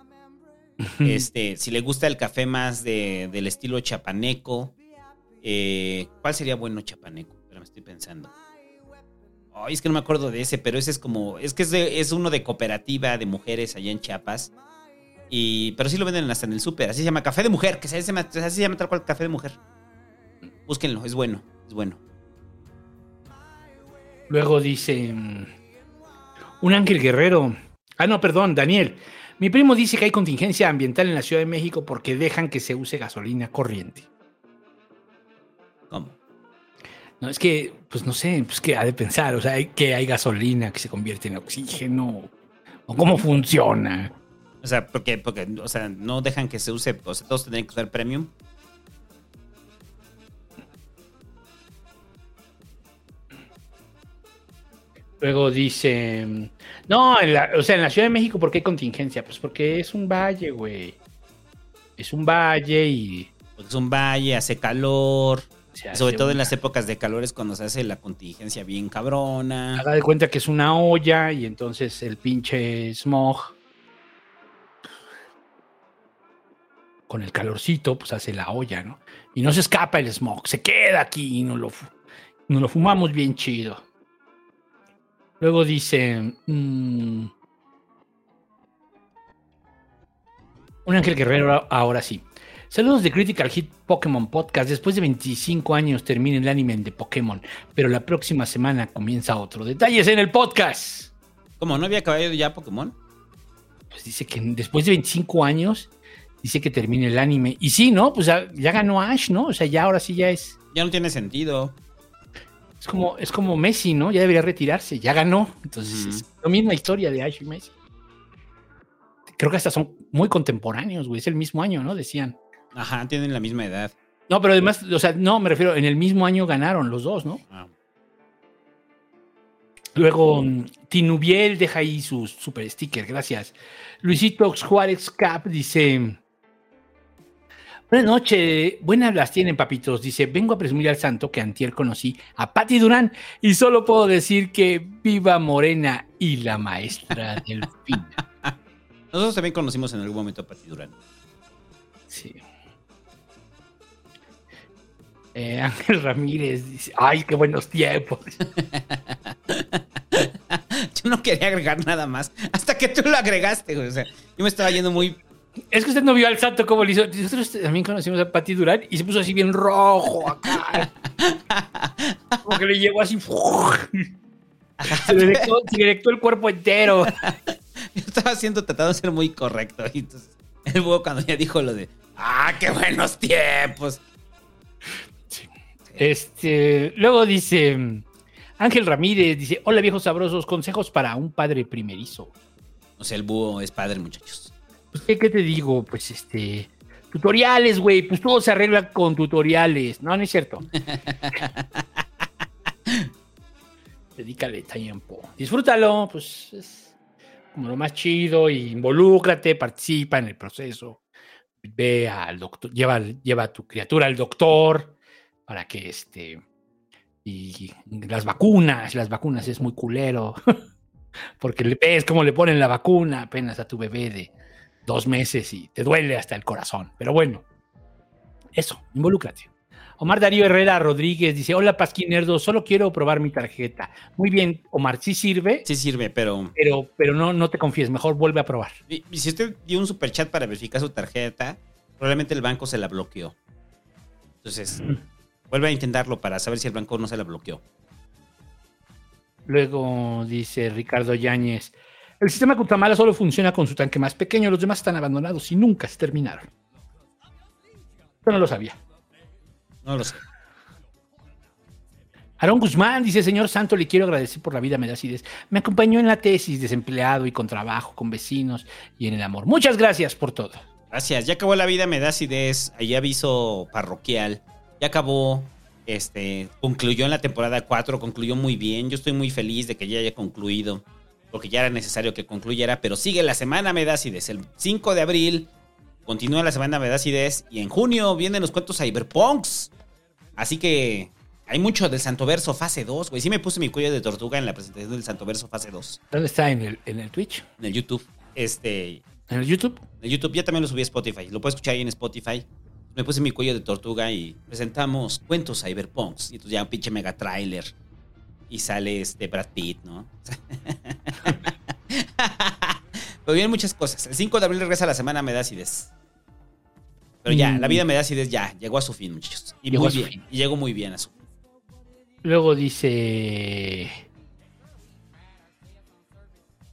Este, si le gusta el café más de, del estilo chapaneco, eh, ¿cuál sería bueno chapaneco? Pero me estoy pensando. Ay, es que no me acuerdo de ese, pero ese es como, es que es, de- es uno de cooperativa de mujeres allá en Chiapas. Y, pero sí lo venden hasta en el súper, así se llama café de mujer, que se llama, así se llama tal cual café de mujer. Búsquenlo, es bueno, es bueno. Luego dice. mm, Un ángel guerrero. Ah, no, perdón, Daniel. Mi primo dice que hay contingencia ambiental en la Ciudad de México porque dejan que se use gasolina corriente. ¿Cómo? No, es que, pues no sé, pues que ha de pensar, o sea, que hay gasolina que se convierte en oxígeno, o cómo funciona. O sea, porque, porque, o sea, no dejan que se use, o sea, todos tendrían que usar premium. Luego dice, no, en la- o sea, en la Ciudad de México, ¿por qué hay contingencia? Pues porque es un valle, güey. Es un valle y... Porque es un valle, hace calor. Sobre todo en las épocas de calor es cuando se hace la contingencia bien cabrona. Haga de cuenta que es una olla y entonces el pinche smog con el calorcito, pues hace la olla, ¿no? Y no se escapa el smog, se queda aquí y nos lo, nos lo fumamos bien chido. Luego dice... mm, un ángel guerrero ahora sí. Saludos de Critical Hit Pokémon Podcast. Después de 25 años termina el anime de Pokémon, pero la próxima semana comienza otro. Detalles en el podcast. ¿Cómo? ¿No había acabado ya Pokémon? Pues dice que después de 25 años, dice que termina el anime. Y sí, ¿no? Pues ya, ya ganó Ash, ¿no? O sea, ya ahora sí ya es. Ya no tiene sentido. Es como, es como Messi, ¿no? Ya debería retirarse, ya ganó. Entonces, es la misma historia de Ash y Messi. Creo que hasta son muy contemporáneos, güey. Es el mismo año, ¿no? Decían. Ajá, tienen la misma edad. No, pero además, o sea, no, me refiero, en el mismo año ganaron los dos, ¿no? Ah. Luego, mm, Tinubiel deja ahí su super sticker, gracias. Luisito Juárez Cap dice: Buenas noches, buenas las tienen, papitos. Dice: Vengo a presumir al santo que antier conocí a Patti Durán y solo puedo decir que viva Morena y la maestra <laughs> del fin. Nosotros también conocimos en algún momento a Pati Durán. Sí. Eh, Ángel Ramírez dice: Ay, qué buenos tiempos. <laughs> Yo no quería agregar nada más. Hasta que tú lo agregaste, güey. O sea, yo me estaba yendo muy. Es que usted no vio al santo como lo hizo. Nosotros también conocimos a Pati Durán y se puso así bien rojo acá. <laughs> como que le llegó así. se, le directó, se le directó el cuerpo entero. <laughs> Yo estaba haciendo, tratando de ser muy correcto. Y entonces, el búho cuando ya dijo lo de. ¡Ah, qué buenos tiempos! Este, luego dice Ángel Ramírez, dice, hola viejos sabrosos, consejos para un padre primerizo. O sea, el búho es padre, muchachos. Pues, ¿qué, qué te digo? Pues este, tutoriales, güey, pues todo se arregla con tutoriales. No, no es cierto. <laughs> Dedícale tiempo. Disfrútalo, pues es como lo más chido, y involúcrate, participa en el proceso. Ve al doctor, lleva, lleva a tu criatura al doctor para que este. Y las vacunas, las vacunas es muy culero. <laughs> Porque le ves cómo le ponen la vacuna apenas a tu bebé de dos meses y te duele hasta el corazón. Pero bueno, eso, involúcrate. Omar Darío Herrera Rodríguez dice: Hola Pasquinerdo, solo quiero probar mi tarjeta. Muy bien, Omar, sí sirve. Sí sirve, pero. Pero, pero no, no te confíes, mejor vuelve a probar. Y, y si usted dio un superchat para verificar su tarjeta, probablemente el banco se la bloqueó. Entonces, vuelve a intentarlo para saber si el banco no se la bloqueó. Luego dice Ricardo Yáñez: El sistema Cutamala solo funciona con su tanque más pequeño, los demás están abandonados y nunca se terminaron. Yo no lo sabía. No lo sé. Aarón Guzmán dice, señor Santo, le quiero agradecer por la vida, me da acidez. Me acompañó en la tesis, desempleado y con trabajo, con vecinos y en el amor. Muchas gracias por todo. Gracias. Ya acabó la vida, me da acidez. Ahí aviso parroquial. Ya acabó. Este, concluyó en la temporada 4, concluyó muy bien. Yo estoy muy feliz de que ya haya concluido. Porque ya era necesario que concluyera. Pero sigue la semana, me da acidez. El 5 de abril continúa la semana, me da acidez. Y en junio vienen los cuentos Cyberpunks. Así que hay mucho del Santoverso fase 2, güey. Sí me puse mi cuello de tortuga en la presentación del Santoverso fase 2. ¿Dónde está? ¿En el, en el Twitch? En el YouTube. Este. ¿En el YouTube? En el YouTube ya también lo subí a Spotify. Lo puedes escuchar ahí en Spotify. Me puse mi cuello de tortuga y presentamos cuentos cyberpunks. Y entonces ya un pinche mega trailer. Y sale este Brad Pitt, ¿no? <laughs> Pero vienen muchas cosas. El 5 de abril regresa la semana me da acidez. Pero ya, Mm. la vida me da acidez ya. Llegó a su fin, muchachos. Y Llegó muy bien. fin. Y llegó muy bien a su fin. Luego dice...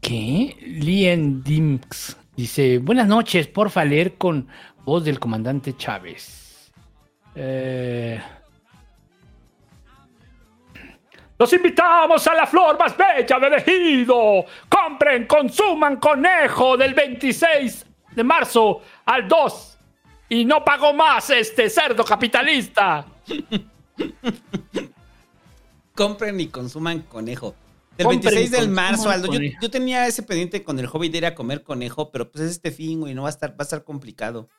¿Qué? Lien Dimks dice, buenas noches, porfa leer con voz del comandante Chávez. Eh, Los invitamos a la flor más bella del ejido. Compren, consuman conejo del 26 de marzo al 2. Y no pago más este cerdo capitalista. <laughs> Compren y consuman conejo. Del Compren y 26 del marzo. Yo, conejo. yo tenía ese pendiente con el hobby de ir a comer conejo, pero pues es este fin, güey. No va a estar, va a estar complicado.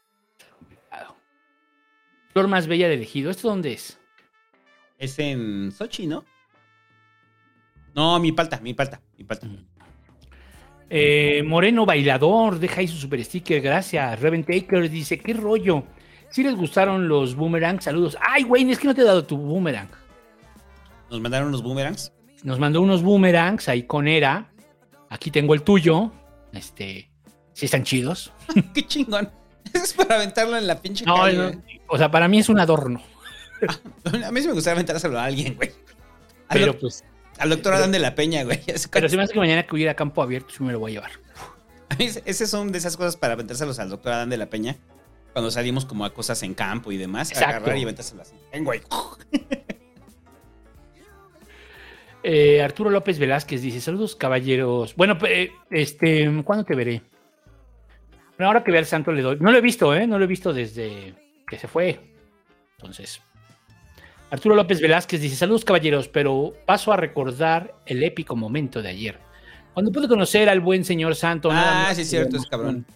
Flor más bella del ejido. ¿Esto dónde es? Es en Sochi, ¿no? No, mi palta, mi palta, mi palta. Eh, Moreno Bailador, deja ahí su super sticker, gracias. Reven Taker dice, ¿qué rollo? Si les gustaron los boomerangs, saludos. Ay, güey, es que no te he dado tu boomerang. Nos mandaron los boomerangs. Nos mandó unos boomerangs ahí con Era. Aquí tengo el tuyo. Este, sí están chidos. <laughs> Qué chingón. <laughs> Es para aventarlo en la pinche No, calle. no, o sea, para mí es un adorno. <laughs> A mí sí me gustaría aventárselo a alguien, güey. Pero pues, al doctor Adán de la Peña, güey. <laughs> Es pero se me hace que mañana que hubiera campo abierto, sí me lo voy a llevar. A mí esas son de esas cosas para aventárselos al doctor Adán de la Peña. Cuando salimos como a cosas en campo y demás. Exacto. Agarrar y aventárselo así. Ven, güey. <laughs> Eh, Arturo López Velázquez dice: Saludos, caballeros. Bueno, eh, este, ¿cuándo te veré? Bueno, ahora que vea el santo le doy. No lo he visto, ¿eh? No lo he visto desde que se fue. Entonces. Arturo López Velázquez dice: Saludos, caballeros, pero paso a recordar el épico momento de ayer. Cuando pude conocer al buen señor santo. Ah, sí, es cierto, es cabrón.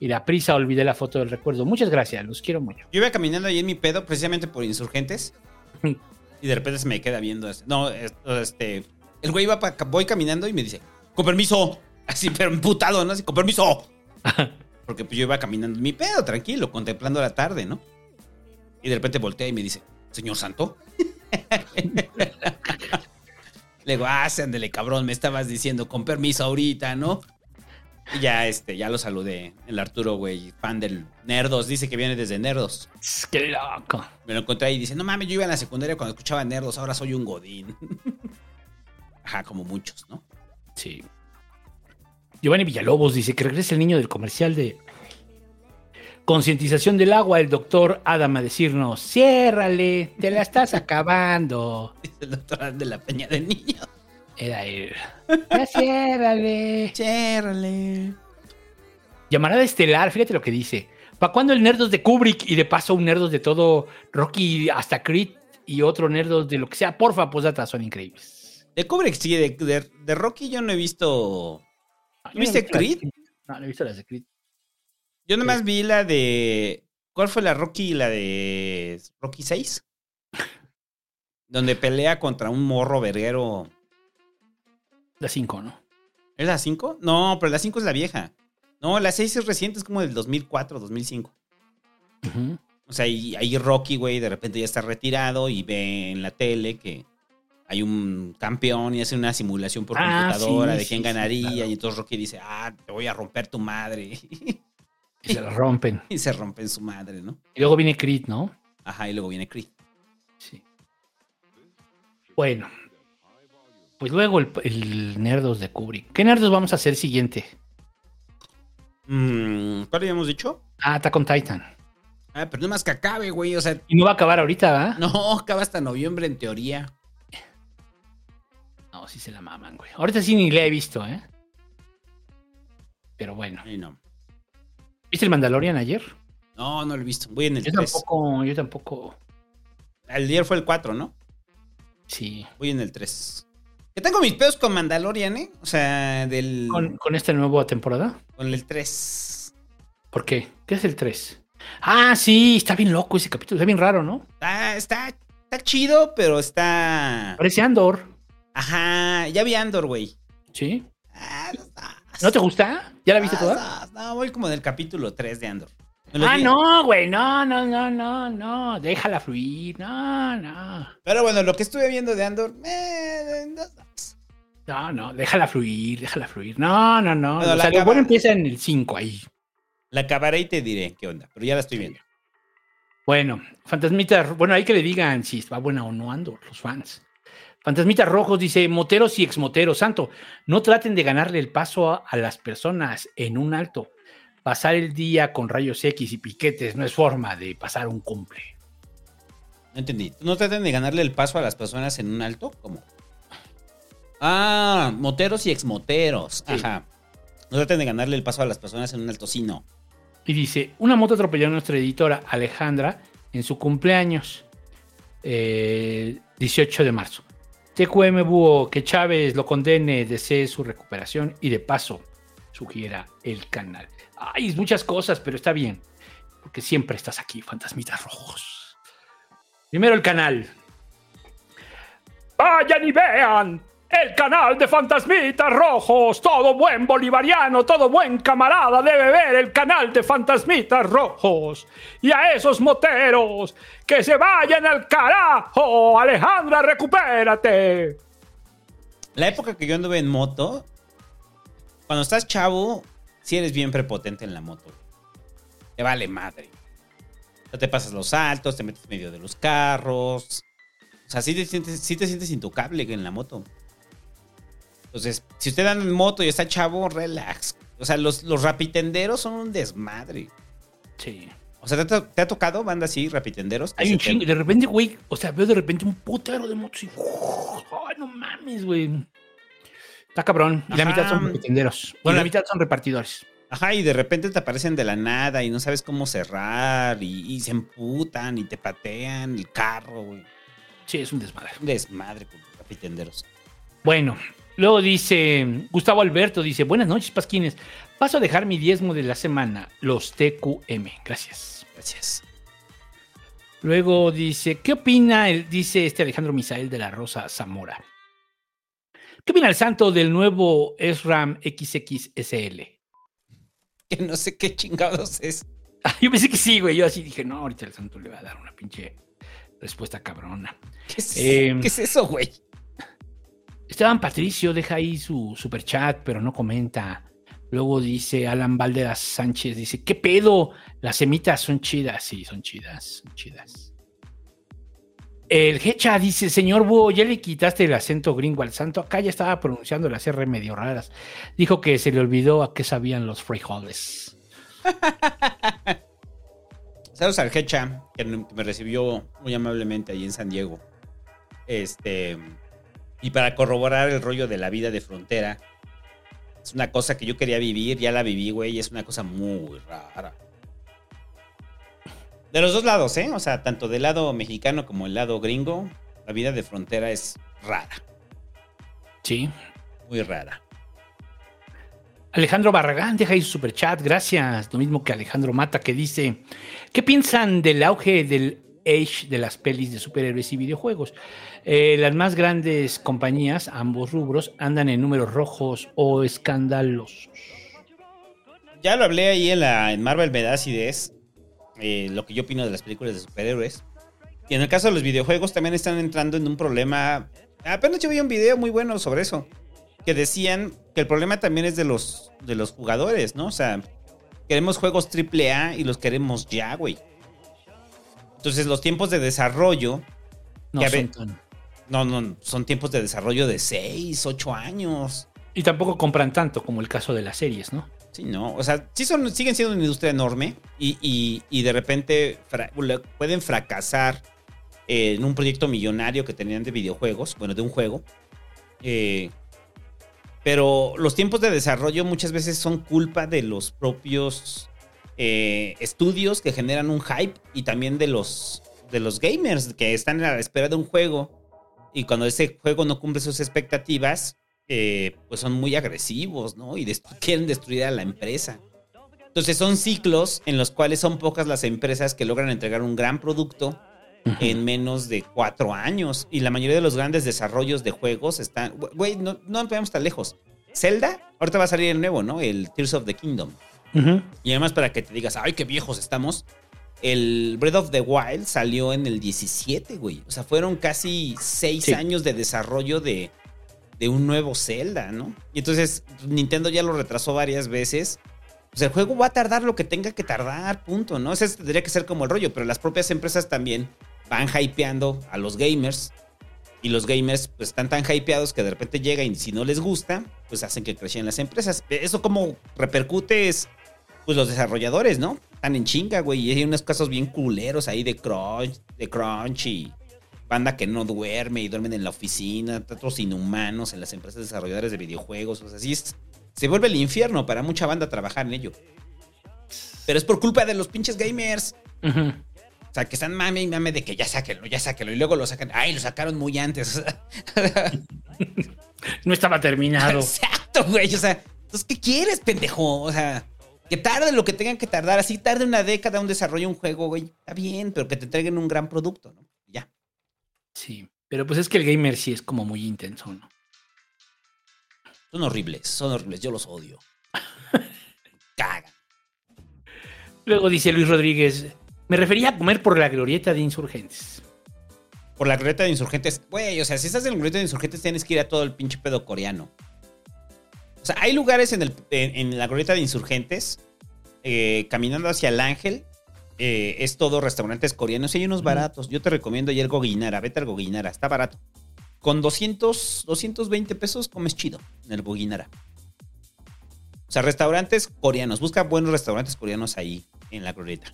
Y la prisa olvidé la foto del recuerdo. Muchas gracias, los quiero mucho. Yo iba caminando ahí en mi pedo, precisamente por insurgentes. Y de repente se me queda viendo. así. No, es- este. El güey va pa- voy caminando y me dice, con permiso. <laughs> Así, pero emputado, ¿no? Así, con permiso. <laughs> Porque pues yo iba caminando en mi pedo, tranquilo, contemplando la tarde, ¿no? Y de repente voltea y me dice, señor Santo. Le digo, ah, sí, ándale, cabrón, me estabas diciendo con permiso ahorita, ¿no? Y ya, este, ya lo saludé. El Arturo, güey, fan del Nerdos, dice que viene desde Nerdos. Qué loco. Me lo encontré ahí y dice, no mames, yo iba en la secundaria cuando escuchaba Nerdos, ahora soy un godín. <laughs> Ajá, como muchos, ¿no? Sí. Giovanni Villalobos dice que regresa el niño del comercial de concientización del agua, el doctor Adam a decirnos, ciérrale, te la estás acabando. <laughs> Dice el doctor de la Peña de Niños. Era él. Ya ciérrale. Ciérrale. Llamarada estelar, fíjate lo que dice. ¿Para cuándo el Nerdos de Kubrick y de paso un Nerdos de todo Rocky hasta Creed y otro Nerdos de lo que sea? Porfa, pues data, son increíbles. De Kubrick, sí, de, de- de Rocky yo no he visto... No he ¿Viste las- Creed? No, no he visto las de Creed. Yo nomás vi la de... ¿Cuál fue la Rocky? La de Rocky 6. Donde pelea contra un morro verguero. La 5, ¿no? ¿Es la 5? No, pero la 5 es la vieja. No, la 6 es reciente, es como del 2004, 2005. Ujú. O sea, y ahí Rocky, güey, de repente ya está retirado y ve en la tele que hay un campeón y hace una simulación por Ah, computadora sí, de quién sí, ganaría. claro. Y entonces Rocky dice, ah, te voy a romper tu madre. <laughs> Y se la rompen. <laughs> y se rompen su madre, ¿no? Y luego viene Creed, ¿no? Ajá, y luego viene Creed. Bueno. Pues luego el, el Nerdos de Kubrick. ¿Qué Nerdos vamos a hacer siguiente? Mm, ¿Cuál habíamos dicho? Ah, Attack on Titan. Ah, pero no más que acabe, güey. O sea, Y no va a acabar ahorita, ¿verdad? <laughs> no, acaba hasta noviembre en teoría. No, sí se la maman, güey. Ahorita sí ni le he visto, ¿eh? Pero bueno. Ay, no. ¿Viste el Mandalorian ayer? No, no lo he visto. Voy en el Yo 3. tampoco, yo tampoco. El día fue el 4, ¿no? Sí. Voy en el 3. Que tengo mis pedos con Mandalorian, ¿eh? O sea, del. ¿Con, con esta nueva temporada? Con el 3. ¿Por qué? ¿Qué es el 3? Ah, sí, está bien loco ese capítulo. Está bien raro, ¿no? Está, está, está chido, pero está. Parece Andor. Ajá, ya vi Andor, güey. ¿Sí? ¿No te gusta? ¿Ya la viste Ah, toda? No, voy como del capítulo 3 de Andor. Ah, no, güey. No, no, no, no, no. Déjala fluir. No, no. Pero bueno, lo que estuve viendo de Andor. eh, no- No, no, déjala fluir, déjala fluir. No, no, no. Bueno, o la sea, lo bueno empieza en el 5 ahí. La acabaré y te diré qué onda. Pero ya la estoy viendo. Bueno, Fantasmitas, bueno, hay que le digan si va buena o no Andor, los fans. Fantasmitas Rojos dice, moteros y exmoteros, santo, no traten de ganarle el paso a, a las personas en un alto. Pasar el día con rayos X y piquetes no es forma de pasar un cumple. No entendí. ¿No tratan de ganarle el paso a las personas en un alto? ¿Cómo? Ah, moteros y exmoteros. Sí. Ajá. No traten de ganarle el paso a las personas en un alto, sí, no. Y dice, una moto atropelló a nuestra editora Alejandra en su cumpleaños, eh, 18 de marzo. TQM Búho, que Chávez lo condene, desee su recuperación y de paso sugiera el canal. Ay, muchas cosas, pero está bien, porque siempre estás aquí, fantasmitas rojos. Primero el canal. Vayan y vean el canal de Fantasmitas Rojos. Todo buen bolivariano, todo buen camarada debe ver el canal de Fantasmitas Rojos. Y a esos moteros, que se vayan al carajo. Alejandra, recupérate. La época que yo anduve en moto, cuando estás chavo, sí eres bien prepotente en la moto. Te vale madre. No te pasas los saltos, te metes en medio de los carros. O sea, sí te sientes, sí te sientes intocable en la moto. Entonces, si usted anda en moto y está chavo, relax. O sea, los, los rapitenderos son un desmadre. Sí. O sea, ¿te, ha- te ha tocado banda así, rapitenderos? Hay un te- chingo. De repente, güey, o sea, veo de repente un putero de motos y. Ay, no mames, güey. Está cabrón. Y la mitad son repartideros. Y Bueno, la mitad son repartidores. Ajá, y de repente te aparecen de la nada y no sabes cómo cerrar y, y se emputan y te patean el carro, güey. Sí, es un desmadre. Un desmadre con los rapitenderos. Bueno, luego dice Gustavo Alberto, dice, buenas noches, Pasquines. Paso a dejar mi diezmo de la semana, los TQM. Gracias. Gracias. Luego dice, ¿qué opina? el- dice este Alejandro Misael de la Rosa Zamora. ¿Qué opina el santo del nuevo SRAM XXSL? Que no sé qué chingados es. Ah, Yo pensé que sí, güey. Yo así dije, no, ahorita el santo le va a dar una pinche respuesta cabrona. ¿Qué es, Eh, ¿qué es eso, güey? Esteban Patricio deja ahí su super chat, pero no comenta. Luego dice Alan Valderas Sánchez, dice, ¿qué pedo? Las semitas son chidas. Sí, son chidas, son chidas. El Hecha dice, señor Búho, ya le quitaste el acento gringo al santo. Acá ya estaba pronunciando las R medio raras. Dijo que se le olvidó a qué sabían los frijoles. <laughs> Saludos al Hecha, que me recibió muy amablemente ahí en San Diego. Este. Y para corroborar el rollo de la vida de frontera, es una cosa que yo quería vivir, ya la viví, güey, y es una cosa muy rara. De los dos lados, ¿eh? O sea, tanto del lado mexicano como el lado gringo, la vida de frontera es rara. Sí. Muy rara. Alejandro Barragán deja ahí su super chat, gracias. Lo mismo que Alejandro Mata que dice, ¿qué piensan del auge del age de las pelis de superhéroes y videojuegos? Eh, las más grandes compañías, ambos rubros, andan en números rojos o escandalosos. Ya lo hablé ahí en, la, en Marvel Me da acidez. eh, lo que yo opino de las películas de superhéroes. Y en el caso de los videojuegos también están entrando en un problema. Apenas yo vi un video muy bueno sobre eso. Que decían que el problema también es de los, de los jugadores, ¿no? O sea, queremos juegos AAA y los queremos ya, güey. Entonces los tiempos de desarrollo... No que son tan- no, no, son tiempos de desarrollo de 6, 8 años. Y tampoco compran tanto como el caso de las series, ¿no? Sí, no. O sea, sí son, siguen siendo una industria enorme y, y- y de repente fra- pueden fracasar en un proyecto millonario que tenían de videojuegos, bueno, de un juego. Eh, pero los tiempos de desarrollo muchas veces son culpa de los propios eh, estudios que generan un hype y también de los, de los gamers que están a la espera de un juego y cuando ese juego no cumple sus expectativas, eh, pues son muy agresivos, ¿no? Y dest- quieren destruir a la empresa. Entonces son ciclos en los cuales son pocas las empresas que logran entregar un gran producto en menos de cuatro años. Y la mayoría de los grandes desarrollos de juegos están... Güey, no, no tan lejos. Zelda, ahorita va a salir el nuevo, ¿no? El Tears of the Kingdom. Y además para que te digas, ay, qué viejos estamos. El Breath of the Wild salió en el 17, güey. O sea, fueron casi seis Sí. años de desarrollo de, de un nuevo Zelda, ¿no? Y entonces Nintendo ya lo retrasó varias veces. Pues el juego va a tardar lo que tenga que tardar, punto, ¿no? Ese tendría que ser como el rollo, pero las propias empresas también van hypeando a los gamers. Y los gamers pues están tan hypeados que de repente llega y si no les gusta, pues hacen que crezcan las empresas. Eso como repercute es, pues los desarrolladores, ¿no? Están en chinga, güey. Y hay unos casos bien culeros ahí de crunch, de crunch y banda que no duerme y duermen en la oficina, otros inhumanos en las empresas desarrolladoras de videojuegos. O sea, así es, se vuelve el infierno para mucha banda trabajar en ello. Pero es por culpa de los pinches gamers. O sea, que están mame y mame de que ya sáquenlo, ya sáquenlo. Y luego lo sacan. Ay, lo sacaron muy antes. <laughs> No estaba terminado. Exacto, güey. O sea, entonces, ¿qué quieres, pendejo? O sea, que tarde lo que tengan que tardar. Así tarde una década un desarrollo de un juego, güey. Está bien, pero que te entreguen un gran producto, ¿no? Ya. Sí, pero pues es que el gamer sí es como muy intenso, ¿no? Son horribles, son horribles. Yo los odio. <laughs> Cagan. Luego dice Luis Rodríguez, me refería a comer por la glorieta de insurgentes. Por la glorieta de insurgentes. Güey, o sea, si estás en la glorieta de insurgentes, tienes que ir a todo el pinche pedo coreano. Sea, hay lugares en, el, en, en la glorieta de insurgentes, eh, caminando hacia el ángel, eh, es todo restaurantes coreanos y hay unos baratos. Yo te recomiendo al Goguinara, vete al Goguinara, está barato. Con 200, 220 pesos comes chido en el Goguinara. O sea, restaurantes coreanos. Busca buenos restaurantes coreanos ahí, en la glorieta.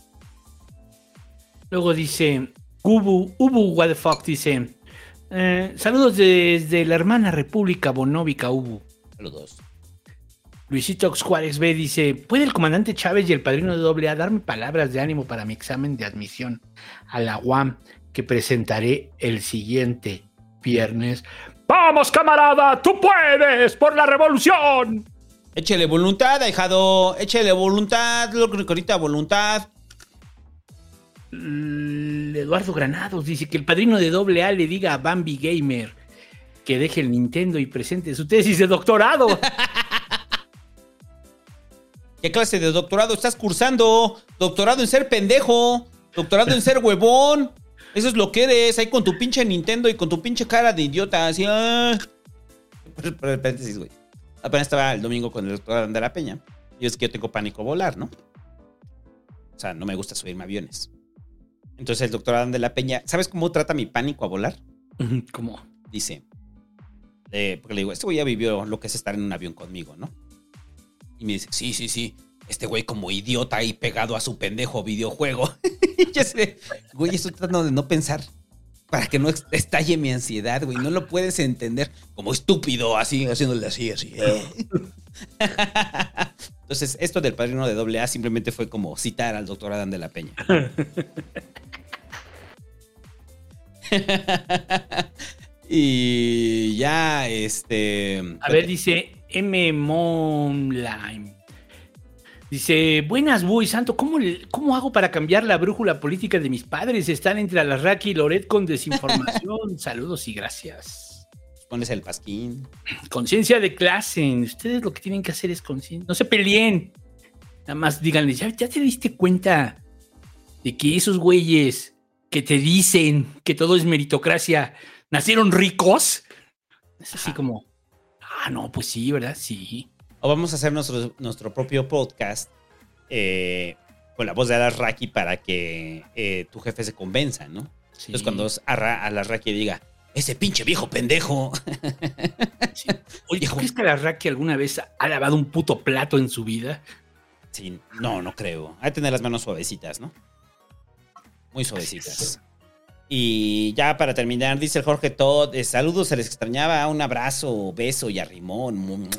Luego dice, Ubu, Ubu, what the fuck, dice, eh, saludos desde la hermana República Bonóvica, Ubu. Saludos. Luisito Juárez B dice, ¿puede el comandante Chávez y el padrino de AA darme palabras de ánimo para mi examen de admisión a la UAM que presentaré el siguiente viernes? ¡Vamos, camarada! ¡Tú puedes! ¡Por la revolución! Échele voluntad, ahijado. Échele voluntad, lo que ahorita voluntad. Eduardo Granados dice que el padrino de AA le diga a Bambi Gamer que deje el Nintendo y presente su tesis de doctorado. <laughs> ¿Qué clase de doctorado estás cursando? Doctorado en ser pendejo. Doctorado en ser huevón. Eso es lo que eres. Ahí con tu pinche Nintendo y con tu pinche cara de idiota. Así. ah. Paréntesis, güey. Apenas estaba el domingo con el doctor de la Peña. Y es que yo tengo pánico a volar, ¿no? O sea, no me gusta subirme a aviones. Entonces el doctor Adán de la Peña, ¿sabes cómo trata mi pánico a volar? ¿Cómo? Dice, eh, porque le digo, este güey ya vivió lo que es estar en un avión conmigo, ¿no? Y me dice, sí, sí, sí, este güey como idiota ahí pegado a su pendejo videojuego. y <laughs> yo sé, güey, estoy tratando de no pensar para que no estalle mi ansiedad, güey. No lo puedes entender como estúpido, así, haciéndole así, así. eh. <laughs> Entonces, esto del padrino de AA simplemente fue como citar al doctor Adán de la Peña. <laughs> y ya, este. A ver, dice M. Monlime. Dice, buenas, Buy Santo, ¿cómo, ¿cómo hago para cambiar la brújula política de mis padres? Están entre Alarraqui y Loret con desinformación. <laughs> Saludos y gracias. Pones el pasquín. Conciencia de clase. Ustedes lo que tienen que hacer es conciencia. No se peleen. Nada más díganle, ¿ya, ya te diste cuenta de que esos güeyes que te dicen que todo es meritocracia nacieron ricos. Es así como, ah, no, pues sí, ¿verdad? Sí. O vamos a hacer nuestro, nuestro propio podcast eh, con la voz de Alasraki para que eh, tu jefe se convenza, ¿no? Entonces cuando Alasraki diga, ese pinche viejo pendejo. <laughs> Oye, ¿crees que Alasraki alguna vez ha lavado un puto plato en su vida? Sí, no, no creo. Hay que tener las manos suavecitas, ¿no? Muy suavecitas. Y ya para terminar, dice el Jorge Todd, eh, saludos, se les extrañaba, un abrazo, beso y arrimón.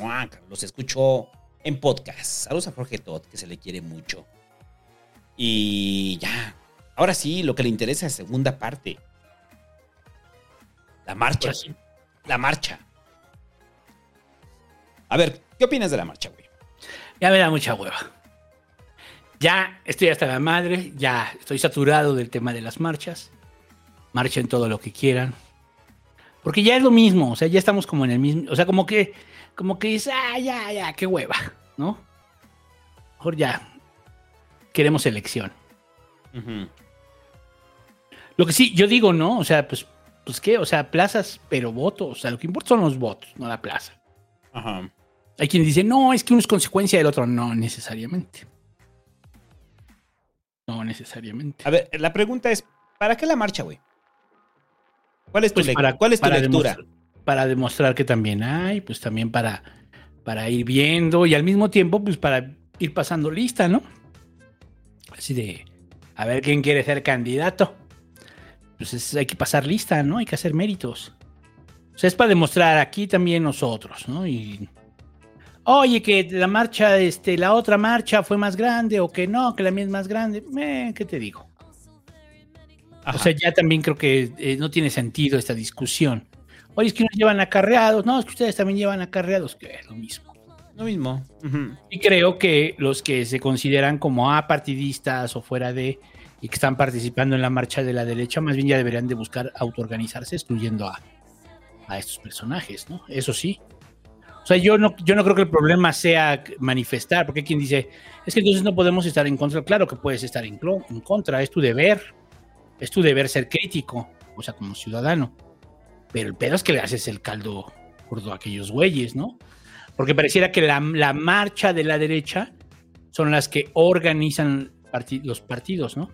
Los escucho en podcast. Saludos a Jorge Todd, que se le quiere mucho. Y ya, ahora sí, lo que le interesa es segunda parte. La marcha. La marcha. A ver, ¿qué opinas de la marcha, güey? Ya me da mucha hueva. Ya estoy hasta la madre, ya estoy saturado del tema de las marchas marchen todo lo que quieran. Porque ya es lo mismo, o sea, ya estamos como en el mismo, o sea, como que, como que dice, ah, ya, ya, qué hueva, ¿no? Mejor ya, queremos elección. Lo que sí, yo digo, ¿no? O sea, pues, pues qué, o sea, plazas, pero votos, o sea, lo que importa son los votos, no la plaza. Ajá. Hay quien dice, no, es que uno es consecuencia del otro, no necesariamente. No necesariamente. A ver, la pregunta es, ¿para qué la marcha, güey? ¿Cuál es tu, pues para, ¿cuál es tu lectura? para demostrar que también hay, pues también para, para ir viendo y al mismo tiempo, pues para ir pasando lista, ¿no? Así de, a ver quién quiere ser candidato. Pues hay que pasar lista, ¿no? Hay que hacer méritos. O sea, es para demostrar aquí también nosotros, ¿no? Y, oye, que la marcha, este, la otra marcha fue más grande o que no, que la mía es más grande. Eh, ¿Qué te digo? O sea, ya también creo que eh, no tiene sentido esta discusión. Oye, es que unos llevan acarreados. No, es que ustedes también llevan acarreados, que es lo mismo. Lo mismo. Y creo que los que se consideran como apartidistas o fuera de y que están participando en la marcha de la derecha, más bien ya deberían de buscar autoorganizarse excluyendo a, a estos personajes, ¿no? Eso sí. O sea, yo no, yo no creo que el problema sea manifestar, porque hay quien dice, es que entonces no podemos estar en contra. Claro que puedes estar en, en contra, es tu deber es tu deber ser crítico, o sea, como ciudadano. Pero el pedo es que le haces el caldo gordo a aquellos güeyes, ¿no? Porque pareciera que la, marcha de la derecha son las que organizan los partidos, ¿no?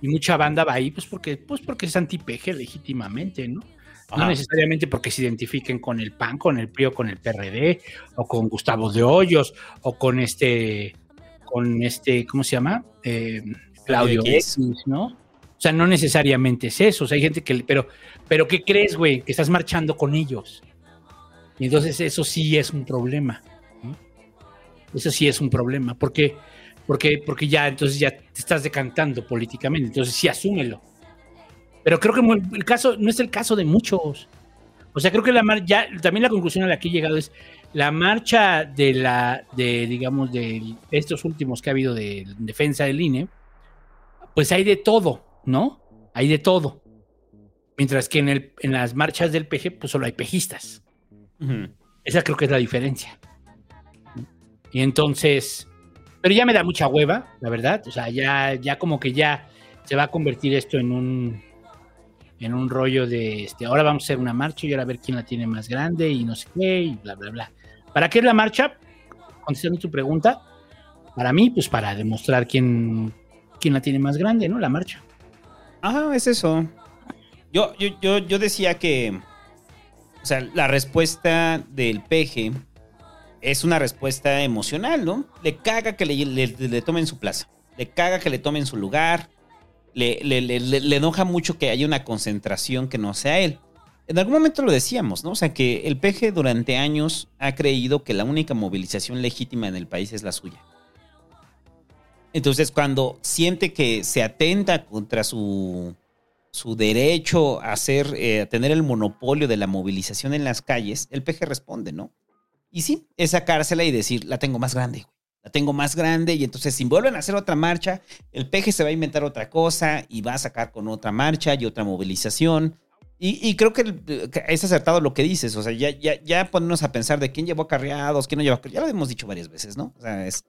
Y mucha banda va ahí, pues porque, pues porque es anti-PG legítimamente, ¿no? No necesariamente porque se identifiquen con el PAN, con el PRI o con el PRD, o con Gustavo de Hoyos, o con este, con este, ¿cómo se llama? Eh, Claudio X, ¿no? O sea, no necesariamente es eso. O sea, hay gente que. Pero, pero ¿qué crees, güey? Que estás marchando con ellos. Y entonces eso sí es un problema. Eso sí es un problema. Porque, porque, porque ya, entonces ya te estás decantando políticamente. Entonces sí, asúmelo. Pero creo que el caso no es el caso de muchos. O sea, creo que la ya también la conclusión a la que he llegado es la marcha de la, de, digamos, de estos últimos que ha habido de defensa del INE, pues hay de todo. ¿No? Hay de todo. Mientras que en, el, en las marchas del PG, pues solo hay pejistas. Esa creo que es la diferencia. Y entonces, pero ya me da mucha hueva, la verdad. O sea, ya, ya como que ya se va a convertir esto en un en un rollo de este, ahora vamos a hacer una marcha y ahora a ver quién la tiene más grande y no sé qué, y bla, bla, bla. ¿Para qué es la marcha? Contestando tu pregunta, para mí, pues para demostrar quién, quién la tiene más grande, ¿no? La marcha. Ah, es eso. Yo, yo, yo, decía que. O sea, la respuesta del peje es una respuesta emocional, ¿no? Le caga que le, tomen su plaza. Le caga que le tomen su lugar. Le, le, enoja mucho que haya una concentración que no sea él. En algún momento lo decíamos, ¿no? O sea, que el peje durante años ha creído que la única movilización legítima en el país es la suya. Entonces, cuando siente que se atenta contra su, su derecho a, hacer, eh, a tener el monopolio de la movilización en las calles, el PG responde, ¿no? Y sí, es sacársela y decir, la tengo más grande, la tengo más grande y entonces si vuelven a hacer otra marcha, el PG se va a inventar otra cosa y va a sacar con otra marcha y otra movilización. Y, creo que, es acertado lo que dices, o sea, ya, ya, ya ponernos a pensar de quién llevó acarreados, quién no llevó acarreados, ya lo hemos dicho varias veces, ¿no? O sea, es,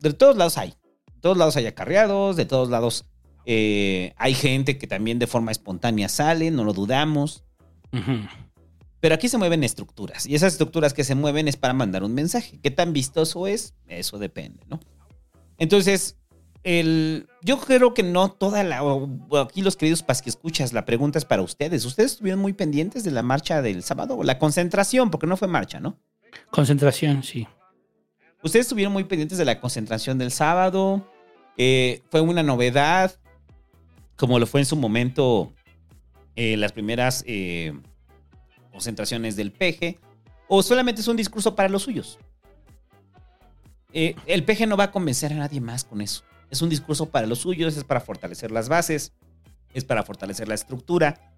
de todos lados hay, todos lados hay acarreados, de todos lados Eh, hay gente que también de forma espontánea sale, no lo dudamos. Pero aquí se mueven estructuras. Y esas estructuras que se mueven es para mandar un mensaje. ¿Qué tan vistoso es? Eso depende, ¿no? Entonces, el, yo creo que no toda la. Aquí, los queridos pas que escuchas, la pregunta es para ustedes. ¿Ustedes estuvieron muy pendientes de la marcha del sábado? La concentración, porque no fue marcha, ¿no? Concentración, sí. Ustedes estuvieron muy pendientes de la concentración del sábado. Eh, fue una novedad como lo fue en su momento eh, las primeras eh, concentraciones del peje, o solamente es un discurso para los suyos. Eh, el peje no va a convencer a nadie más con eso. Es un discurso para los suyos, es para fortalecer las bases, es para fortalecer la estructura,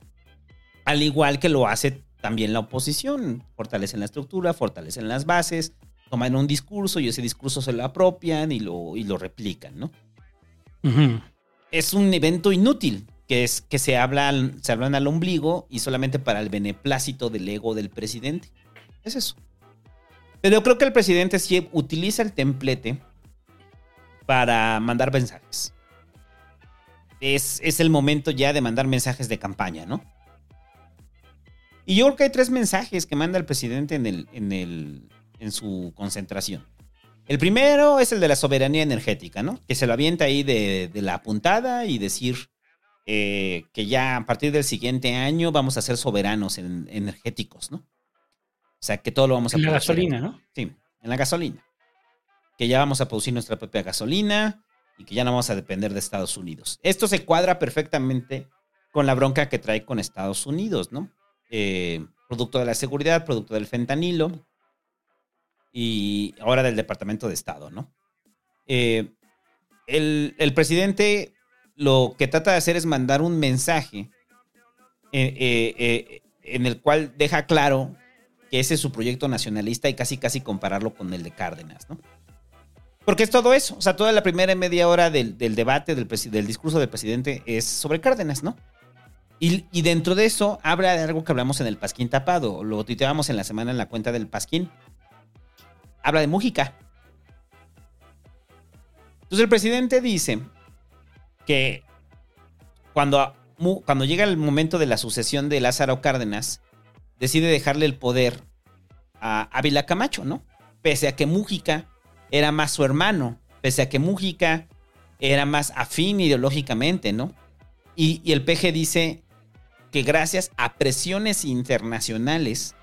al igual que lo hace también la oposición. Fortalecen la estructura, fortalecen las bases, toman un discurso y ese discurso se lo apropian y lo, y lo replican, ¿no? es un evento inútil, que es que se hablan, se hablan al ombligo y solamente para el beneplácito del ego del presidente. Es eso. Pero yo creo que el presidente sí utiliza el templete para mandar mensajes. Es, es, el momento ya de mandar mensajes de campaña, ¿no? Y yo creo que hay tres mensajes que manda el presidente en, el, en, el, en su concentración. El primero es el de la soberanía energética, ¿no? Que se lo avienta ahí de, la puntada y decir eh, que ya a partir del siguiente año vamos a ser soberanos energéticos, ¿no? O sea, que todo lo vamos a En la gasolina, ¿no? Sí, en la gasolina. Que ya vamos a producir nuestra propia gasolina y que ya no vamos a depender de Estados Unidos. Esto se cuadra perfectamente con la bronca que trae con Estados Unidos, ¿no? Eh, producto de la seguridad, producto del fentanilo, y ahora del Departamento de Estado, ¿no? Eh, el, presidente lo que trata de hacer es mandar un mensaje eh, eh, en el cual deja claro que ese es su proyecto nacionalista y casi casi compararlo con el de Cárdenas, ¿no? Porque es todo eso, o sea, toda la primera media hora del, debate, del, del, discurso del presidente es sobre Cárdenas, ¿no? Y, y, dentro de eso habla de algo que hablamos en el Pasquín Tapado, lo tuiteábamos en la semana en la cuenta del Pasquín, habla de Mújica. Entonces el presidente dice que cuando, cuando llega el momento de la sucesión de Lázaro Cárdenas, decide dejarle el poder a Ávila Camacho, ¿no? Pese a que Mújica era más su hermano, pese a que Mújica era más afín ideológicamente, ¿no? Y, y el PG dice que gracias a presiones internacionales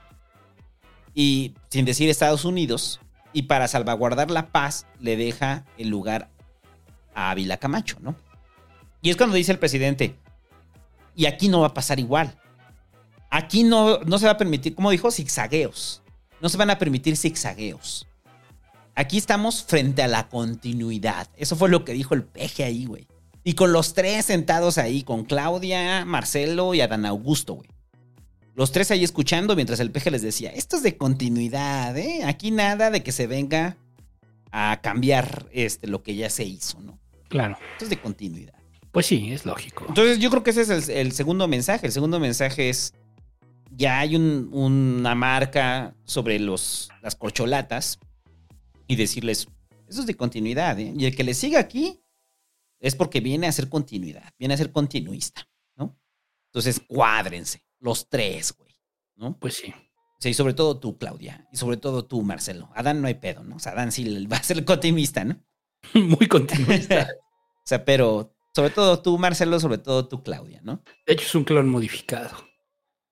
y sin decir Estados Unidos, y para salvaguardar la paz le deja el lugar a Ávila Camacho, ¿no? Y es cuando dice el presidente, y aquí no va a pasar igual. Aquí no, no se va a permitir, como dijo, zigzagueos. No se van a permitir zigzagueos. Aquí estamos frente a la continuidad. Eso fue lo que dijo el peje ahí, güey. Y con los tres sentados ahí, con Claudia, Marcelo y Adán Augusto, güey. Los tres ahí escuchando mientras el peje les decía, esto es de continuidad, ¿eh? Aquí nada de que se venga a cambiar este, lo que ya se hizo, ¿no? Claro. Esto es de continuidad. Pues sí, es lógico. Entonces yo creo que ese es el, segundo mensaje. El segundo mensaje es, ya hay una marca sobre los, las corcholatas y decirles, eso es de continuidad, ¿eh? Y el que le siga aquí es porque viene a ser continuidad, viene a ser continuista, ¿no? Entonces cuádrense los tres, güey, ¿no? Pues sí. Sí, sobre todo tú, Claudia, y sobre todo tú, Marcelo. Adán no hay pedo, ¿no? O sea, Adán sí va a ser continuista, ¿no? <laughs> Muy continuista. <laughs> o sea, pero sobre todo tú, Marcelo, sobre todo tú, Claudia, ¿no? De hecho, es un clon modificado.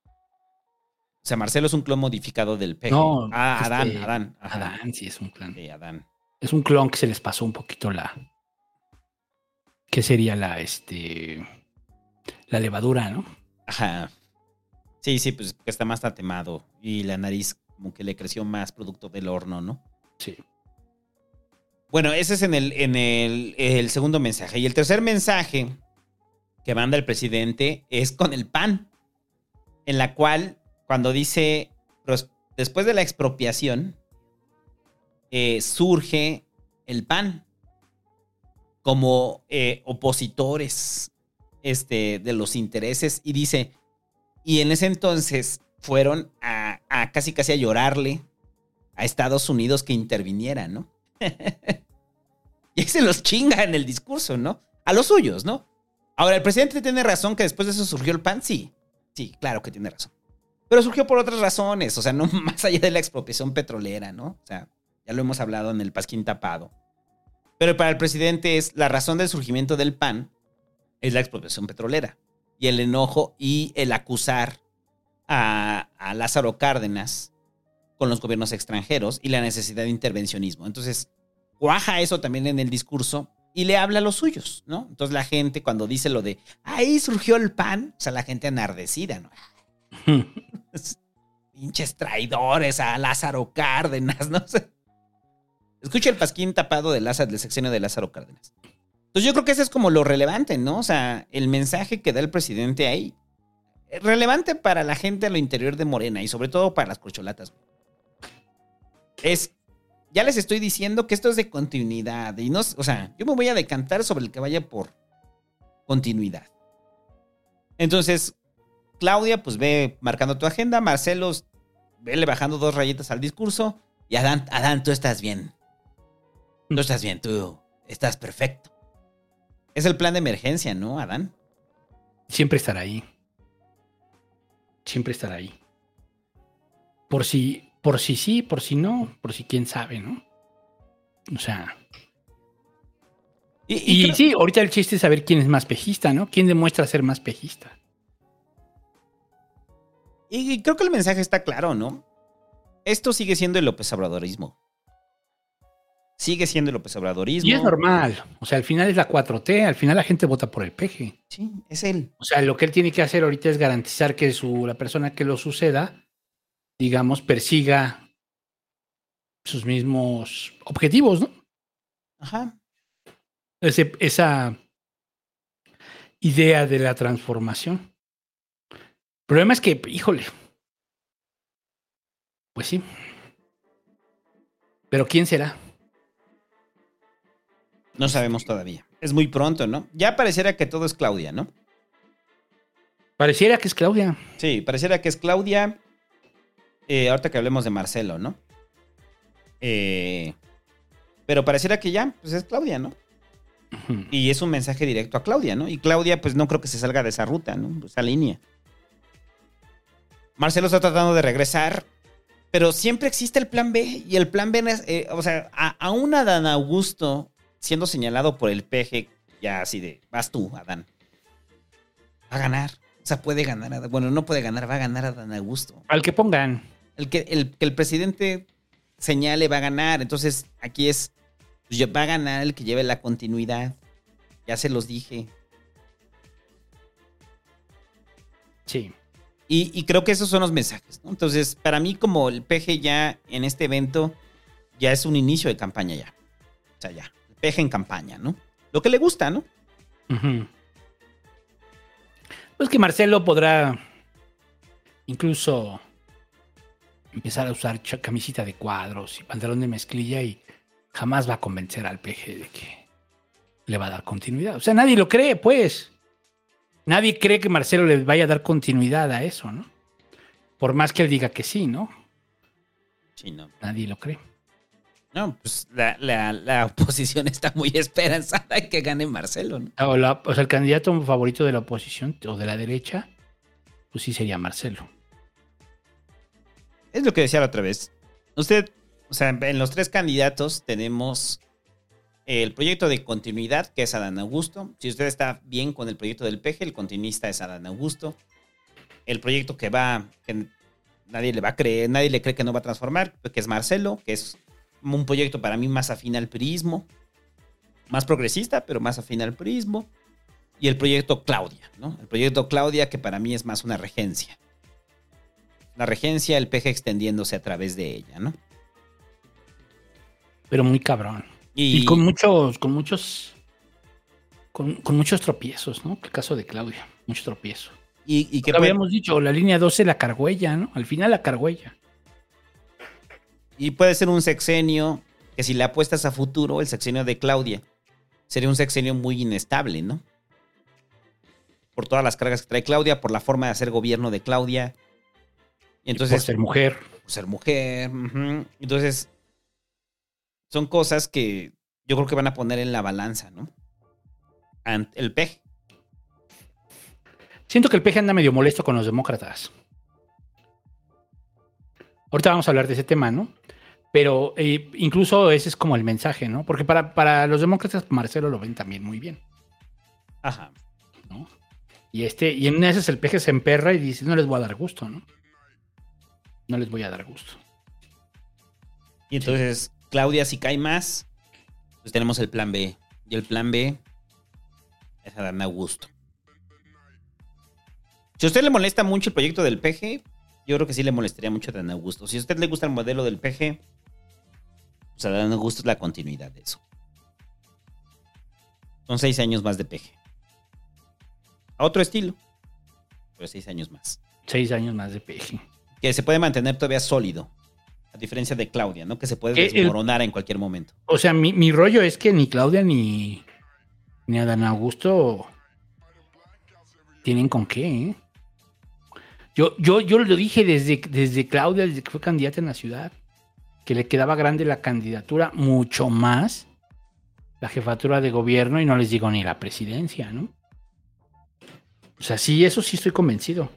O sea, Marcelo es un clon modificado del peje. No, ah, Adán, este, Adán. Adán, sí, es un clon. Sí, Adán. Es un clon que se les pasó un poquito la. ¿Qué sería la, este. La levadura, ¿no? Ajá. Sí, sí, pues que está más tatemado y la nariz como que le creció más producto del horno, ¿no? Sí. Bueno, ese es en el, en el, segundo mensaje. Y el tercer mensaje que manda el presidente es con el PAN, en la cual cuando dice, después de la expropiación, eh, surge el PAN como eh, opositores este, de los intereses y dice, y en ese entonces fueron a, casi casi a llorarle a Estados Unidos que interviniera, ¿no? <laughs> y ahí se los chinga en el discurso, ¿no? A los suyos, ¿no? Ahora, ¿el presidente tiene razón que después de eso surgió el PAN? Sí, sí, claro que tiene razón. Pero surgió por otras razones, o sea, no <laughs> más allá de la expropiación petrolera, ¿no? O sea, ya lo hemos hablado en el Pasquín Tapado. Pero para el presidente es la razón del surgimiento del PAN es la expropiación petrolera. Y el enojo y el acusar a, a Lázaro Cárdenas con los gobiernos extranjeros y la necesidad de intervencionismo. Entonces, cuaja eso también en el discurso y le habla a los suyos, ¿no? Entonces la gente cuando dice lo de, ahí surgió el PAN, o sea, la gente enardecida, ¿no? <laughs> Pinches traidores a Lázaro Cárdenas, no. <laughs> Escucha el pasquín tapado de Lázaro, del sexenio de Lázaro Cárdenas. Entonces yo creo que eso es como lo relevante, ¿no? O sea, el mensaje que da el presidente ahí. Relevante para la gente a lo interior de Morena y sobre todo para las corcholatas. Es, ya les estoy diciendo que esto es de continuidad y no, o sea, yo me voy a decantar sobre el que vaya por continuidad. Entonces, Claudia, pues ve marcando tu agenda, Marcelo, vele bajando dos rayitas al discurso y Adán, Adán, tú estás bien. Tú estás bien, tú estás perfecto. Es el plan de emergencia, ¿no, Adán? Siempre estar ahí. Siempre estar ahí. Por si, por si sí, por si no, por si quién sabe, ¿no? O sea. Y, y, creo... sí, ahorita el chiste es saber quién es más pejista, ¿no? ¿Quién demuestra ser más pejista? Y creo que el mensaje está claro, ¿no? Esto sigue siendo el López Obradorismo. Sigue siendo el López Obradorismo. Y es normal. O sea, al final es la 4T, al final la gente vota por el peje. Sí, es él. O sea, lo que él tiene que hacer ahorita es garantizar que su, la persona que lo suceda, digamos, persiga sus mismos objetivos, ¿no? Ajá. Ese, esa idea de la transformación. El problema es que, híjole, pues sí. Pero ¿quién será? No sabemos todavía. Es muy pronto, ¿no? Ya pareciera que todo es Claudia, ¿no? Pareciera que es Claudia. Sí, pareciera que es Claudia. Eh, ahorita que hablemos de Marcelo, ¿no? Eh, pero pareciera que ya, pues es Claudia, ¿no? Uh -huh. Y es un mensaje directo a Claudia, ¿no? Y Claudia, pues no creo que se salga de esa ruta, ¿no? Esa línea. Marcelo está tratando de regresar, pero siempre existe el plan B. Y el plan B, es, eh, o sea, a, aún a Dan Augusto siendo señalado por el PG, ya así de, vas tú, Adán. Va a ganar. O sea, puede ganar. Bueno, no puede ganar, va a ganar a Dan Augusto. Al que pongan. El que el, que el presidente señale va a ganar. Entonces, aquí es, pues, va a ganar el que lleve la continuidad. Ya se los dije. Sí. Y, y, creo que esos son los mensajes. ¿no? Entonces, para mí, como el PG ya en este evento, ya es un inicio de campaña ya. O sea, ya. PG en campaña, ¿no? Lo que le gusta, ¿no? Uh -huh. Pues que Marcelo podrá incluso empezar a usar camisita de cuadros y pantalón de mezclilla y jamás va a convencer al PG de que le va a dar continuidad. O sea, nadie lo cree, pues. Nadie cree que Marcelo le vaya a dar continuidad a eso, ¿no? Por más que él diga que sí, ¿no? Sí, no. Nadie lo cree. No, pues la, la, la <laughs> oposición está muy esperanzada en que gane Marcelo, ¿no? O, la, o, sea, el candidato favorito de la oposición o de la derecha, pues sí sería Marcelo. Es lo que decía la otra vez. Usted, o sea, en los tres candidatos tenemos el proyecto de continuidad, que es Adán Augusto. Si usted está bien con el proyecto del PG, el continuista es Adán Augusto. El proyecto que va, que nadie le va a creer, nadie le cree que no va a transformar, que es Marcelo, que es un proyecto para mí más afín al prismo, más progresista, pero más afín al prismo. Y el proyecto Claudia, ¿no? El proyecto Claudia, que para mí es más una regencia. La regencia, el PG extendiéndose a través de ella, ¿no? Pero muy cabrón. Y, y con muchos, con muchos, con, con, muchos tropiezos, ¿no? El caso de Claudia, muchos tropiezos. Y, y que habíamos dicho, la línea 12 la cargó ella, ¿no? Al final la cargó ella. Y puede ser un sexenio que si le apuestas a futuro, el sexenio de Claudia, sería un sexenio muy inestable, ¿no? Por todas las cargas que trae Claudia, por la forma de hacer gobierno de Claudia. Y entonces, y por ser mujer. Por ser mujer. Uh -huh. Entonces, son cosas que yo creo que van a poner en la balanza, ¿no? El PEG. Siento que el peje anda medio molesto con los demócratas. Ahorita vamos a hablar de ese tema, ¿no? Pero eh, incluso ese es como el mensaje, ¿no? Porque para, para los demócratas Marcelo lo ven también muy bien. Ajá. ¿no? Y este, y en ese el peje se emperra y dice, no les voy a dar gusto, ¿no? No les voy a dar gusto. Y entonces, Claudia, si cae más, pues tenemos el plan B. Y el plan B es a darme a gusto. Si a usted le molesta mucho el proyecto del PG, yo creo que sí le molestaría mucho a Dan Augusto. Si a usted le gusta el modelo del PG, pues a Dan Augusto es la continuidad de eso. Son seis años más de PG. A otro estilo, pero seis años más. Seis años más de PG. Que se puede mantener todavía sólido. A diferencia de Claudia, ¿no? Que se puede Eh, el- desmoronar en cualquier momento. O sea, mi, mi rollo es que ni Claudia ni, ni Adán Augusto tienen con qué, ¿eh? Yo, yo, yo lo dije desde, desde Claudia, desde que fue candidata en la ciudad, que le quedaba grande la candidatura, mucho más la jefatura de gobierno y no les digo ni la presidencia, ¿no? O sea, sí, eso sí estoy convencido.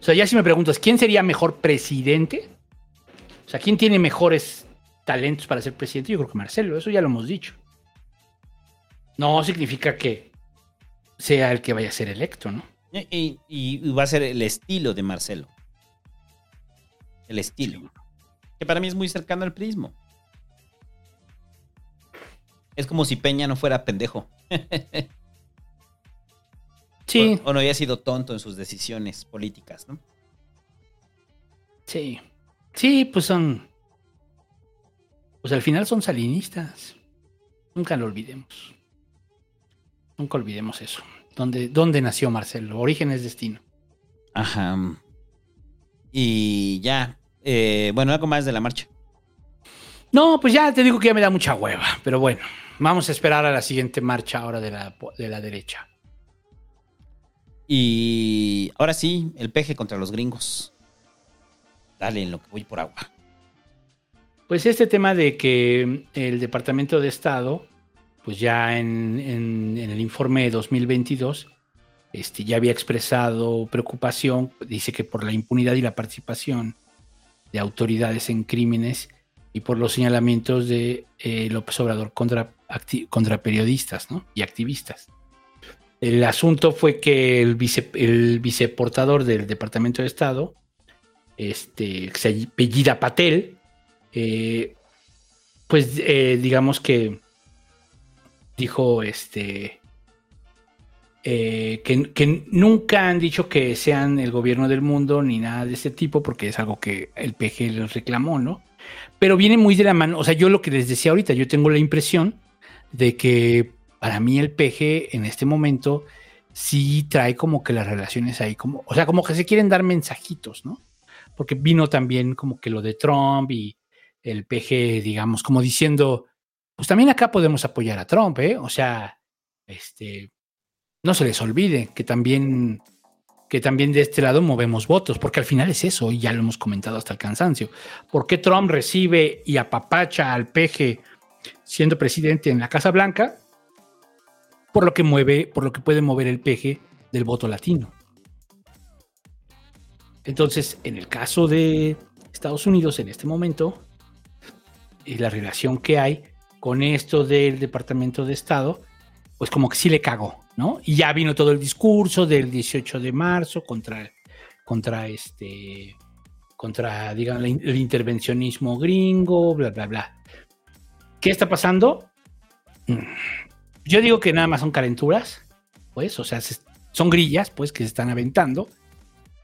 O sea, ya si me preguntas, ¿quién sería mejor presidente? O sea, ¿quién tiene mejores talentos para ser presidente? Yo creo que Marcelo, eso ya lo hemos dicho. No significa que sea el que vaya a ser electo, ¿no? Y, va a ser el estilo de Marcelo. El estilo. Que para mí es muy cercano al prismo. Es como si Peña no fuera pendejo. <laughs> Sí. O, o no había sido tonto en sus decisiones políticas, ¿no? Sí. Sí, pues son. Pues al final son salinistas. Nunca lo olvidemos. Nunca olvidemos eso. ¿Dónde, dónde nació Marcelo? Origen es destino. Ajá. Y ya. eh, bueno, algo más de la marcha. No, pues ya te digo que ya me da mucha hueva. Pero bueno, vamos a esperar a la siguiente marcha ahora de la, de la derecha. Y ahora sí, el peje contra los gringos. Dale, en lo que voy por agua. Pues este tema de que el Departamento de Estado, pues ya en, el informe de 2022, este, ya había expresado preocupación, dice que por la impunidad y la participación de autoridades en crímenes y por los señalamientos de eh, López Obrador contra, contra periodistas ¿no? y activistas. El asunto fue que el, vice, el viceportador del Departamento de Estado, este, que se apellida Patel, eh, pues eh, digamos que dijo este eh, que, que nunca han dicho que sean el gobierno del mundo ni nada de ese tipo, porque es algo que el PG les reclamó, ¿no? Pero viene muy de la mano, o sea, yo lo que les decía ahorita, yo tengo la impresión de que para mí el PG en este momento sí trae como que las relaciones ahí, como, o sea, como que se quieren dar mensajitos, ¿no? Porque vino también como que lo de Trump y el PG, digamos, como diciendo, pues también acá podemos apoyar a Trump, ¿eh? O sea, este, no se les olvide que también, que también de este lado movemos votos, porque al final es eso, y ya lo hemos comentado hasta el cansancio. ¿Por qué Trump recibe y apapacha al PG siendo presidente en la Casa Blanca? Por lo que mueve, por lo que puede mover el PG del voto latino. Entonces, en el caso de Estados Unidos en este momento, y la relación que hay con esto del Departamento de Estado, pues como que sí le cagó, ¿no? Y ya vino todo el discurso del 18 de marzo contra, contra este, contra, digamos, el intervencionismo gringo, bla, bla, bla. ¿Qué está pasando? Mm, Yo digo que nada más son calenturas, pues, o sea, se- son grillas, pues, que se están aventando,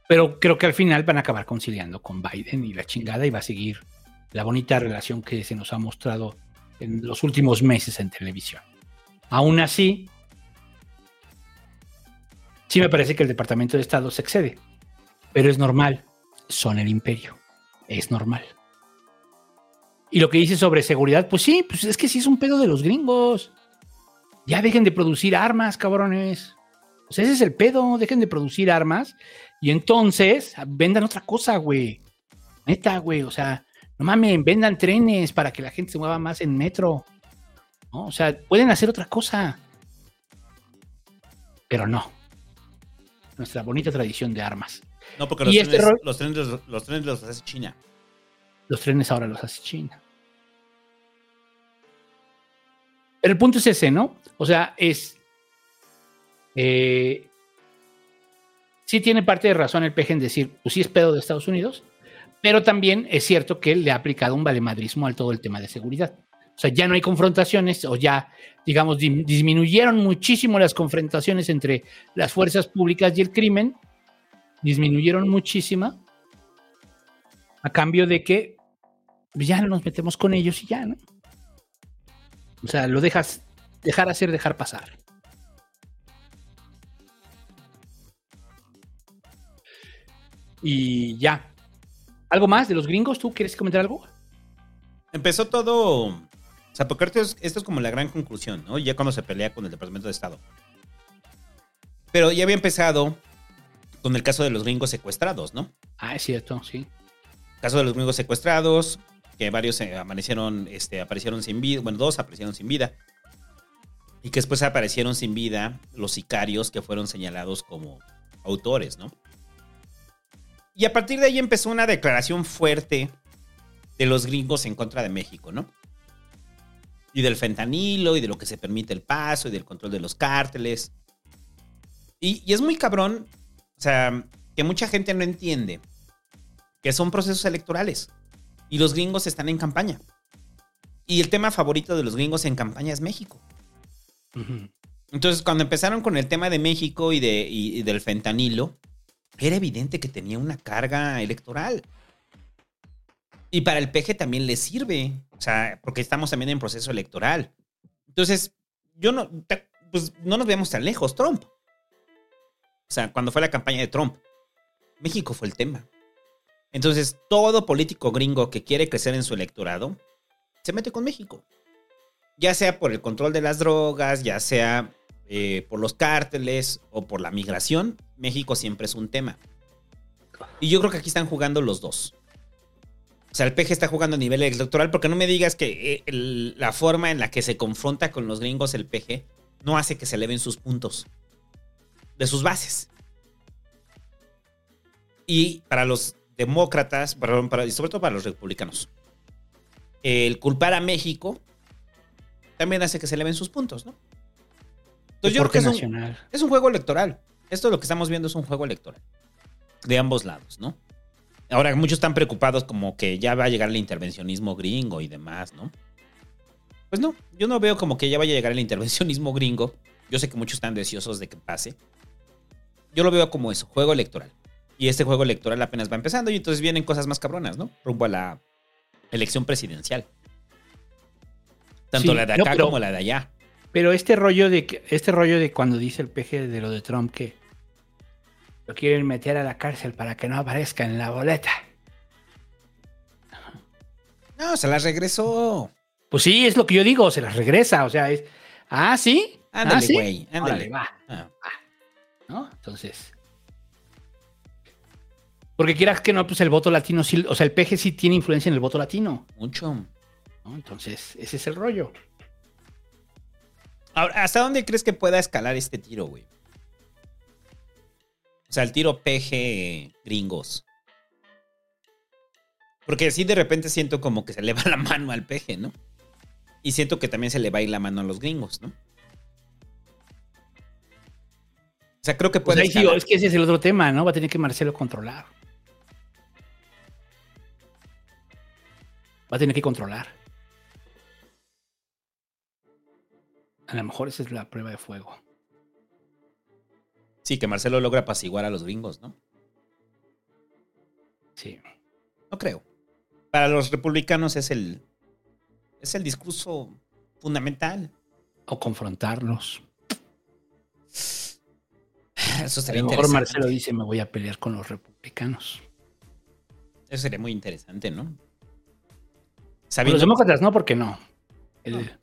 pero creo que al final van a acabar conciliando con Biden y la chingada y va a seguir la bonita relación que se nos ha mostrado en los últimos meses en televisión. Aún así, sí me parece que el Departamento de Estado se excede, pero es normal, son el imperio, es normal. Y lo que dice sobre seguridad, pues sí, pues es que sí es un pedo de los gringos. Ya dejen de producir armas, cabrones. Pues ese es el pedo, dejen de producir armas y entonces vendan otra cosa, güey. Neta, güey, o sea, no mames, vendan trenes para que la gente se mueva más en metro. ¿no? O sea, pueden hacer otra cosa. Pero no. nuestra bonita tradición de armas. No, porque los, este trenes, los, trenes, los, los trenes los hace China. Los trenes ahora los hace China. Pero el punto es ese, ¿no? O sea, es. eh, sí tiene parte de razón el peje en decir, pues sí es pedo de Estados Unidos, pero también es cierto que le ha aplicado un valemadrismo al todo el tema de seguridad. O sea, ya no hay confrontaciones, o ya, digamos, disminuyeron muchísimo las confrontaciones entre las fuerzas públicas y el crimen, disminuyeron muchísimo, a cambio de que pues, ya no nos metemos con ellos y ya, ¿no? O sea, lo dejas, dejar hacer, dejar pasar. Y ya. ¿Algo más de los gringos? ¿Tú quieres comentar algo? Empezó todo. O sea, porque esto es, esto es como la gran conclusión, ¿no? Ya cuando se pelea con el Departamento de Estado. Pero ya había empezado con el caso de los gringos secuestrados, ¿no? Ah, es cierto, sí. Caso de los gringos secuestrados, que varios eh, amanecieron, este, aparecieron sin vida, bueno, dos aparecieron sin vida. Y que después aparecieron sin vida los sicarios que fueron señalados como autores, ¿no? Y a partir de ahí empezó una declaración fuerte de los gringos en contra de México, ¿no? Y del fentanilo y de lo que se permite el paso y del control de los cárteles. Y, y es muy cabrón, o sea, que mucha gente no entiende que son procesos electorales y los gringos están en campaña. Y el tema favorito de los gringos en campaña es México. Entonces, cuando empezaron con el tema de México y, de, y- y del fentanilo, era evidente que tenía una carga electoral. Y para el PG también le sirve, o sea, porque estamos también en proceso electoral. Entonces, yo no, pues no nos veamos tan lejos, Trump. O sea, cuando fue la campaña de Trump, México fue el tema. Entonces, todo político gringo que quiere crecer en su electorado se mete con México. Ya sea por el control de las drogas, ya sea eh, por los cárteles o por la migración, México siempre es un tema. Y yo creo que aquí están jugando los dos. O sea, el PG está jugando a nivel electoral porque no me digas que eh, la forma en la que se confronta con los gringos el PG no hace que se eleven sus puntos de sus bases. Y para los demócratas, perdón, para- y sobre todo para los republicanos, el culpar a México también hace que se eleven sus puntos, ¿no? Entonces yo creo que es un, es un juego electoral. Esto lo que estamos viendo es un juego electoral. De ambos lados, ¿no? Ahora muchos están preocupados como que ya va a llegar el intervencionismo gringo y demás, ¿no? Pues no, yo no veo como que ya vaya a llegar el intervencionismo gringo. Yo sé que muchos están deseosos de que pase. Yo lo veo como eso, juego electoral. Y este juego electoral apenas va empezando y entonces vienen cosas más cabronas, ¿no? Rumbo a la elección presidencial. Tanto Sí, la de no, acá pero- como la de allá. Pero este rollo de que, este rollo de cuando dice el PG de lo de Trump que lo quieren meter a la cárcel para que no aparezca en la boleta. No, se las regresó. Pues sí, es lo que yo digo, se las regresa, o sea, es ah, sí, Ándale, ah, ¿sí? güey, ándale. Órale, va. Ah. ¿no? Entonces. Porque quieras que no, pues el voto latino sí, o sea, el PG sí tiene influencia en el voto latino. Mucho. ¿no? Entonces, ese es el rollo. Ahora, ¿hasta dónde crees que pueda escalar este tiro, güey? O sea, el tiro PG gringos. Porque sí de repente siento como que se le va la mano al PG, ¿no? Y siento que también se le va a ir la mano a los gringos, ¿no? O sea, creo que Pues puede ahí escalar. es que ese es el otro tema, ¿no? Va a tener que Marcelo controlar. Va a tener que controlar. A lo mejor esa es la prueba de fuego. Sí, que Marcelo logra apaciguar a los gringos, ¿no? Sí. No creo. Para los republicanos es el. Es el discurso fundamental. O confrontarlos. Eso A sería lo mejor. Marcelo dice, me voy a pelear con los republicanos. Eso sería muy interesante, ¿no? Sabiendo- Los demócratas no, porque no. Él-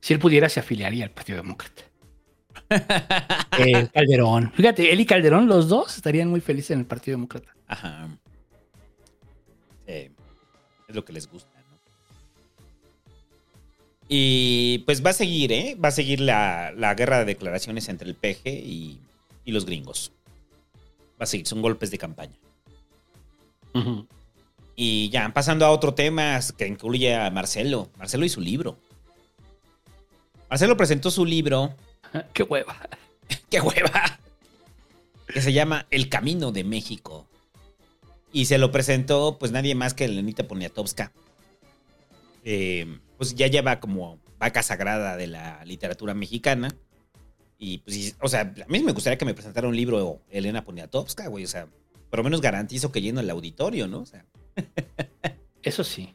Si él pudiera, se afiliaría al Partido Demócrata. <laughs> Eh, Calderón. Fíjate, él y Calderón, los dos, estarían muy felices en el Partido Demócrata. Ajá. Sí, es lo que les gusta, ¿no? Y pues va a seguir, ¿eh? Va a seguir la, la guerra de declaraciones entre el PG y, y los gringos. Va a seguir, son golpes de campaña. Y ya, pasando a otro tema que incluye a Marcelo. Marcelo y su libro. Marcelo presentó su libro. <laughs> ¡Qué hueva! <laughs> ¡Qué hueva! Que se llama El Camino de México. Y se lo presentó, pues nadie más que Lenita Poniatowska. Eh, pues ya lleva como vaca sagrada de la literatura mexicana. Y pues, y- o sea, a mí me gustaría que me presentara un libro Elena Poniatowska, güey. O sea, por lo menos garantizo que lleno el auditorio, ¿no? O sea, <laughs> Eso sí.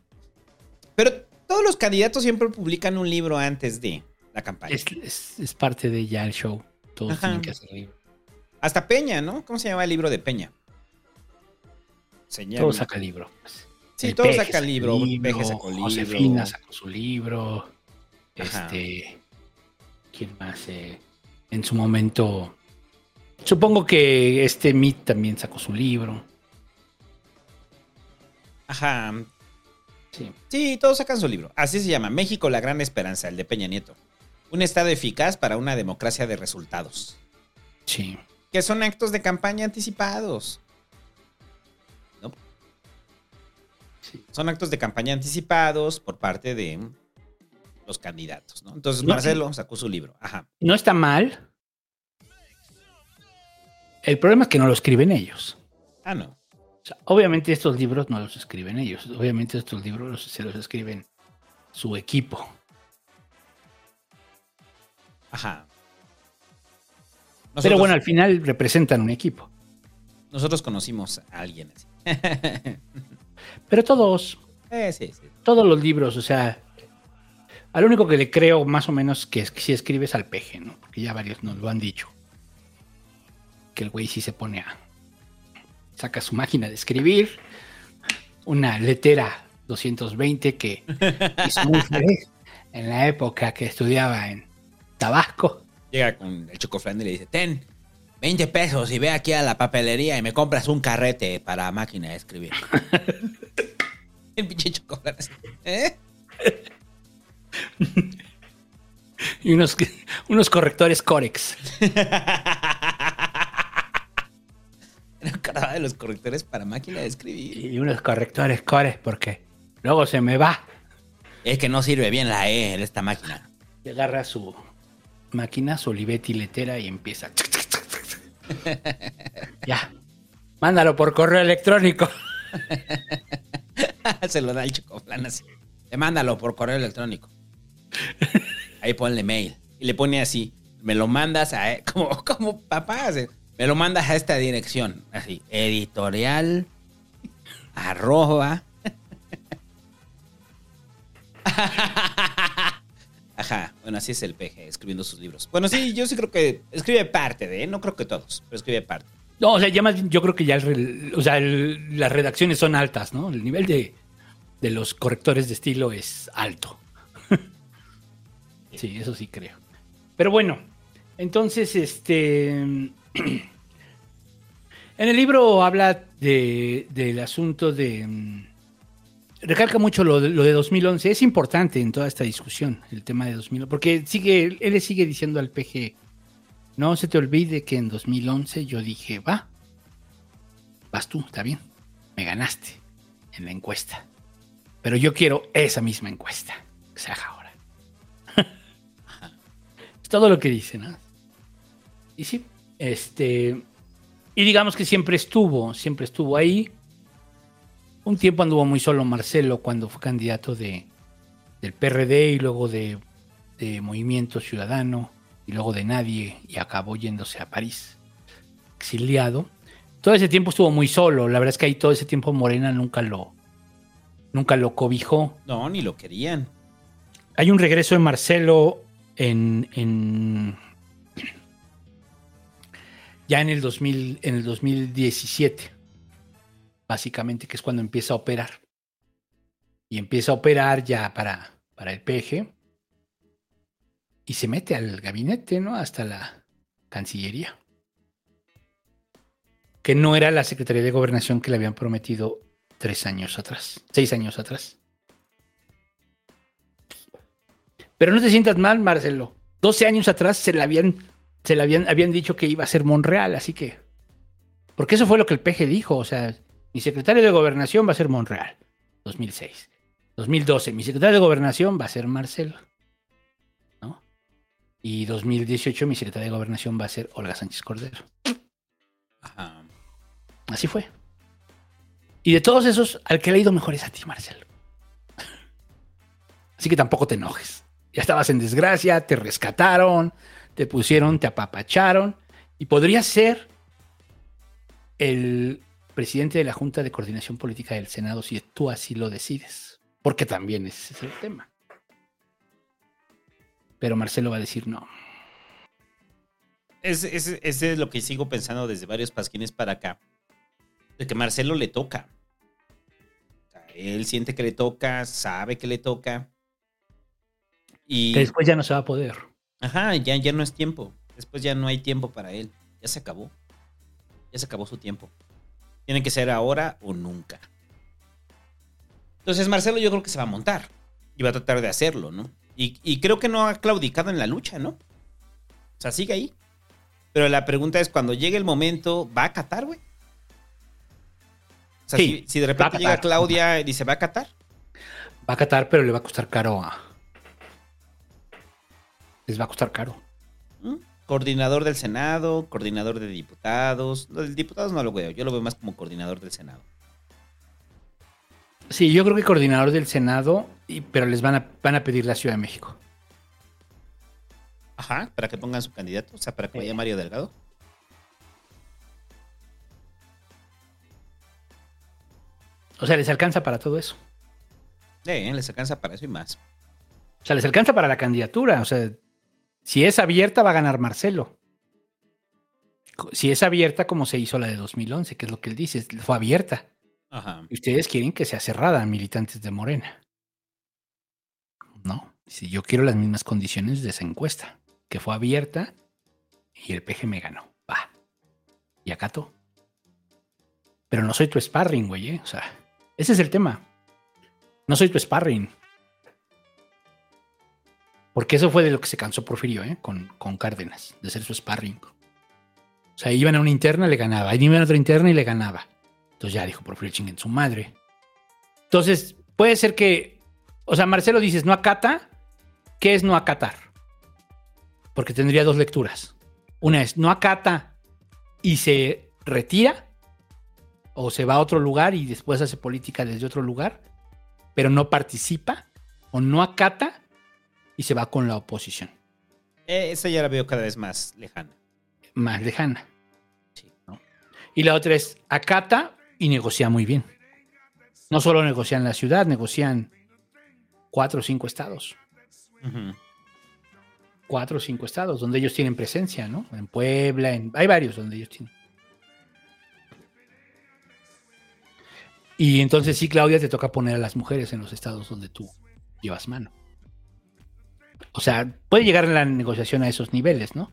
pero todos los candidatos siempre publican un libro antes de la campaña. Es, es- es parte de ya el show. Todos Ajá. tienen que hacer libro. Hasta Peña, ¿no? ¿Cómo se llama el libro de Peña? Se llama- Todo saca libro. Sí, El todo Peje saca saca libro. Peje sacó libro. Josefina sacó su libro. Ajá. Este. ¿Quién más? Eh, en su momento. Supongo que este Meet también sacó su libro. Ajá. Sí. Sí, todos sacan su libro. Así se llama. México, la gran esperanza, el de Peña Nieto. Un estado eficaz para una democracia de resultados. Sí. Que son actos de campaña anticipados. ¿No? Son actos de campaña anticipados por parte de los candidatos, ¿no? Entonces No, Marcelo sacó su libro. Ajá. No está mal. El problema es que no lo escriben ellos. Ah, no. O sea, obviamente estos libros no los escriben ellos. Obviamente estos libros se los escriben su equipo. Ajá. Pero bueno, al final representan un equipo. Nosotros conocimos a alguien así. <laughs> Pero todos, Eh, sí, sí. todos los libros, o sea, al único que le creo más o menos que es que si escribes al peje, ¿no? Porque ya varios nos lo han dicho. Que el güey sí se pone a. Saca su máquina de escribir, una letera 220 que <laughs> hizo feliz en la época que estudiaba en Tabasco. Llega con el chocoflan y le dice, ten 20 pesos y ve aquí a la papelería y me compras un carrete para máquina de escribir. <laughs> el pinche chocoflan así, ¿eh? Y unos, unos correctores Corex. <laughs> De los correctores para máquina de escribir. Y unos correctores Corex porque luego se me va. Es que no sirve bien la E en esta máquina. Y agarra su máquina, su Olivetti letera y empieza. <laughs> ya. Mándalo por correo electrónico. <laughs> Se lo da el chocoflan así. Te mándalo por correo electrónico. Ahí ponle mail. Y le pone así. Me lo mandas a... Como, como papá. Me lo mandas a esta dirección. Así. Editorial. Arroba. <laughs> Ajá. Bueno, así es el peje escribiendo sus libros. Bueno, sí, yo sí creo que escribe parte de, ¿eh? no creo que todos, pero escribe parte. No, o sea, ya más yo creo que ya el o sea, las redacciones son altas, ¿no? El nivel de, de los correctores de estilo es alto. <laughs> sí, eso sí creo. Pero bueno, entonces, este. <clears throat> En el libro habla de, del asunto de. Recalca mucho lo de, lo de 2011. Es importante en toda esta discusión el tema de 2011. Porque sigue, él le sigue diciendo al PG. No se te olvide que en 2011 yo dije, va, vas tú, está bien, me ganaste en la encuesta. Pero yo quiero esa misma encuesta que se ahora. <laughs> es todo lo que dice, ¿no? Y sí, este. Y digamos que siempre estuvo, siempre estuvo ahí. Un tiempo anduvo muy solo Marcelo cuando fue candidato de, del PRD y luego de, de Movimiento Ciudadano y luego de Nadie y acabó yéndose a París, exiliado. Todo ese tiempo estuvo muy solo. La verdad es que ahí todo ese tiempo Morena nunca lo, nunca lo cobijó. No, ni lo querían. Hay un regreso de Marcelo en, en- ya en el 2000, en el 2017, básicamente, que es cuando empieza a operar. Y empieza a operar ya para, para el PG y se mete al gabinete, ¿no? Hasta la Cancillería. Que no era la Secretaría de Gobernación que le habían prometido tres años atrás, seis años atrás. Pero no te sientas mal, Marcelo. 12 años atrás se le habían, se le habían, habían dicho que iba a ser Monreal, así que Porque eso fue lo que el PG dijo. O sea, mi secretario de gobernación va a ser Monreal, 2006. 2012, mi secretario de gobernación va a ser Marcelo. ¿No? Y 2018, mi secretario de gobernación va a ser Olga Sánchez Cordero. Ajá. Así fue. Y de todos esos, al que le ha ido mejor es a ti, Marcelo. <laughs> Así que tampoco te enojes. Ya estabas en desgracia, te rescataron, te pusieron, te apapacharon. Y podría ser el presidente de la Junta de Coordinación Política del Senado si tú así lo decides. Porque también ese es el tema. Pero Marcelo va a decir no. Es, es, es es lo que sigo pensando desde varios pasquines para acá. De que Marcelo le toca. O sea, él siente que le toca, sabe que le toca. Y Que después ya no se va a poder. Ajá, ya, ya no es tiempo. Después ya no hay tiempo para él. Ya se acabó. Ya se acabó su tiempo. Tiene que ser ahora o nunca. Entonces Marcelo yo creo que se va a montar. Y va a tratar de hacerlo, ¿no? Y, y creo que no ha claudicado en la lucha, ¿no? O sea, sigue ahí. Pero la pregunta es, cuando llegue el momento, ¿va a catar, güey? O sea, Sí, si, si de repente llega. Claudia y dice, ¿va a catar? Va a catar, pero le va a costar caro a. Les va a costar caro. ¿Mm? Coordinador del Senado, coordinador de diputados. Lo del diputados no lo veo, yo lo veo más como coordinador del Senado. Sí, yo creo que coordinador del Senado, y, pero les van a, van a pedir la Ciudad de México. Ajá, para que pongan su candidato, o sea, para que vaya Mario Delgado. O sea, les alcanza para todo eso. Eh, les alcanza para eso y más. O sea, les alcanza para la candidatura. O sea, si es abierta, va a ganar Marcelo. Si es abierta, como se hizo la de 2011, que es lo que él dice, fue abierta. Ajá. Y ustedes quieren que sea cerrada, militantes de Morena. No, si yo quiero las mismas condiciones de esa encuesta, que fue abierta y el PG me ganó. Va. Y acato. Pero no soy tu sparring, güey, ¿eh? O sea, ese es el tema. No soy tu sparring. Porque eso fue de lo que se cansó Porfirio, ¿eh? Con, con Cárdenas, de ser su sparring. O sea, iban a una interna, le ganaba. Iban a otra interna y le ganaba. Entonces ya dijo Porfirio chinguen su madre. Entonces, puede ser que, o sea, Marcelo dices, no acata. ¿Qué es no acatar? Porque tendría dos lecturas. Una es no acata y se retira o se va a otro lugar y después hace política desde otro lugar, pero no participa o no acata y se va con la oposición Eh, esa ya la veo cada vez más lejana. más lejana. ¿no? Y la otra es acata y negocia muy bien. No solo negocian la ciudad, negocian cuatro o cinco estados. Cuatro o cinco estados donde ellos tienen presencia, ¿no? En Puebla, en, hay varios donde ellos tienen. Y entonces sí, Claudia, te toca poner a las mujeres en los estados donde tú llevas mano. O sea, puede llegar en la negociación a esos niveles, ¿no?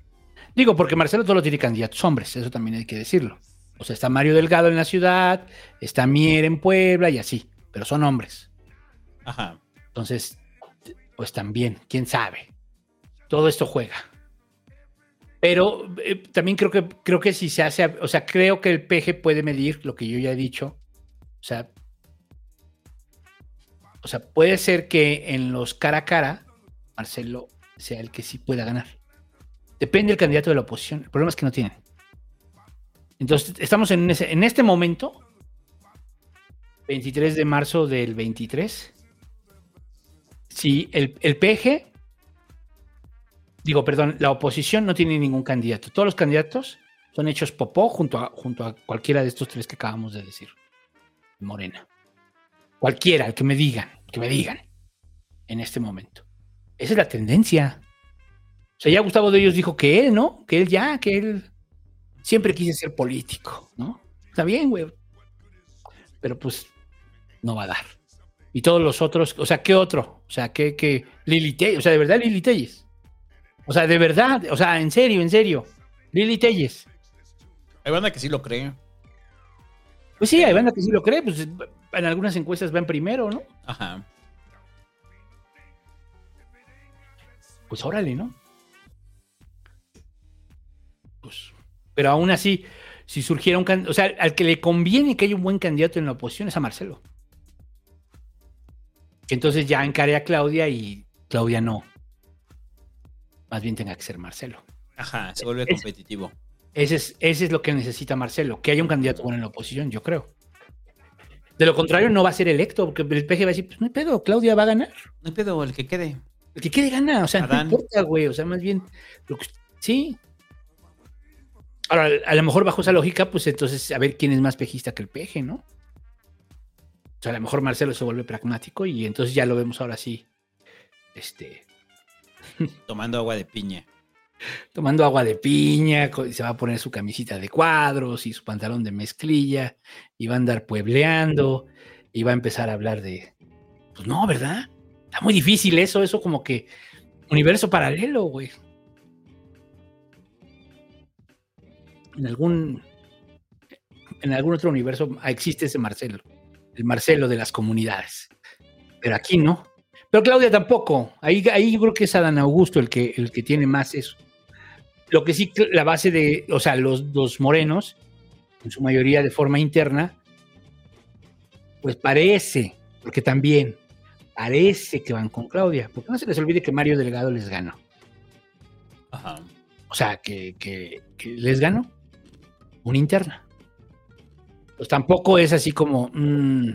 Digo, porque Marcelo solo tiene candidatos hombres, eso también hay que decirlo. O sea, está Mario Delgado en la ciudad, está Mier en Puebla y así, pero son hombres. Ajá. Entonces, pues también, quién sabe. Todo esto juega. Pero eh, también creo que, creo que si se hace, o sea, creo que el PG puede medir lo que yo ya he dicho. O sea, o sea, puede ser que en los cara a cara, Marcelo sea el que sí pueda ganar. Depende del candidato de la oposición. El problema es que no tienen. Entonces, estamos en, ese, en este momento, 23 de marzo del 23. Si el, el PG, digo, perdón, la oposición no tiene ningún candidato. Todos los candidatos son hechos popó junto a, junto a cualquiera de estos tres que acabamos de decir. Morena. Cualquiera, el que me digan, que me digan en este momento. Esa es la tendencia. O sea, ya Gustavo de ellos dijo que él, ¿no? Que él ya, que él siempre quise ser político, ¿no? Está bien, güey. Pero pues no va a dar. Y todos los otros, o sea, ¿qué otro? O sea, ¿qué, qué? Lili Telles, o sea, de verdad Lili Telles. O sea, de verdad, o sea, en serio, en serio. Lili Telles. Hay banda que sí lo cree. Pues sí, hay banda que sí lo cree, pues en algunas encuestas van primero, ¿no? Ajá. Pues órale, ¿no? Pues, pero aún así, si surgiera un candidato, o sea, al que le conviene que haya un buen candidato en la oposición es a Marcelo. Entonces ya encare a Claudia y Claudia no. Más bien tenga que ser Marcelo. Ajá, se vuelve Es- competitivo. Ese es, ese es lo que necesita Marcelo, que haya un candidato bueno en la oposición, yo creo. De lo contrario, no va a ser electo, porque el PG va a decir, pues no hay pedo, Claudia va a ganar. No hay pedo, el que quede. El que quede gana, o sea, Adán. no importa, güey, o sea, más bien, lo que- sí. Ahora, a lo mejor bajo esa lógica, pues entonces a ver quién es más pejista que el peje, ¿no? O sea, a lo mejor Marcelo se vuelve pragmático y entonces ya lo vemos ahora sí, este, <laughs> Tomando agua de piña. tomando agua de piña, se va a poner su camisita de cuadros y su pantalón de mezclilla, y va a andar puebleando, y va a empezar a hablar de, pues no, ¿verdad? Está muy difícil eso, eso como que universo paralelo, güey. En algún, en algún otro universo existe ese Marcelo, el Marcelo de las comunidades, pero aquí no. Pero Claudia tampoco. Ahí, ahí yo creo que es Adán Augusto el que, el que tiene más eso. Lo que sí, la base de, o sea, los, los morenos, en su mayoría de forma interna, pues parece, porque también parece que van con Claudia, porque no se les olvide que Mario Delgado les ganó. Ajá. O sea, que, que- que les ganó una interna. Pues tampoco es así como... mm,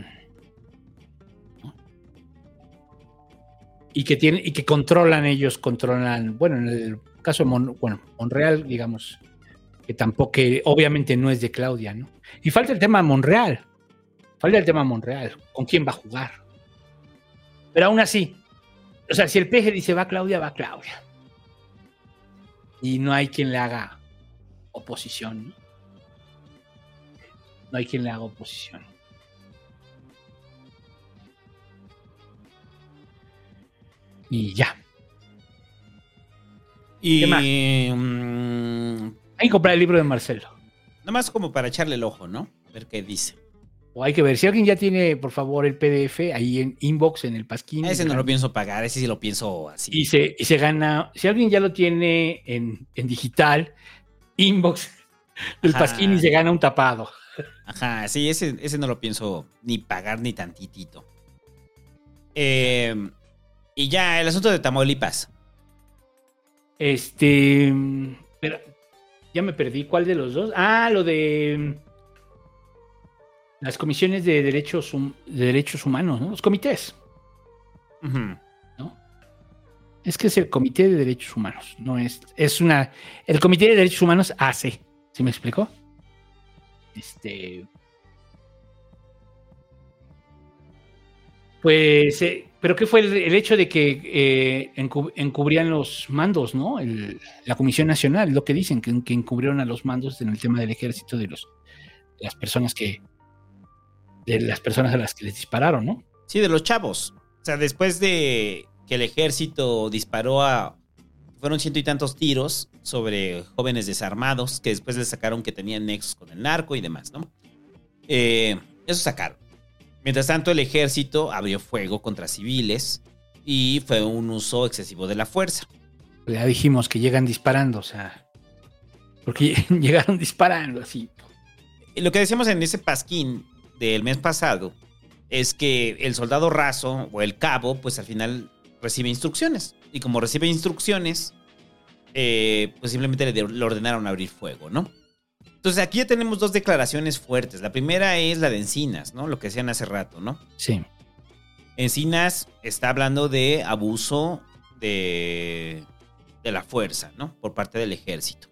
y que tienen y que controlan ellos, controlan, bueno, en el caso de Mon- bueno, Monreal, digamos, que tampoco, que obviamente no es de Claudia, ¿no? Y falta el tema Monreal, falta el tema Monreal, ¿con quién va a jugar? Pero aún así, o sea, si el peje dice va Claudia, va Claudia. Y no hay quien le haga oposición, ¿no? No hay quien le haga oposición. Y ya. Y. ¿Qué más? mm, Hay que comprar el libro de Marcelo. nada más como para echarle el ojo, ¿no? A ver qué dice. O hay que ver, si alguien ya tiene, por favor, el PDF ahí en inbox, en el pasquín. Ese no lo pienso pagar, ese sí lo pienso así. Y se, y se gana, si alguien ya lo tiene en, en digital, inbox <laughs> del Ajá. pasquín y se gana un tapado. Ajá, sí, ese, ese no lo pienso ni pagar ni tantitito. Eh, y ya, el asunto de Tamaulipas. Este. Pero, ya me perdí. ¿Cuál de los dos? Ah, lo de. Las comisiones de derechos, de derechos humanos, ¿no? Los comités. Ujú. Es que es el Comité de Derechos Humanos. No es. Es una. El Comité de Derechos Humanos hace. ¿Sí me explicó? Este. Pues. eh, ¿Pero qué fue el, el hecho de que eh, encu- encubrían los mandos, ¿no? El- la Comisión Nacional, lo que dicen, que, que encubrieron a los mandos en el tema del ejército de los de las personas que. De las personas a las que les dispararon, ¿no? Sí, de los chavos. O sea, después de que el ejército disparó a. Fueron ciento y tantos tiros sobre jóvenes desarmados que después les sacaron que tenían nexos con el narco y demás, ¿no? Eh, eso sacaron. Mientras tanto, el ejército abrió fuego contra civiles y fue un uso excesivo de la fuerza. Ya dijimos que llegan disparando, o sea. Porque <laughs> llegaron disparando así. Lo que decíamos en ese pasquín del mes pasado es que el soldado raso o el cabo, pues al final recibe instrucciones. Y como recibe instrucciones, eh, pues simplemente le, le ordenaron abrir fuego, ¿no? Entonces aquí ya tenemos dos declaraciones fuertes. La primera es la de Encinas, ¿no? Lo que decían hace rato, ¿no? Sí. Encinas está hablando de abuso de, de la fuerza, ¿no? Por parte del ejército.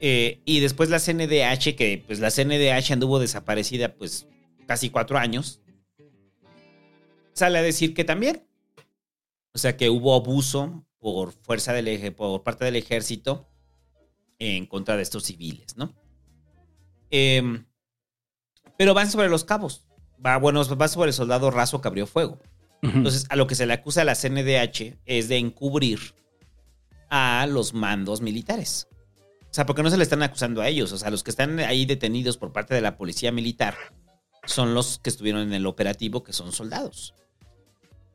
Eh, y después la CNDH, que pues la CNDH anduvo desaparecida pues casi cuatro años, sale a decir que también. O sea que hubo abuso por fuerza del eje, por parte del ejército en contra de estos civiles, ¿no? Em, pero van sobre los cabos. Va, bueno, va sobre el soldado raso que abrió fuego. Entonces, a lo que se le acusa a la CNDH es de encubrir a los mandos militares. O sea, porque no se le están acusando a ellos. O sea, los que están ahí detenidos por parte de la policía militar son los que estuvieron en el operativo, que son soldados.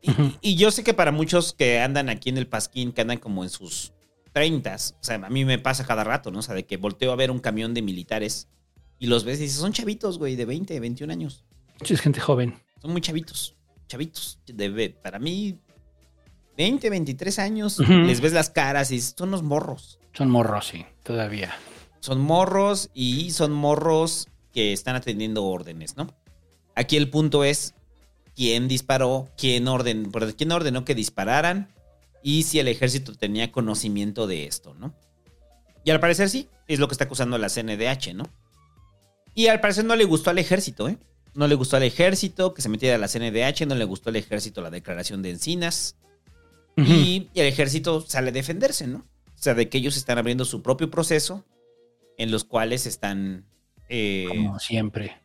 Y, y yo sé que para muchos que andan aquí en el Pasquín, que andan como en sus 30, o sea, a mí me pasa cada rato, ¿no? O sea, de que volteo a ver un camión de militares y los ves y dices, son chavitos, güey, de 20, 21 años. Sí, es gente joven. Son muy chavitos, chavitos. De, para mí, 20, 23 años, les ves las caras y dices, son unos morros. Son morros, sí, todavía. Son morros y son morros que están atendiendo órdenes, ¿no? Aquí el punto es quién disparó, quién, orden, por- quién ordenó que dispararan y si el ejército tenía conocimiento de esto, ¿no? Y al parecer sí, es lo que está acusando la CNDH, ¿no? Y al parecer no le gustó al ejército, ¿eh? No le gustó al ejército que se metiera a la CNDH, no le gustó al ejército la declaración de Encinas. y, y el ejército sale a defenderse, ¿no? O sea, de que ellos están abriendo su propio proceso en los cuales están eh, Como siempre.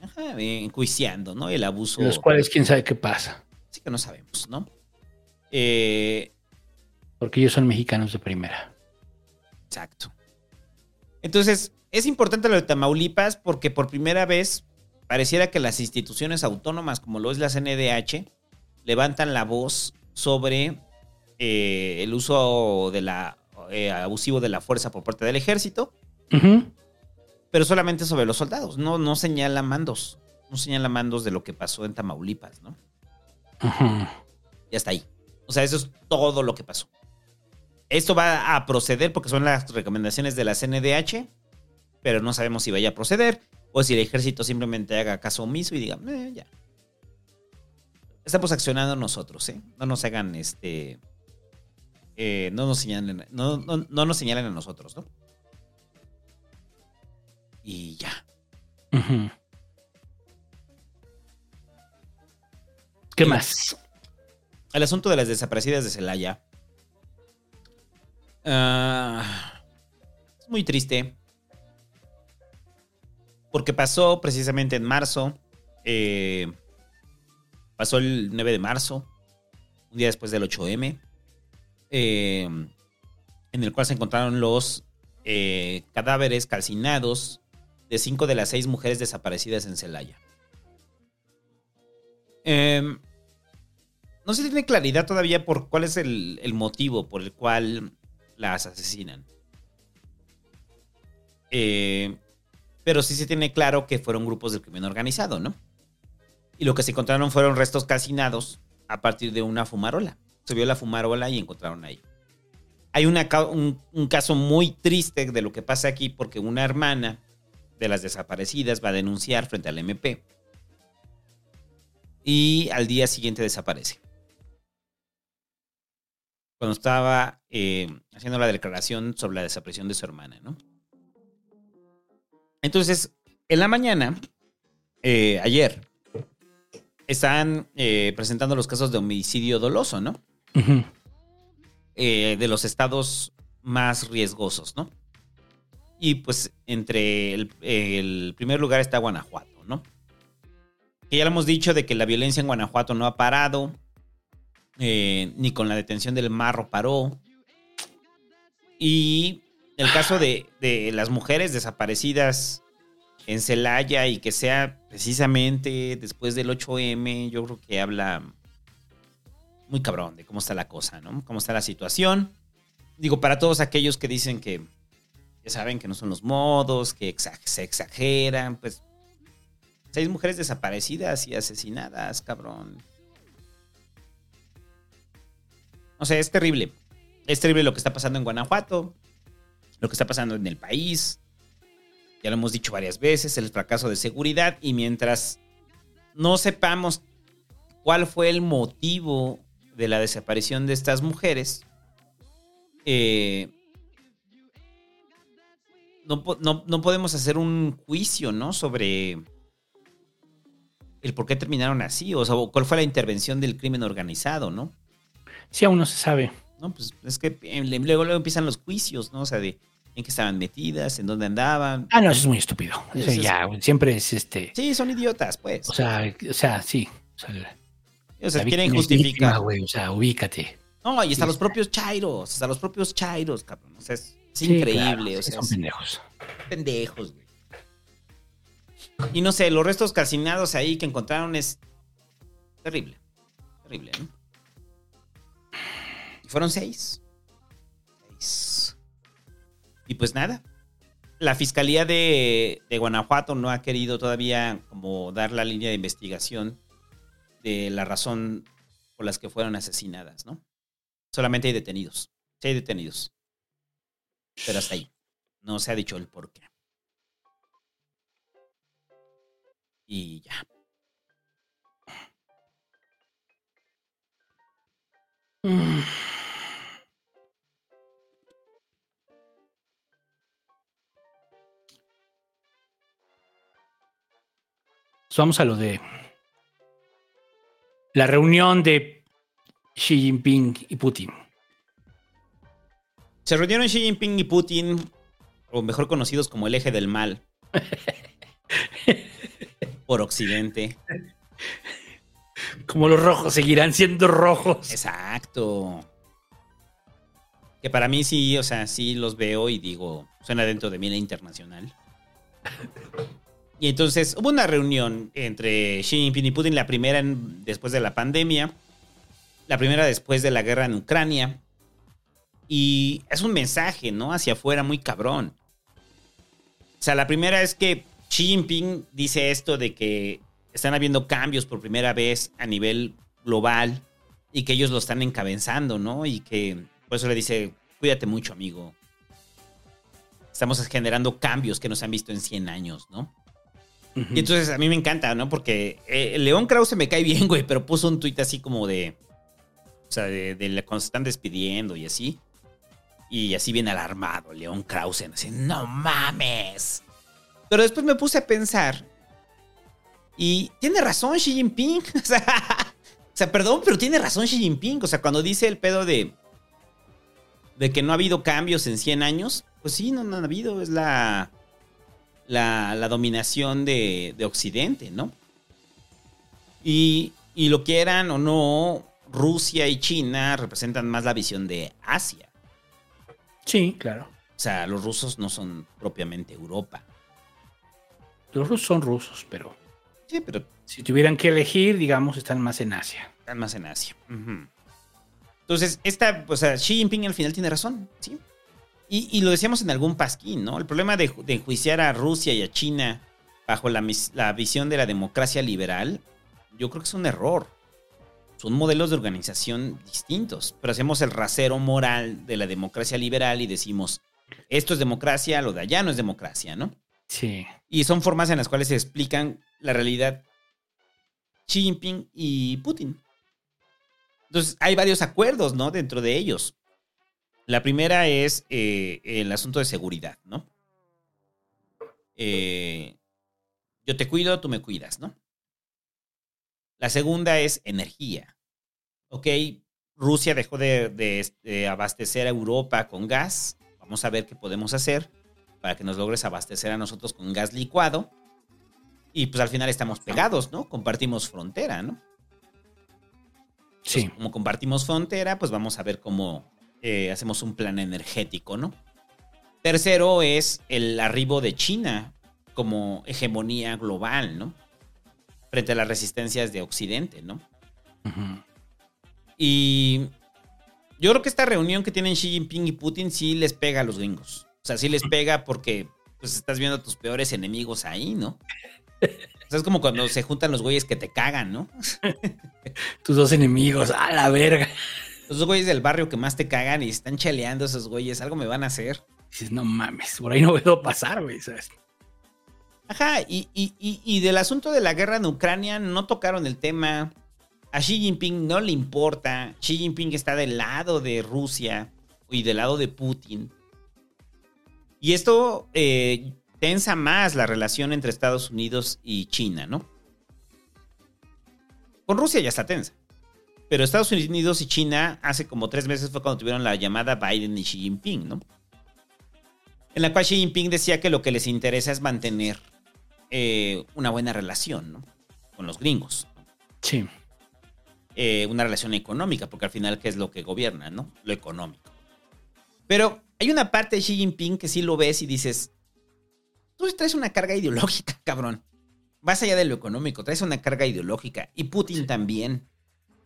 ajá, enjuiciando, ¿no? El abuso. Los cuales quién sabe qué pasa. Sí que no sabemos, ¿no? Eh, Porque ellos son mexicanos de primera. Exacto. Entonces, es importante lo de Tamaulipas porque por primera vez pareciera que las instituciones autónomas, como lo es la CNDH, levantan la voz sobre eh, el uso de la, eh, abusivo de la fuerza por parte del ejército, pero solamente sobre los soldados. No, no señala mandos. No señala mandos de lo que pasó en Tamaulipas, ¿no? Y hasta ahí. O sea, eso es todo lo que pasó. Esto va a proceder porque son las recomendaciones de la CNDH, pero no sabemos si vaya a proceder o si el ejército simplemente haga caso omiso y diga, "Eh, ya. Estamos accionando nosotros, ¿eh? No nos hagan este. Eh, no nos señalen. No, no, no nos señalen a nosotros, ¿no? Y ya. ¿Qué más? El asunto de las desaparecidas de Celaya. Ah, es muy triste. Porque pasó precisamente en marzo. eh, pasó el 9 de marzo. Un día después del 8M. Eh, en el cual se encontraron los eh, cadáveres calcinados de cinco de las seis mujeres desaparecidas en Celaya. Em, no se tiene claridad todavía por cuál es el, motivo por el cual las asesinan. Eh, pero sí se tiene claro que fueron grupos del crimen organizado, ¿no? Y lo que se encontraron fueron restos calcinados a partir de una fumarola. Vio la fumarola y encontraron ahí. Hay un caso muy triste de lo que pasa aquí porque una hermana de las desaparecidas va a denunciar frente al MP. Y al día siguiente desaparece. Cuando estaba eh, haciendo la declaración sobre la desaparición de su hermana, ¿no? Entonces, en la mañana, eh, ayer, están eh, presentando los casos de homicidio doloso, ¿no? Eh, de los estados más riesgosos, ¿no? Y pues entre el, primer lugar está Guanajuato, ¿no? Que ya lo hemos dicho de que la violencia en Guanajuato no ha parado, eh, ni con la detención del marro paró. Y el caso de, de las mujeres desaparecidas en Celaya y que sea precisamente después del 8M, yo creo que habla muy cabrón de cómo está la cosa, ¿no? Cómo está la situación. Digo, para todos aquellos que dicen que ya saben que no son los modos, que se exageran, pues seis mujeres desaparecidas y asesinadas, cabrón. O sea, es terrible. Es terrible lo que está pasando en Guanajuato, lo que está pasando en el país. Ya lo hemos dicho varias veces, el fracaso de seguridad. Y mientras no sepamos cuál fue el motivo de la desaparición de estas mujeres, eh, no, no- no podemos hacer un juicio, ¿no? Sobre el por qué terminaron así, o sea, cuál fue la intervención del crimen organizado, ¿no? Sí, aún no se sabe. No, pues es que eh, luego, luego empiezan los juicios, ¿no? O sea, de en qué estaban metidas, en dónde andaban. Ah, no, eso es muy estúpido. Eso es- ya, siempre es este. Sí, son idiotas, pues. O sea, o sea, sí. O sea, O sea, quieren justificar. víctima, güey, o sea, ubícate. No, y hasta Sí, los propios chairos, hasta los propios chairos, cabrón. O sea, es, es Sí, increíble. claro, o sea, son es- pendejos. Pendejos, güey. Y no sé, los restos calcinados ahí que encontraron es terrible. Terrible, ¿no? Y fueron seis. Seis. Y pues nada, la Fiscalía de, de Guanajuato no ha querido todavía como dar la línea de investigación de la razón por las que fueron asesinadas, ¿no? Solamente hay detenidos. Sí hay detenidos. Pero hasta ahí. No se ha dicho el por qué. Y ya. Vamos a lo de la reunión de Xi Jinping y Putin. Se reunieron Xi Jinping y Putin, o mejor conocidos como el eje del mal, <laughs> por Occidente. Como los rojos seguirán siendo rojos. Exacto. Que para mí sí, o sea, sí los veo y digo, suena dentro de mi internacional. <laughs> Y entonces hubo una reunión entre Xi Jinping y Putin, la primera después de la pandemia, la primera después de la guerra en Ucrania. Y es un mensaje, ¿no? Hacia afuera muy cabrón. O sea, la primera es que Xi Jinping dice esto de que están habiendo cambios por primera vez a nivel global y que ellos lo están encabezando, ¿no? Y que por eso le dice, cuídate mucho, amigo. Estamos generando cambios que no se han visto en 100 años, ¿no? Y entonces a mí me encanta, ¿no? Porque eh, León Krause me cae bien, güey, pero puso un tuit así como de. O sea, de, de la- cuando se están despidiendo y así. Y así bien alarmado, León Krause, así, no mames. Pero después me puse a pensar. Y tiene razón Xi Jinping. <laughs> O sea, perdón, pero tiene razón Xi Jinping. O sea, cuando dice el pedo de. De que no ha habido cambios en 100 años. Pues sí, no, no ha habido. Es la la, la dominación de, de Occidente, ¿no? Y, y lo quieran o no, Rusia y China representan más la visión de Asia. Sí, claro. O sea, los rusos no son propiamente Europa. Los rusos son rusos, pero. Sí, pero. Si tuvieran que elegir, digamos, están más en Asia. Están más en Asia. Entonces, esta, o sea, Xi Jinping al final tiene razón, ¿sí? Y, y lo decíamos en algún pasquín, ¿no? El problema de, ju- de enjuiciar a Rusia y a China bajo la, la visión de la democracia liberal, yo creo que es un error. Son modelos de organización distintos, pero hacemos el rasero moral de la democracia liberal y decimos, esto es democracia, lo de allá no es democracia, ¿no? Sí. Y son formas en las cuales se explican la realidad Xi Jinping y Putin. Entonces, hay varios acuerdos, ¿no? Dentro de ellos. La primera es eh, el asunto de seguridad, ¿no? Eh, yo te cuido, tú me cuidas, ¿no? La segunda es energía. Ok, Rusia dejó de, de- de abastecer a Europa con gas. Vamos a ver qué podemos hacer para que nos logres abastecer a nosotros con gas licuado. Y pues al final estamos pegados, ¿no? Compartimos frontera, ¿no? Sí. Como compartimos frontera, pues vamos a ver cómo eh, hacemos un plan energético, ¿no? Tercero es el arribo de China como hegemonía global, ¿no? Frente a las resistencias de Occidente, ¿no? Y yo creo que esta reunión que tienen Xi Jinping y Putin sí les pega a los gringos. O sea, sí les pega porque pues estás viendo a tus peores enemigos ahí, ¿no? O sea, es como cuando se juntan los güeyes que te cagan, ¿no? <laughs> Tus dos enemigos, a la verga. Los güeyes del barrio que más te cagan y están cheleando esos güeyes, algo me van a hacer. Dices, no mames, por ahí no veo pasar, güey, ¿sabes? Ajá, y, y- y- y del asunto de la guerra en Ucrania no tocaron el tema. A Xi Jinping no le importa. Xi Jinping está del lado de Rusia y del lado de Putin. Y esto eh, tensa más la relación entre Estados Unidos y China, ¿no? Con Rusia ya está tensa. Pero Estados Unidos y China hace como tres meses fue cuando tuvieron la llamada Biden y Xi Jinping, ¿no? En la cual Xi Jinping decía que lo que les interesa es mantener eh, una buena relación, ¿no? Con los gringos. Sí. Eh, una relación económica, porque al final, ¿qué es lo que gobierna, no? Lo económico. Pero hay una parte de Xi Jinping que sí lo ves y dices, tú traes una carga ideológica, <laughs> cabrón. Vas allá de lo económico, traes una carga ideológica. Y Putin también.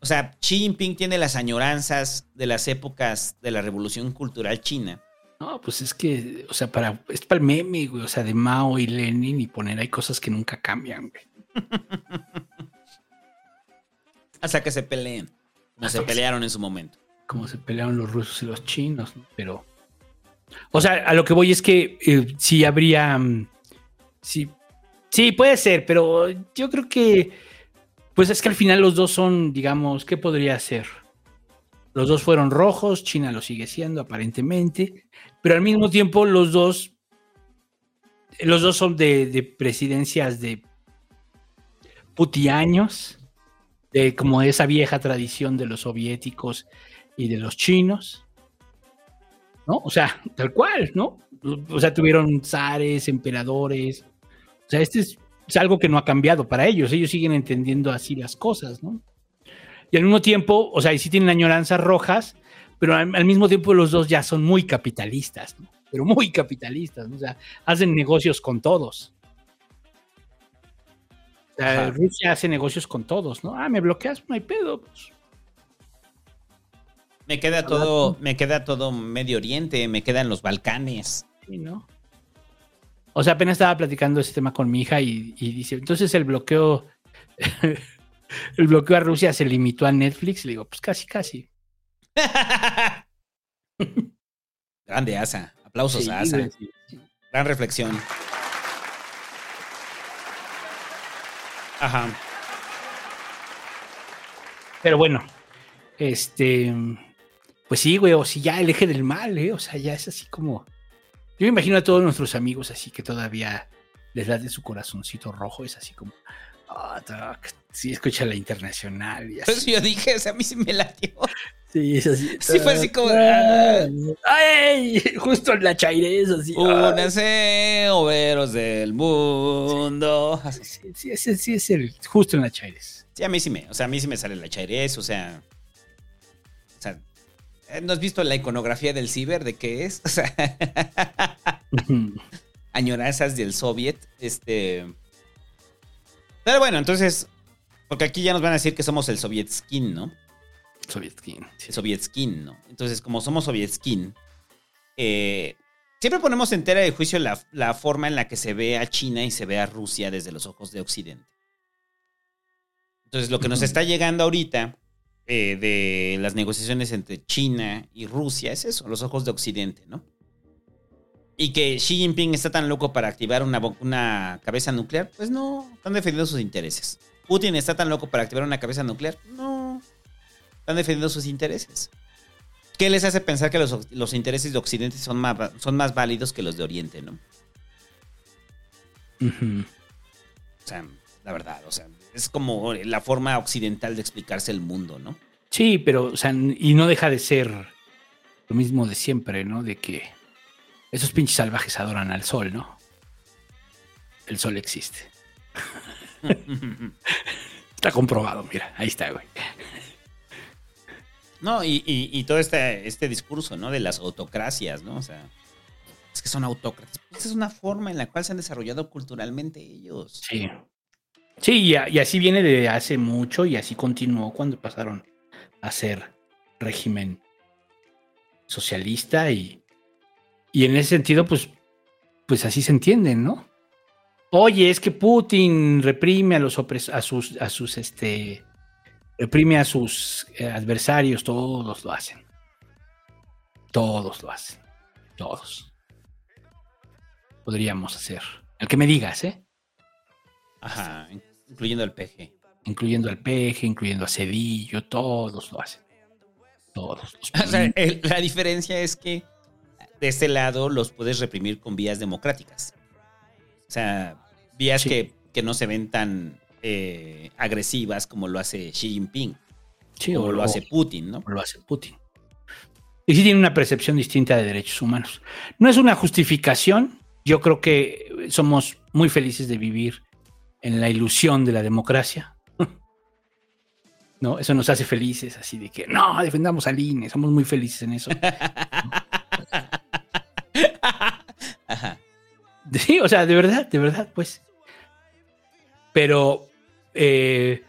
O sea, Xi Jinping tiene las añoranzas de las épocas de la revolución cultural china. No, pues es que, o sea, para, es para el meme, güey, o sea, de Mao y Lenin y poner hay cosas que nunca cambian, güey. <laughs> Hasta que se peleen. Como Hasta se pelearon en su momento. Como se pelearon los rusos y los chinos, ¿no? Pero, o sea, a lo que voy es que eh, sí habría, mm, sí, sí, puede ser, pero yo creo que, pues es que al final los dos son, digamos, ¿qué podría ser? Los dos fueron rojos, China lo sigue siendo aparentemente, pero al mismo tiempo los dos, los dos son de, de presidencias de putiaños, de como esa vieja tradición de los soviéticos y de los chinos, ¿no? O sea, tal cual, ¿no? O sea, tuvieron zares, emperadores, o sea, este es, es algo que no ha cambiado para ellos, ellos siguen entendiendo así las cosas, ¿no? Y al mismo tiempo, o sea, sí tienen añoranzas rojas, pero al, al mismo tiempo los dos ya son muy capitalistas, ¿no? Pero muy capitalistas, ¿no? O sea, hacen negocios con todos. O sea. Rusia hace negocios con todos, ¿no? Ah, me bloqueas, no hay pedo. Pues. Me queda todo, me queda todo Medio Oriente, me quedan los Balcanes. Sí, ¿no? O sea, apenas estaba platicando ese tema con mi hija y, y dice, entonces el bloqueo, <laughs> el bloqueo a Rusia se limitó a Netflix. Le digo, pues casi, casi. <laughs> Grande Asa. Aplausos Sí, a Asa. sí. Gran reflexión. Ajá. Pero bueno, este, pues sí, güey, o si ya el eje del mal, ¿eh? O sea, ya es así como... Yo me imagino a todos nuestros amigos así que todavía les da de su corazoncito rojo, es así como... Doc, sí, escucha la internacional y así. yo dije, o sea, a mí sí me latió. Sí, es así. <laughs> Sí, fue así como. Ah, ¡Ay! Justo en la chairez, así. Únanse, obreros del mundo. Sí, sí es el justo en la chairez. Sí, a mí sí me, o sea, a mí sí me sale la chairez, o sea. ¿Eh, ¿no has visto la iconografía del ciber de qué es? <laughs> O sea, <laughs> añoranzas del soviet, este. Pero bueno, entonces, porque aquí ya nos van a decir que somos el soviet skin, ¿no? Sovietskin. El soviet skin, ¿no? Entonces, como somos soviet skin, eh, siempre ponemos en tela de juicio la, la forma en la que se ve a China y se ve a Rusia desde los ojos de Occidente. Entonces, lo que nos está llegando ahorita eh, de las negociaciones entre China y Rusia es eso, los ojos de Occidente, ¿no? Y que Xi Jinping está tan loco para activar una, una cabeza nuclear, pues no, están defendiendo sus intereses. Putin está tan loco para activar una cabeza nuclear, no, están defendiendo sus intereses. ¿Qué les hace pensar que los, los intereses de Occidente son más, son más válidos que los de Oriente, no? O sea, la verdad, o sea, es como la forma occidental de explicarse el mundo, ¿no? Sí, pero, o sea, y no deja de ser lo mismo de siempre, ¿no? De que esos pinches salvajes adoran al sol, ¿no? El sol existe. <laughs> Está comprobado, mira, ahí está, güey. No, y, y- y todo este, este discurso, ¿no? De las autocracias, ¿no? O sea, es que son autócratas. Esa es una forma en la cual se han desarrollado culturalmente ellos. Sí. Sí, y, así viene de hace mucho y así continuó cuando pasaron a ser régimen socialista y, y en ese sentido, pues, pues así se entienden, ¿no? Oye, es que Putin reprime a los opres- a sus, a sus, este, reprime a sus eh, adversarios, todos lo hacen. Todos lo hacen. Todos. Podríamos hacer. El que me digas, ¿eh? Ajá, incluyendo el PG. incluyendo al peje, incluyendo a Cedillo, todos lo hacen. Todos. los <laughs> O sea, el- la diferencia es que de este lado los puedes reprimir con vías democráticas. O sea, vías Sí. que, que no se ven tan eh, agresivas como lo hace Xi Jinping. Sí, o o- lo o- hace Putin, ¿no? lo hace Putin. Y sí tiene una percepción distinta de derechos humanos. No es una justificación. Yo creo que somos muy felices de vivir en la ilusión de la democracia. <laughs> ¿No? Eso nos hace felices, así de que no, defendamos al INE, somos muy felices en eso. <laughs> Ajá. Sí, o sea, de verdad, de verdad, pues. Pero eh,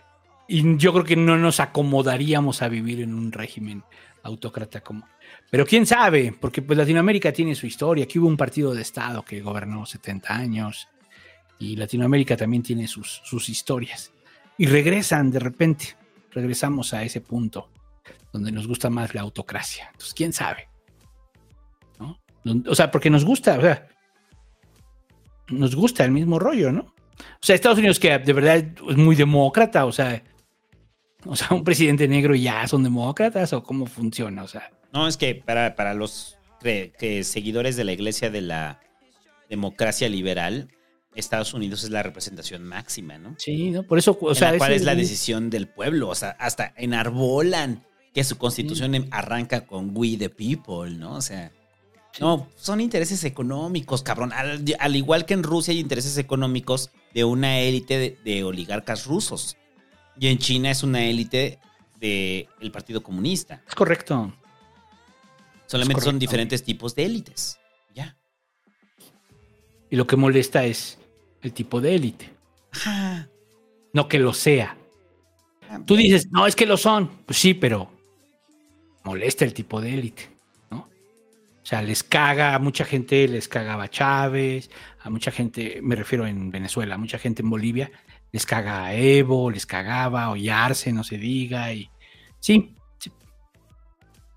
y yo creo que no nos acomodaríamos a vivir en un régimen autócrata como. Pero quién sabe, porque pues Latinoamérica tiene su historia. Aquí hubo un partido de Estado que gobernó 70 años y Latinoamérica también tiene sus, sus historias. Y regresan de repente, regresamos a ese punto donde nos gusta más la autocracia. Entonces, quién sabe. ¿No? O sea, porque nos gusta, o sea, nos gusta el mismo rollo, ¿no? O sea, Estados Unidos que de verdad es muy demócrata, o sea, o sea, un presidente negro ya son demócratas o cómo funciona, o sea. No, es que para, para los que seguidores de la iglesia de la democracia liberal, Estados Unidos es la representación máxima, ¿no? Sí, ¿no? Por eso, o En sea, la cual es la decisión del pueblo, o sea, hasta enarbolan que su constitución em- arranca con we the people, ¿no? O sea, no, son intereses económicos, cabrón. Al, al igual que en Rusia hay intereses económicos de una élite de, de oligarcas rusos. Y en China es una élite del Partido Comunista. Es correcto. Solamente son diferentes tipos de élites. Ya. Y lo que molesta es el tipo de élite. No que lo sea. Tú dices, no, es que lo son. Pues sí, pero molesta el tipo de élite, ¿no? O sea, les caga, a mucha gente les cagaba a Chávez, a mucha gente, me refiero en Venezuela, a mucha gente en Bolivia, les caga a Evo, les cagaba, Ollarse, no se diga, y sí, sí.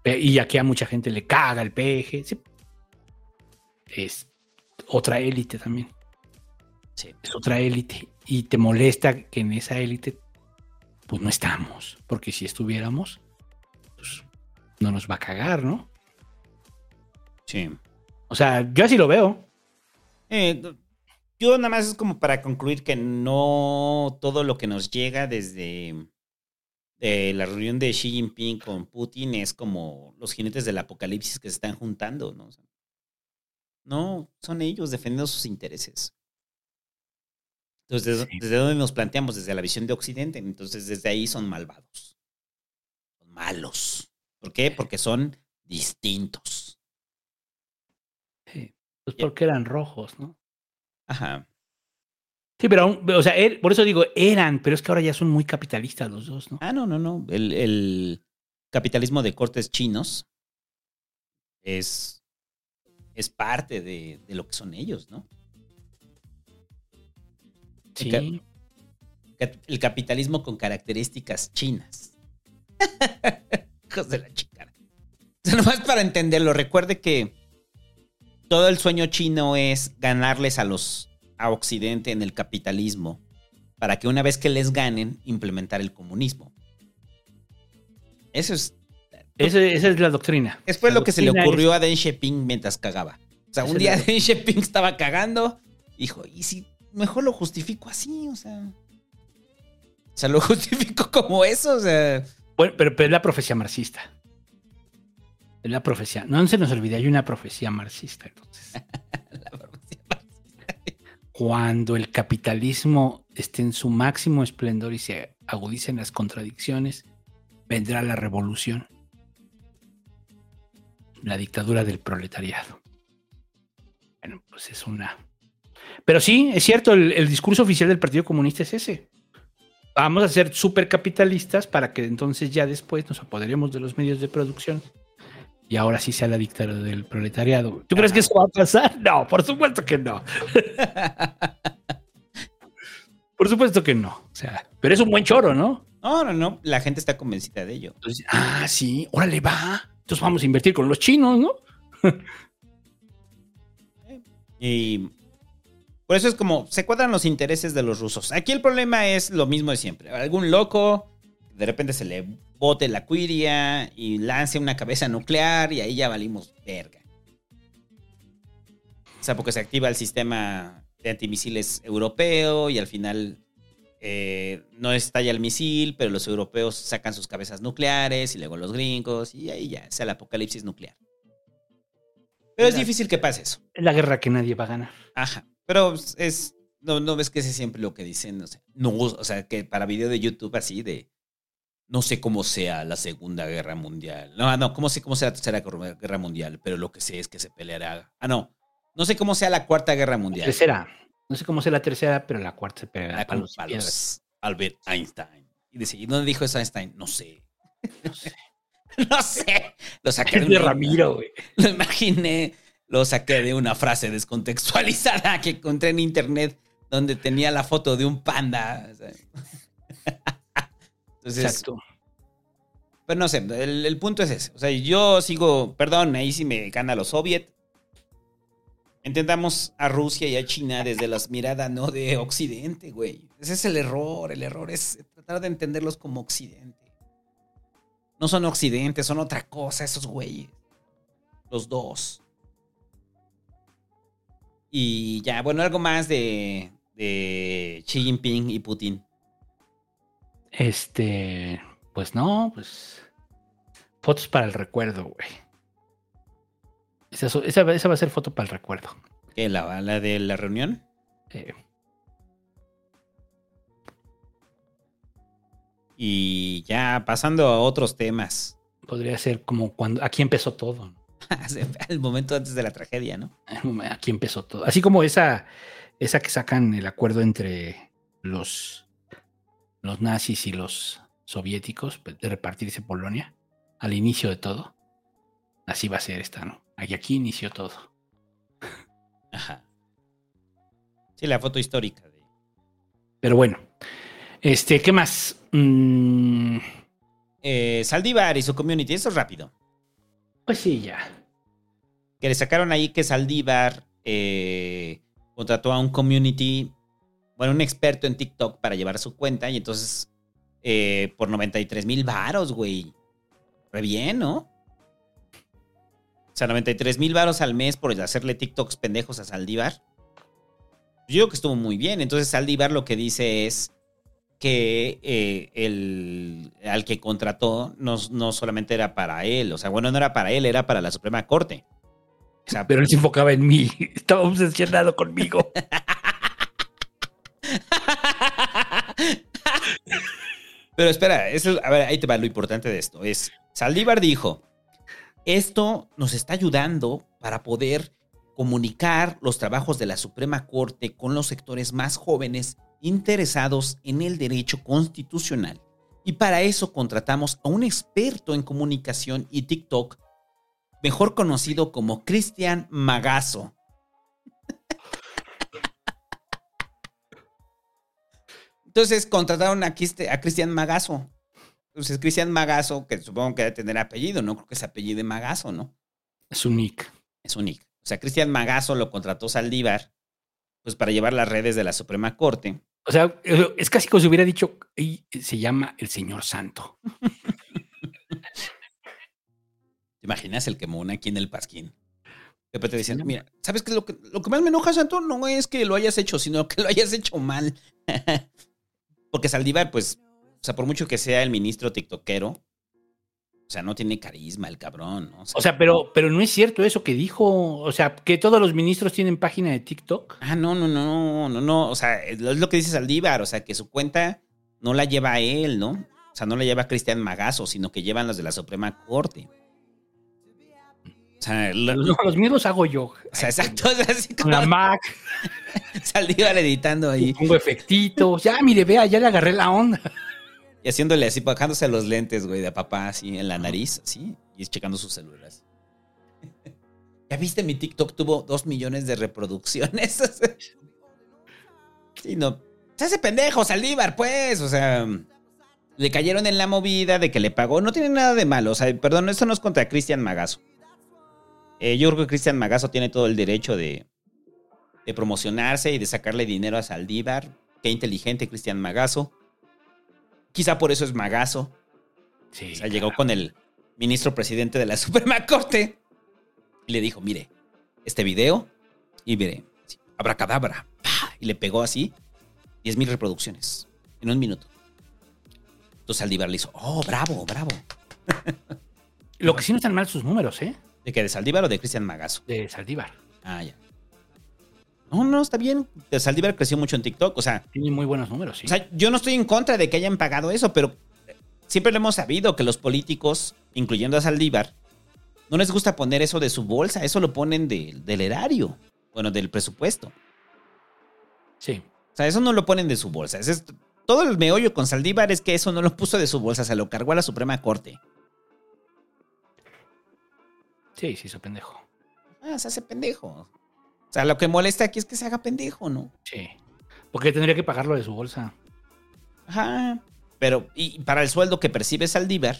Y aquí a mucha gente le caga el peje, sí. Es otra élite también. Es otra élite. Y te molesta que en esa élite, pues no estamos. Porque si estuviéramos, pues no nos va a cagar, ¿no? Sí. O sea, yo así lo veo. Eh, yo nada más es como para concluir que no todo lo que nos llega desde de la reunión de Xi Jinping con Putin es como los jinetes del apocalipsis que se están juntando, ¿no? O sea, no, son ellos defendiendo sus intereses. Entonces, ¿desde, desde dónde nos planteamos? Desde la visión de Occidente. Entonces, desde ahí son malvados. Son malos. ¿Por qué? Porque son distintos. Pues porque eran rojos, ¿no? Ajá. Sí, pero aún, o sea, por eso digo, eran, pero es que ahora ya son muy capitalistas los dos, ¿no? Ah, no, no, no. El, el capitalismo de cortes chinos es, es parte de, de lo que son ellos, ¿no? El, Sí. capitalismo con características chinas. <laughs> Hijos de la chica. O sea, nomás para entenderlo, recuerde que todo el sueño chino es ganarles a los a Occidente en el capitalismo para que una vez que les ganen, implementar el comunismo. Eso es. Ese- esa es la doctrina. Es fue La lo que se le ocurrió a Deng Xiaoping mientras cagaba. O sea, Esa un es día <laughs> Deng Xiaoping estaba cagando, dijo, ¿y si mejor lo justifico así? O sea. O sea, lo <laughs> justifico como eso, o sea. Bueno, pero, pero es la profecía marxista. Es la profecía. No se nos olvide, hay una profecía marxista. Entonces. <laughs> Cuando el capitalismo esté en su máximo esplendor y se agudicen las contradicciones, vendrá la revolución. La dictadura del proletariado. Bueno, pues es una. Pero sí, es cierto, el, el discurso oficial del Partido Comunista es ese. Vamos a ser supercapitalistas para que entonces ya después nos apoderemos de los medios de producción y ahora sí sea la dictadura del proletariado. ¿Tú crees que eso va a pasar? No, por supuesto que no. <laughs> por supuesto que no. O sea, pero es un buen choro, ¿no? No, no, no. La gente está convencida de ello. Entonces, ah, sí, órale, va. Entonces vamos a invertir con los chinos, ¿no? <laughs> Y por eso es como se cuadran los intereses de los rusos. Aquí el problema es lo mismo de siempre. Algún loco, de repente se le bote la cuiria y lance una cabeza nuclear y ahí ya valimos verga. O sea, porque se activa el sistema de antimisiles europeo y al final eh, no estalla el misil, pero los europeos sacan sus cabezas nucleares y luego los gringos y ahí ya, es el apocalipsis nuclear. Pero es difícil que pase eso. Es la guerra que nadie va a ganar. Ajá. Pero es. No, no ves que ese es siempre lo que dicen. O sea, no, o sea, que para video de YouTube así de. No sé cómo sea la Segunda Guerra Mundial. No, no, cómo sé cómo sea la Tercera Guerra Mundial, pero lo que sé es que se peleará. Ah, no. No sé cómo sea la Cuarta Guerra Mundial. Tercera. No sé cómo sea la tercera, pero la cuarta se Ah, con palos palos. Albert Einstein. Y dice, ¿y dónde dijo eso Einstein? No sé. No sé. <laughs> Lo saqué <laughs> de, de Ramiro, güey. Lo imaginé. Lo saqué de una frase descontextualizada que encontré en internet donde tenía la foto de un panda. <laughs> Entonces, Exacto. Pero no sé, el, el punto es ese. O sea, yo sigo, perdón, ahí sí me gana los soviet. Entendamos a Rusia y a China desde las miradas no de Occidente, güey. Ese es el error. El error es tratar de entenderlos como Occidente. No son Occidente, son otra cosa esos güeyes. Los dos. Y ya, bueno, algo más de, de Xi Jinping y Putin. Este, pues no, pues fotos para el recuerdo, güey. Esa, esa va- esa va a ser foto para el recuerdo. ¿Qué, la, la de la reunión? Eh, Y ya pasando a otros temas. podría ser como cuando aquí empezó todo. <laughs> El momento antes de la tragedia, ¿no? <laughs> Aquí empezó todo. Así como esa, esa que sacan el acuerdo entre los, los nazis y los soviéticos pues, de repartirse Polonia al inicio de todo. Así va a ser esta, ¿no? Y aquí inició todo. Ajá. Sí, la foto histórica. de- Pero bueno, este, ¿qué más? Mm, Eh, Saldívar y su community, eso es rápido. pues sí, ya. Que le sacaron ahí que Saldívar eh, contrató a un community, bueno, un experto en TikTok para llevar su cuenta y entonces eh, por 93 mil varos, güey. Re bien, ¿no? O sea, 93 mil varos al mes por hacerle TikToks pendejos a Saldívar. Yo digo que estuvo muy bien. Entonces Saldívar lo que dice es que eh, el, al que contrató no, no solamente era para él, o sea, bueno, no era para él, era para la Suprema Corte. Pero él se enfocaba en mí. <laughs> Estaba obsesionado conmigo. Pero espera, a ver, ahí te va lo importante de esto. Es, Saldívar dijo, esto nos está ayudando para poder comunicar los trabajos de la Suprema Corte con los sectores más jóvenes interesados en el derecho constitucional. Y para eso contratamos a un experto en comunicación y TikTok, mejor conocido como Cristian Magazo. Entonces contrataron a, Criste- a Cristian Magazo. Entonces Cristian Magazo, que supongo que debe tener apellido, no creo que se apellide Magazo, ¿no? Es un nick. Es un nick. O sea, Cristian Magazo lo contrató Saldívar, pues para llevar las redes de la Suprema Corte. O sea, es casi como si hubiera dicho, "Y se llama el Señor Santo. <laughs> ¿Te imaginas el que mona aquí en el Pasquín? De repente dicen, mira, ¿sabes qué? Lo que, lo que más me enoja, Santo, no es que lo hayas hecho, sino que lo hayas hecho mal. <laughs> Porque Saldívar, pues, o sea, por mucho que sea el ministro tiktokero, o sea, no tiene carisma el cabrón, ¿no? O sea, pero, pero no es cierto eso que dijo. O sea, que todos los ministros tienen página de TikTok. Ah, no, no, no, no, no. O sea, es lo que dice Saldívar. O sea, que su cuenta no la lleva a él, ¿no? O sea, no la lleva Cristian Magazo, sino que llevan los de la Suprema Corte. O sea, lo- No, los mismos hago yo. o sea, exacto. <laughs> o sea, así como Mac, <laughs> Saldívar editando ahí pongo efectitos. Ya, mire, vea, ya le agarré la onda. y haciéndole así, bajándose los lentes, güey, de papá, así en la nariz, así, y checando sus celulares. <laughs> ¿Ya viste mi TikTok? Tuvo dos millones de reproducciones. sí, no. Se hace pendejo, Saldívar, pues. O sea, le cayeron en la movida de que le pagó. No tiene nada de malo. O sea, perdón, esto no es contra Cristian Magazo. Eh, yo creo que Cristian Magazo tiene todo el derecho de, de promocionarse y de sacarle dinero a Saldívar. Qué inteligente Cristian Magazo. Quizá por eso es Magazo. Sí. O sea, llegó con el ministro presidente de la <laughs> Suprema Corte y le dijo, mire, este video y mire, abracadabra. ¡pa! Y le pegó así 10 mil reproducciones en un minuto. Entonces Saldívar le hizo, oh, bravo, bravo. Lo que sí no están mal sus números, ¿eh? ¿De qué? ¿De Saldívar o de Cristian Magazo? De Saldívar. Ah, ya. No, no, está bien. De Saldívar creció mucho en TikTok. O sea, Tiene muy buenos números, sí. O sea, yo no estoy en contra de que hayan pagado eso, pero siempre lo hemos sabido que los políticos, incluyendo a Saldívar, no les gusta poner eso de su bolsa, eso lo ponen de- del erario, bueno, del presupuesto. sí. O sea, eso no lo ponen de su bolsa. Ese es- todo el meollo con Saldívar es que eso no lo puso de su bolsa, se lo cargó a la Suprema Corte. Sí, sí, hizo pendejo. Ah, se hace pendejo. O sea, lo que molesta aquí es que se haga pendejo, ¿no? Sí. Porque tendría que pagarlo de su bolsa. Ajá. Pero, y para el sueldo que percibe Saldívar,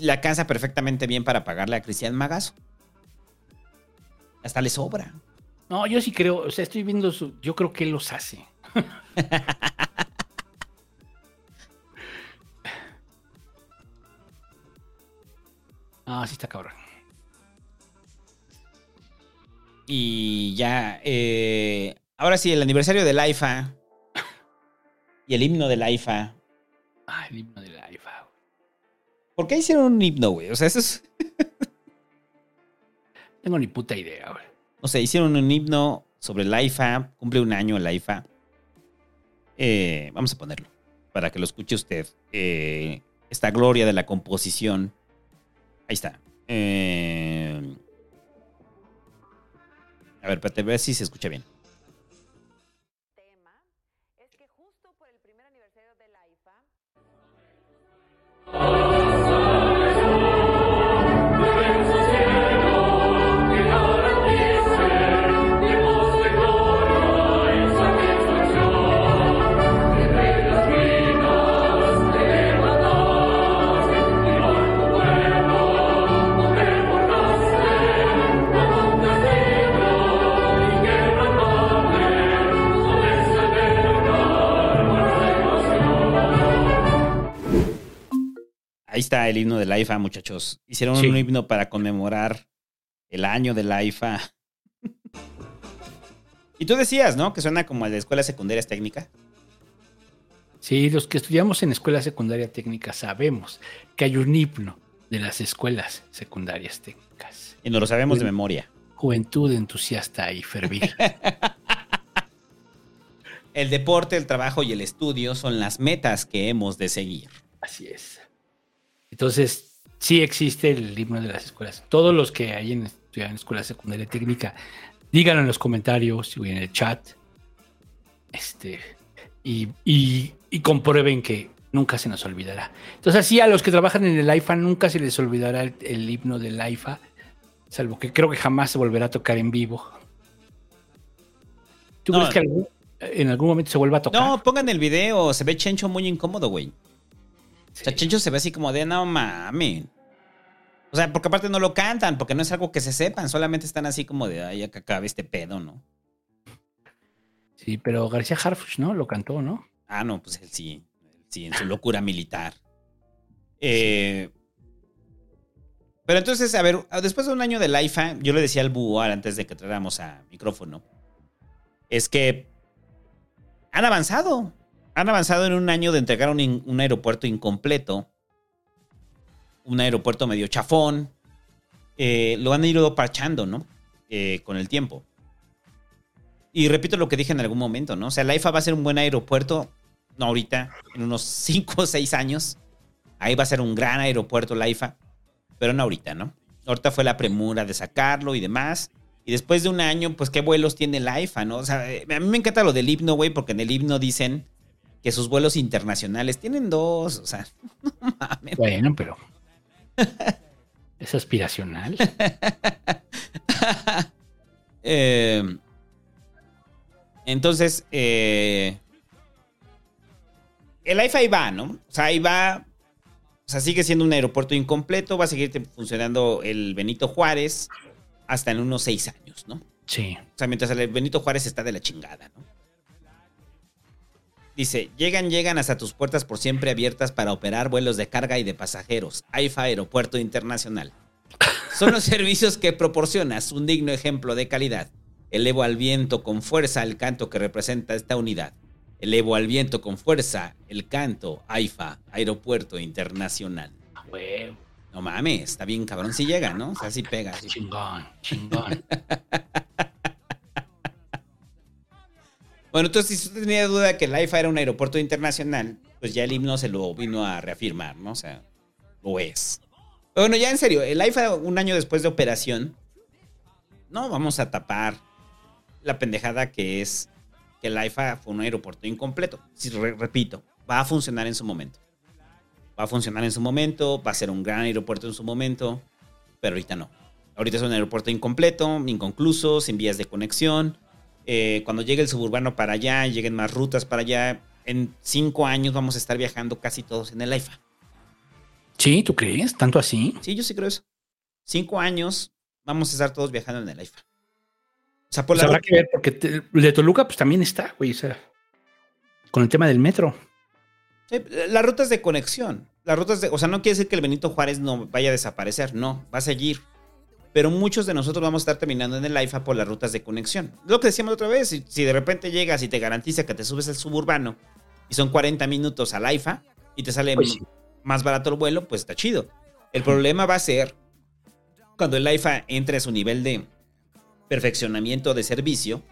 le alcanza perfectamente bien para pagarle a Cristian Magazo. Hasta le sobra. No, yo sí creo, o sea, estoy viendo su. Yo creo que él los hace. <laughs> Ah, sí está cabrón. Y ya, eh, ahora sí, el aniversario de la IFA y el himno de la IFA. Ah, el himno de la IFA. ¿Por qué hicieron un himno, güey? O sea, eso es... <laughs> Tengo ni puta idea, güey. O sea, hicieron un himno sobre la IFA, cumple un año la IFA. Eh, vamos a ponerlo, para que lo escuche usted. Eh, esta gloria de la composición. Ahí está. Eh, a ver, espérate, ver si se escucha bien. Está el himno de la IFA, muchachos. Hicieron Sí. un himno para conmemorar el año de la IFA. y tú decías, ¿no? Que suena como el de escuelas secundarias técnicas. Sí, los que estudiamos en escuela secundaria técnica sabemos que hay un himno de las escuelas secundarias técnicas. Y nos lo sabemos de memoria. Juventud entusiasta y fervir. <laughs> El deporte, el trabajo y el estudio son las metas que hemos de seguir. Así es. Entonces, sí existe el himno de las escuelas. Todos los que hayan estudiado en escuela secundaria técnica, díganlo en los comentarios o en el chat. Este, y, y- y comprueben que nunca se nos olvidará. Entonces, así a los que trabajan en el IFA nunca se les olvidará el, el himno del IFA, salvo que creo que jamás se volverá a tocar en vivo. ¿Tú No. crees que algún- en algún momento se vuelva a tocar? No, pongan el video. Se ve Chencho muy incómodo, güey. O sea, Chencho se ve así como de no mames. O sea, porque aparte no lo cantan, porque no es algo que se sepan, solamente están así como de ay, acá acabe este pedo, ¿no? Sí, pero García Harfuch, ¿no? Lo cantó, ¿no? Ah, no, pues él sí. él sí, en su locura <laughs> militar. Eh, pero entonces, a ver, después de un año de la IFA, yo le decía al Búho antes de que traéramos a micrófono, es que han avanzado. Han avanzado en un año de entregar un, aeropuerto incompleto, un aeropuerto medio chafón. eh, lo han ido parchando, ¿no? Eh, con el tiempo. Y repito lo que dije en algún momento, ¿no? O sea, la IFA va a ser un buen aeropuerto, no ahorita, en unos <laughs> 5 o 6 años. Ahí va a ser un gran aeropuerto la IFA, pero no ahorita, ¿no? Ahorita fue la premura de sacarlo y demás. Y después de un año, pues, ¿qué vuelos tiene la IFA, no? O sea, eh, a mí me encanta lo del himno, güey, porque en el himno dicen que sus vuelos internacionales tienen dos, o sea, <laughs> no mames. Bueno, pero. <laughs> Es aspiracional. <laughs> Eh, entonces, eh, el IFA ahí va, ¿no? O sea, ahí va. O sea, sigue siendo un aeropuerto incompleto. Va a seguir funcionando el Benito Juárez hasta en unos seis años, ¿no? Sí. O sea, mientras el Benito Juárez está de la chingada, ¿no? Dice, llegan, llegan hasta tus puertas por siempre abiertas para operar vuelos de carga y de pasajeros. AIFA Aeropuerto Internacional. Son los <laughs> servicios que proporcionas, un digno ejemplo de calidad. Elevo al viento con fuerza el canto que representa esta unidad. Elevo al viento con fuerza el canto AIFA Aeropuerto Internacional. No mames, está bien cabrón si llega, ¿no? O sea, sí pega. sí. Chingón, chingón. <laughs> Bueno, entonces si usted tenía duda que el AIFA era un aeropuerto internacional, pues ya el himno se lo vino a reafirmar, ¿no? O sea, lo es. Pero bueno, ya en serio, el AIFA un año después de operación, no vamos a tapar la pendejada que es que el AIFA fue un aeropuerto incompleto. Si re- repito, va a funcionar en su momento. Va a funcionar en su momento, va a ser un gran aeropuerto en su momento. pero ahorita no. Ahorita es un aeropuerto incompleto, inconcluso, sin vías de conexión. Eh, cuando llegue el suburbano para allá, lleguen más rutas para allá, en cinco años vamos a estar viajando casi todos en el AIFA. Sí, ¿tú crees? ¿Tanto así? Sí, yo sí creo eso. Cinco años vamos a estar todos viajando en el AIFA. O sea, por Pues la habrá que ver, porque te- de Toluca pues también está, güey, o sea, con el tema del metro. Sí, Las rutas de conexión. Las rutas de. O sea, no quiere decir que el Benito Juárez no vaya a desaparecer. No, va a seguir. Pero muchos de nosotros vamos a estar terminando en el AIFA por las rutas de conexión. Lo que decíamos otra vez, si, si de repente llegas y te garantiza que te subes al suburbano y son 40 minutos al AIFA y te sale Pues sí. más barato el vuelo, pues está chido. El problema va a ser cuando el AIFA entre a su nivel de perfeccionamiento de servicio,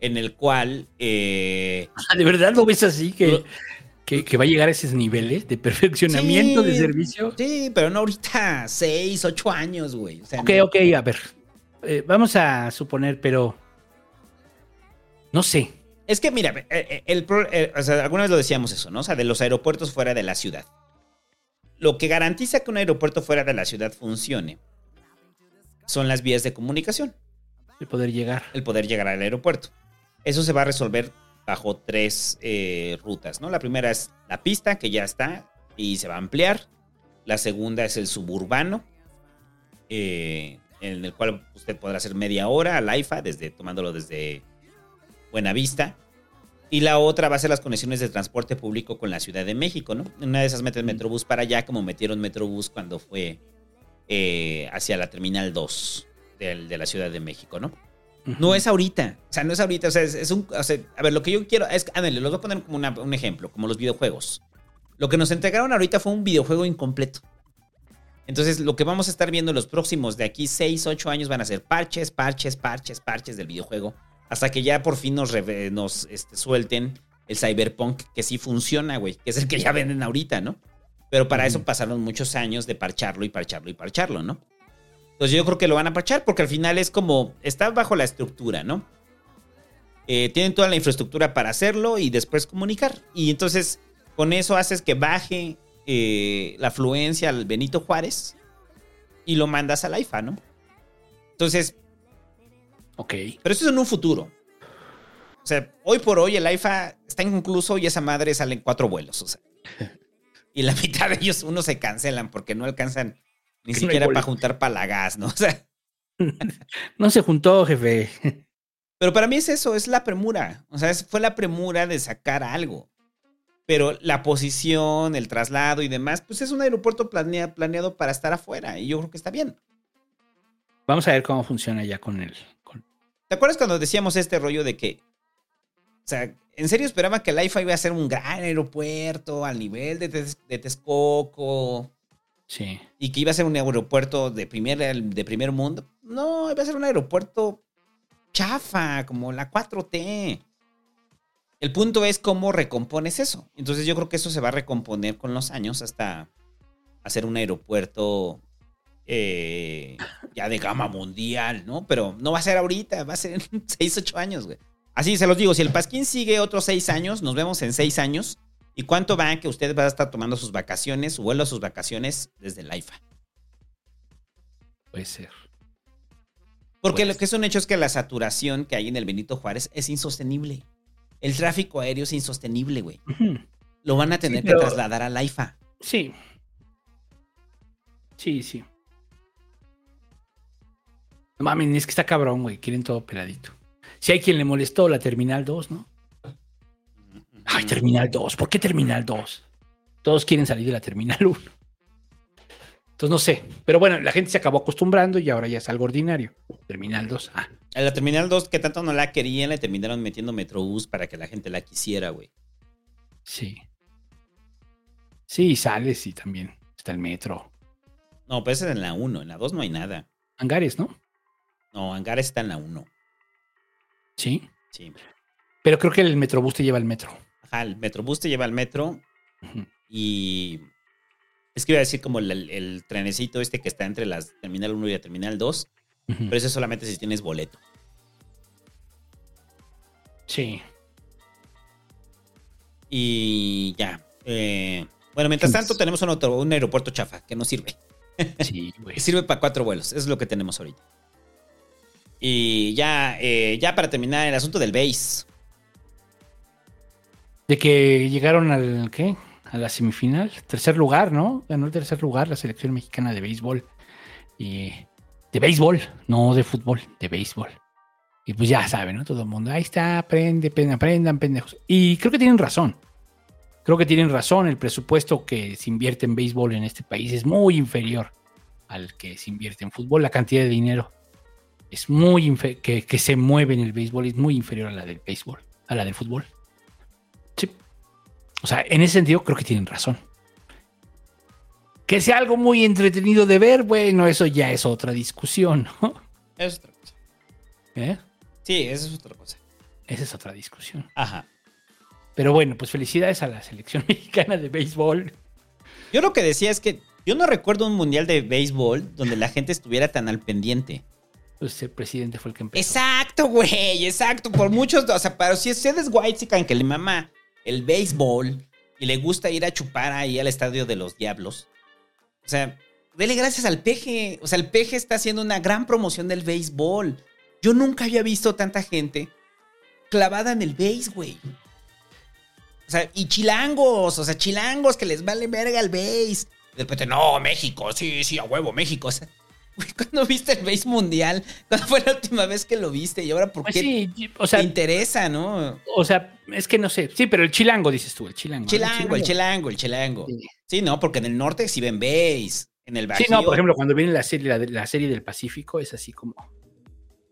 en el cual eh, <laughs> ¿De verdad lo ves así? Que, que, que va a llegar a esos niveles de perfeccionamiento de servicio. Sí, pero no ahorita, <laughs> 6, 8 años, güey. O sea, Ok, no- ok, a ver. Eh, vamos a suponer, pero. No sé. Es que mira, eh, eh, el, pro- o sea, alguna vez lo decíamos eso, ¿no? O sea, de los aeropuertos fuera de la ciudad. Lo que garantiza que un aeropuerto fuera de la ciudad funcione son las vías de comunicación. El poder llegar. El poder llegar al aeropuerto. Eso se va a resolver bajo tres eh, rutas, ¿no? La primera es la pista, que ya está y se va a ampliar. La segunda es el suburbano, eh, en el cual usted podrá hacer media hora al AIFA, desde, tomándolo desde Buenavista. Y la otra va a ser las conexiones de transporte público con la Ciudad de México, ¿no? En una de esas meten Metrobús para allá, como metieron Metrobús cuando fue eh, hacia la Terminal 2 del- de la Ciudad de México, ¿no? No es ahorita. O sea, no es ahorita. O sea, es, es un. o sea, a ver, lo que yo quiero es. Ándale, los voy a poner como una- un ejemplo, como los videojuegos. Lo que nos entregaron ahorita fue un videojuego incompleto. Entonces, lo que vamos a estar viendo en los próximos de aquí 6, 8 años van a ser parches, parches, parches, parches del videojuego. Hasta que ya por fin nos, nos este, suelten el Cyberpunk, que sí funciona, güey. Que es el que ya venden ahorita, ¿no? Pero para eso pasaron muchos años de parcharlo y parcharlo y parcharlo, ¿no? Entonces yo creo que lo van a parchar porque al final es como, está bajo la estructura, ¿no? Eh, tienen toda la infraestructura para hacerlo y después comunicar. Y entonces con eso haces que baje eh, la afluencia al Benito Juárez y lo mandas al AIFA, ¿no? Entonces... Ok. Pero eso es en un futuro. O sea, hoy por hoy el AIFA está inconcluso y esa madre sale en cuatro vuelos, o sea. <laughs> Y la mitad de ellos, uno se cancelan porque no alcanzan ni Que no siquiera para juntar para la gas, ¿no? <laughs> O sea, <laughs> No se juntó, jefe. Pero para mí es eso, es la premura. O sea, es- fue la premura de sacar algo. Pero la posición, el traslado y demás, pues es un aeropuerto planea- planeado para estar afuera. Y yo creo que está bien. Vamos a ver cómo funciona ya con él. ¿Te acuerdas cuando decíamos este rollo de que, o sea, en serio esperaba que el AIFA iba a ser un gran aeropuerto al nivel de, de Texcoco Y que iba a ser un aeropuerto de primer, de primer mundo? No, iba a ser un aeropuerto chafa, como la 4T. El punto es cómo recompones eso. Entonces yo creo que eso se va a recomponer con los años hasta hacer un aeropuerto eh, ya de gama mundial, ¿no? Pero no va a ser ahorita, va a ser en <laughs> 6, 8 años, güey. Así se los digo, si el Pasquín sigue otros 6 años, nos vemos en 6 años. ¿Y cuánto va que usted va a estar tomando sus vacaciones, su vuelo a sus vacaciones desde el AIFA? Puede ser. Porque Pues lo que es un hecho es que la saturación que hay en el Benito Juárez es insostenible. El tráfico aéreo es insostenible, güey. Lo van a tener pero- que trasladar al AIFA. Sí. Sí, sí. No mames, es que está cabrón, güey. Quieren todo peladito. Si hay quien le molestó la Terminal 2, ¿no? Ay, Terminal 2. ¿Por qué Terminal 2? Todos quieren salir de la Terminal 1. Entonces no sé. Pero bueno, la gente se acabó acostumbrando y ahora ya es algo ordinario. Terminal 2. Ah, A la Terminal 2, que tanto no la querían, le terminaron metiendo Metrobús para que la gente la quisiera, güey. sí. Sí, sales y también está el metro. No, pero esa es en la 1. En la 2 no hay nada. Hangares, ¿no? No, Hangar está en la 1. Sí. Sí. Pero creo que el Metrobús te lleva al metro. Ajá, el Metrobús te lleva al metro y... Es que iba a decir como el, el- el trenecito este que está entre las Terminal 1 y la Terminal 2, Ujú. pero eso solamente si tienes boleto. Sí. Y ya. eh, bueno, mientras tanto tenemos un, otro- un aeropuerto chafa que no sirve. Sí, <laughs> güey. Sirve para cuatro vuelos. Eso es lo que tenemos ahorita. Y ya, eh, ya para terminar el asunto del base. De que llegaron al, ¿qué? A la semifinal. Tercer lugar, ¿no? Ganó el tercer lugar la selección mexicana de béisbol. Y de béisbol, no de fútbol, de béisbol. Y pues ya saben, ¿no? Todo el mundo, ahí está, aprende, aprendan, pendejos. Y creo que tienen razón. Creo que tienen razón. El presupuesto que se invierte en béisbol en este país es muy inferior al que se invierte en fútbol. La cantidad de dinero es muy que se mueve en el béisbol es muy inferior a la del béisbol, a la del fútbol. O sea, en ese sentido creo que tienen razón. Que sea algo muy entretenido de ver, bueno, eso ya es otra discusión, ¿no? Es otra cosa. ¿Eh? Sí, eso es otra cosa. Esa es otra discusión. Ajá. Pero bueno, pues felicidades a la selección <laughs> mexicana de béisbol. Yo lo que decía es que yo no recuerdo un mundial de béisbol donde la gente estuviera tan al pendiente. Pues el presidente fue el que empezó. Exacto, güey, exacto. Por muchos, o sea, pero si usted es white que le mama el béisbol y le gusta ir a chupar ahí al estadio de los diablos, o sea, dele gracias al peje. O sea, el peje está haciendo una gran promoción del béisbol. Yo nunca había visto tanta gente clavada en el béis, güey. O sea, y chilangos, o sea, chilangos que les vale verga el béis. De repente, no, México, sí, sí, a huevo, México. O sea, <laughs> ¿cuándo viste el béis mundial? ¿Cuándo fue la última vez que lo viste? Y ahora, ¿por Pues qué sí, o sea, te interesa, no? O sea, es que no sé. Sí, pero el chilango, dices tú, el chilango. ¿no? Chilango, el chilango, el chilango. Sí, no, porque en el norte sí ven béis. En el Bajío. Sí, no, por ejemplo, cuando viene la serie, la, serie del Pacífico, es así como.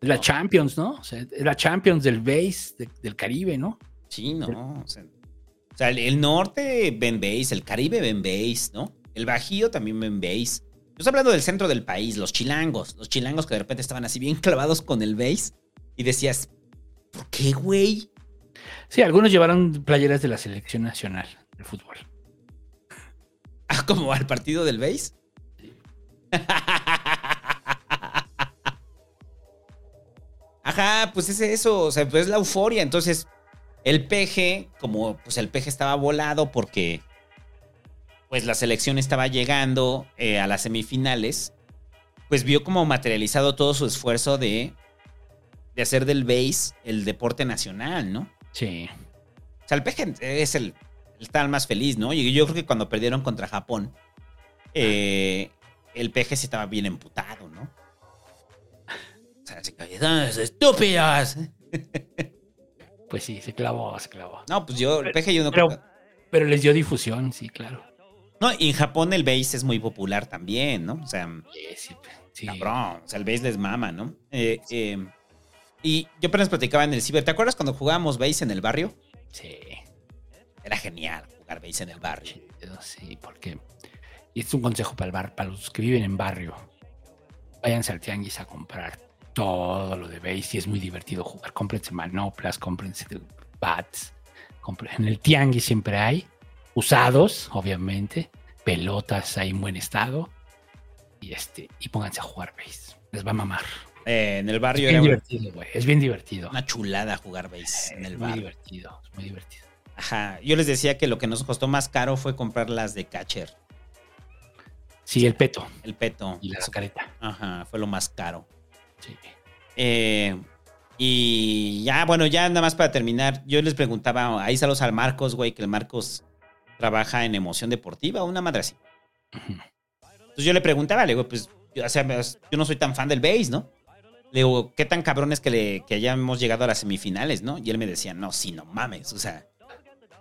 Es la Champions, ¿no? O sea, es la Champions del base, de- del Caribe, ¿no? Sí, no. O sea, o sea, el, el norte ven béis, el Caribe ven béis, ¿no? El Bajío también ven béis. Yo estoy hablando del centro del país, los chilangos. Los chilangos que de repente estaban así bien <laughs> clavados con el béis. Y decías, ¿por qué, güey? Sí, algunos llevaron playeras de la selección nacional de fútbol. <laughs> Ah, como al partido del béis. <laughs> Ajá, pues es eso, o sea, pues es la euforia. Entonces, el peje, como pues el peje estaba volado porque pues la selección estaba llegando eh, a las semifinales, pues vio como materializado todo su esfuerzo de, de hacer del base el deporte nacional, ¿no? Sí. O sea, el peje es el, el tal más feliz, ¿no? Y yo creo que cuando perdieron contra Japón, eh, el peje sí estaba bien emputado, ¿no? O sea, se cayó, estúpidas. Pues sí, se clavó, se clavó. No, pues yo, el peje yo no Pero, pero les dio difusión, sí, claro. No, y en Japón el base es muy popular también, ¿no? O sea, sí, sí. cabrón, o sea, el base les mama, ¿no? Eh, eh, y yo apenas platicaba en el ciber, ¿te acuerdas cuando jugábamos base en el barrio? Sí. Era genial jugar base en el barrio. Sí, porque. Y es un consejo para el bar, para los que viven en barrio. Váyanse al tianguis a comprar todo lo de base y es muy divertido jugar. Cómprense manoplas, cómprense bats. compren- En el tianguis siempre hay. Usados, obviamente. Pelotas ahí en buen estado. Y este, y pónganse a jugar base. Les va a mamar. Eh, en el barrio es bien era divertido, güey. Es bien divertido. una chulada jugar base en el Es muy barrio. divertido, es muy divertido. Ajá, yo les decía que lo que nos costó más caro fue comprar las de catcher. Sí, el peto. El peto. Y la careta. Ajá, fue lo más caro. Sí. Eh, y ya, bueno, ya nada más para terminar, yo les preguntaba, ahí saludos al Marcos, güey, que el Marcos trabaja en emoción deportiva, una madre así. Entonces yo le preguntaba, le digo, pues, yo, o sea, yo no soy tan fan del base, ¿no? Le digo, ¿qué tan cabrón es que, le, que hayamos llegado a las semifinales, no? Y él me decía, no, sí, no mames, o sea,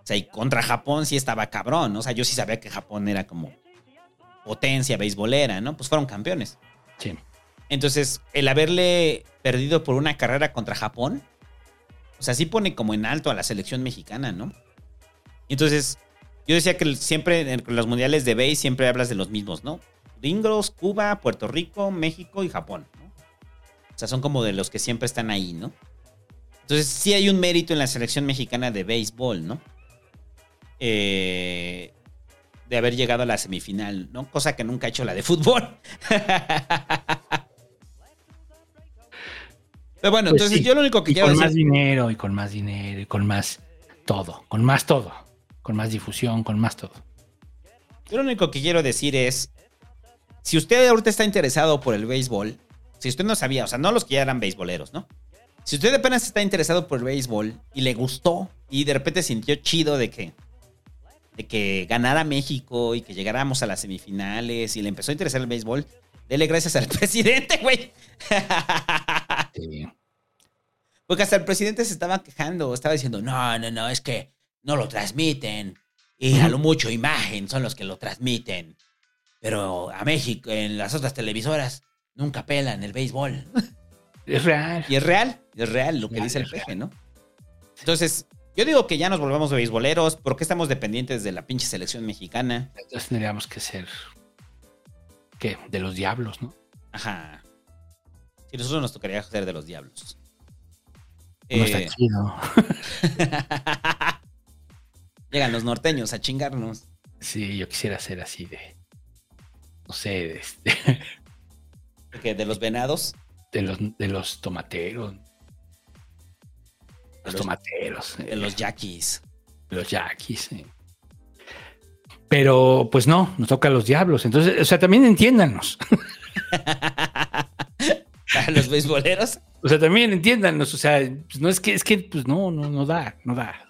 o sea, y contra Japón sí estaba cabrón, ¿no? O sea, yo sí sabía que Japón era como potencia beisbolera, ¿no? Pues fueron campeones. Sí. Entonces, el haberle perdido por una carrera contra Japón, o sea, sí pone como en alto a la selección mexicana, ¿no? Entonces, yo decía que siempre en los mundiales de base siempre hablas de los mismos, ¿no? Gringos, Cuba, Puerto Rico, México y Japón, ¿no? O sea, son como de los que siempre están ahí, ¿no? Entonces, sí hay un mérito en la selección mexicana de béisbol, ¿no? Eh, de haber llegado a la semifinal, ¿no? Cosa que nunca ha hecho la de fútbol. <laughs> Pero bueno, Pues entonces sí. yo lo único que Y quiero con más dinero, y con más dinero, y con más todo, con más todo, con más difusión, con más todo. Yo lo único que quiero decir es si usted ahorita está interesado por el béisbol, si usted no sabía, o sea, no los que ya eran beisboleros, ¿no? Si usted apenas está interesado por el béisbol y le gustó y de repente sintió chido de que de que ganara México y que llegáramos a las semifinales y le empezó a interesar el béisbol, dele gracias al <laughs> presidente, güey. Porque hasta el presidente se estaba quejando, estaba diciendo, no, no, no, es que no lo transmiten. Y a lo mucho imagen son los que lo transmiten. Pero a México, en las otras televisoras, nunca pelan el béisbol. <laughs> Es real. Y es real, es real lo que dice el peje, ¿no? Entonces, yo digo que ya nos volvamos de beisboleros. ¿Por qué estamos dependientes de la pinche selección mexicana? Entonces tendríamos que ser. ¿Qué? De los diablos, ¿no? Ajá. Si nosotros nos tocaría ser de los diablos. No está Eh, chido. <laughs> <laughs> Llegan los norteños a chingarnos. Sí, yo quisiera ser así de. No sé, de, este, ¿De qué? ¿De los venados? de los, de los tomateros. Los, los- tomateros. De los yaquis. de los yaquis. sí. Pero pues no, nos toca a los diablos. Entonces, o sea, también entiéndanos. <laughs> ¿A los beisboleros? O sea, también entiéndanos. O sea, pues no es que, es que, pues no, no, no da, no da.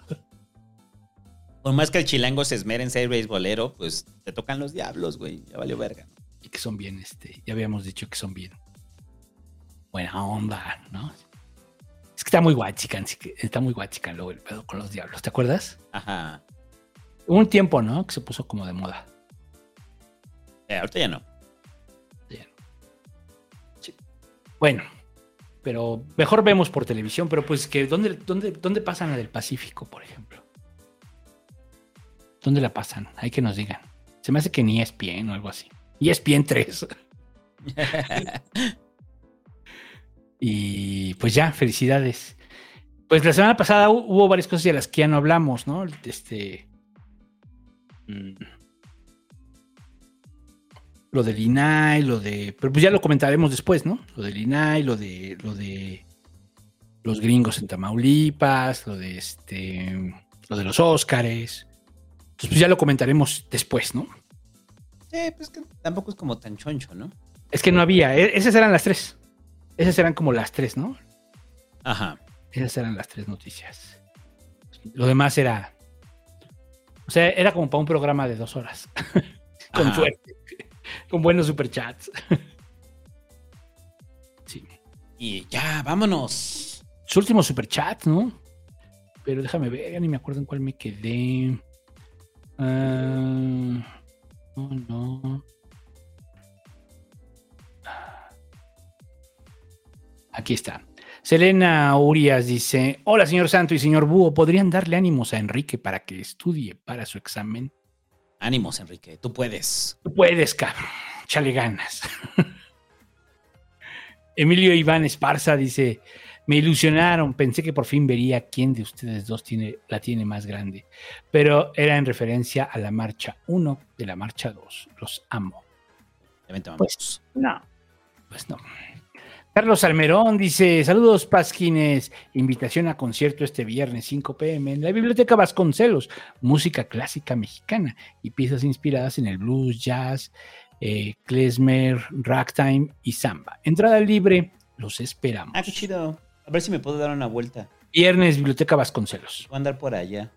Por más que el chilango se esmere en ser beisbolero, pues te tocan los diablos, güey. Ya valió verga. Y que son bien, este, ya habíamos dicho que son bien. Buena onda, ¿no? Es que está muy guachican, sí está muy guachican luego el pedo con los diablos, ¿te acuerdas? Ajá. Hubo un tiempo, ¿no? Que se puso como de moda. Eh, ahorita ya no. Bueno, pero mejor vemos por televisión, pero pues que ¿dónde, dónde, dónde pasan la del Pacífico, por ejemplo? ¿Dónde la pasan? Hay que nos digan. Se me hace que ni ESPN o algo así. E ESPN 3. <laughs> y pues ya, felicidades. Pues la semana pasada hu- hubo varias cosas de las que ya no hablamos, ¿no? Este. mm, Lo del INAI, lo de. Pero pues ya lo comentaremos después, ¿no? Lo del INAI, lo de. Lo de. Los gringos en Tamaulipas, lo de este. Lo de los Óscares. Entonces, pues ya lo comentaremos después, ¿no? Sí, pues que tampoco es como tan choncho, ¿no? Es que no había. e- Esas eran las tres. Esas eran como las tres, ¿no? Ajá. Esas eran las tres noticias. Lo demás era. O sea, era como para un programa de dos horas. <laughs> Con Ajá. suerte. Con buenos superchats. <laughs> Y ya, vámonos. Su último superchat, ¿no? Pero déjame ver, ya ni me acuerdo en cuál me quedé. No, no. Aquí está. Selena Urias dice: Hola, señor Santo y señor Búho, ¿podrían darle ánimos a Enrique para que estudie para su examen? Ánimos, Enrique, tú puedes. Tú puedes, cabrón. Chale ganas. <laughs> Emilio Iván Esparza dice: Me ilusionaron, pensé que por fin vería quién de ustedes dos tiene, la tiene más grande. Pero era en referencia a la marcha 1 de la marcha 2. Los amo. Pues no. Pues no. Carlos Almerón dice: Saludos, Pasquines. Invitación a concierto este viernes 5 pm en la Biblioteca Vasconcelos. Música clásica mexicana y piezas inspiradas en el blues, jazz, eh, klezmer, ragtime y samba. Entrada libre, los esperamos. Ah, qué chido. A ver si me puedo dar una vuelta. Viernes, Biblioteca Vasconcelos. Voy a andar por allá.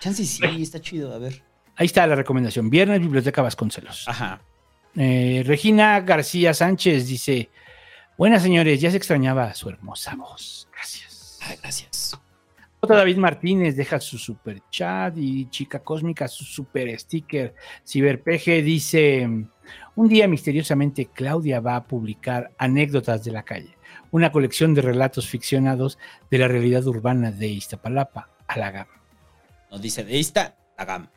Chance sí, está chido, a ver. Ahí está la recomendación. Viernes, Biblioteca Vasconcelos. Ajá. Eh, Regina García Sánchez dice: Buenas señores, ya se extrañaba su hermosa voz. Gracias. Ay, gracias. J. David Martínez deja su super chat y Chica Cósmica su super sticker. Ciberpeje dice: Un día misteriosamente Claudia va a publicar Anécdotas de la calle, una colección de relatos ficcionados de la realidad urbana de Iztapalapa a la GAM. Nos dice de esta, la GAM.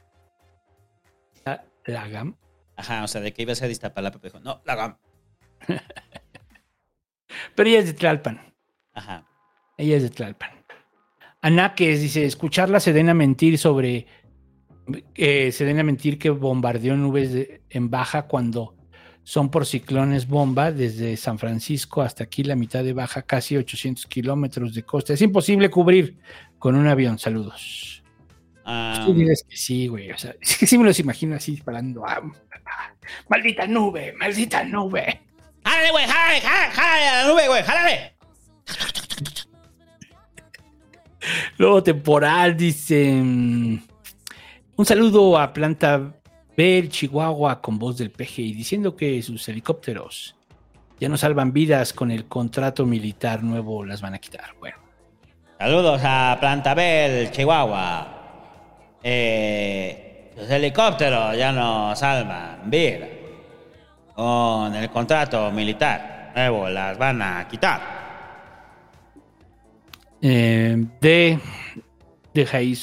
La, la GAM. Ajá, o sea, de que iba a ser de Iztapalapa, pero dijo, no, la GAM. <laughs> Pero ella es de Tlalpan. Ajá. Ella es de Tlalpan. Anaques dice: Escuchar la Sedena mentir sobre. eh, Sedena mentir que bombardeó nubes de- en baja cuando son por ciclones bomba desde San Francisco hasta aquí la mitad de baja, casi 800 kilómetros de costa. Es imposible cubrir con un avión. Saludos. Ah, Tú dices que sí, güey. O sea, es que sí me los imagino así disparando. Ah, Maldita nube, maldita nube. ¡Jálale, güey! ¡Jálale, jálale, jálale a la nube, güey! ¡Jálale! Luego temporal, dicen. Un saludo a Planta Bell, Chihuahua, con voz del PGI, diciendo que sus helicópteros ya no salvan vidas con el contrato militar nuevo, las van a quitar. Bueno. Saludos a Plantabel, Chihuahua. Eh, los helicópteros ya no salvan vida. Con el contrato militar nuevo las van a quitar. Eh, de deja ahí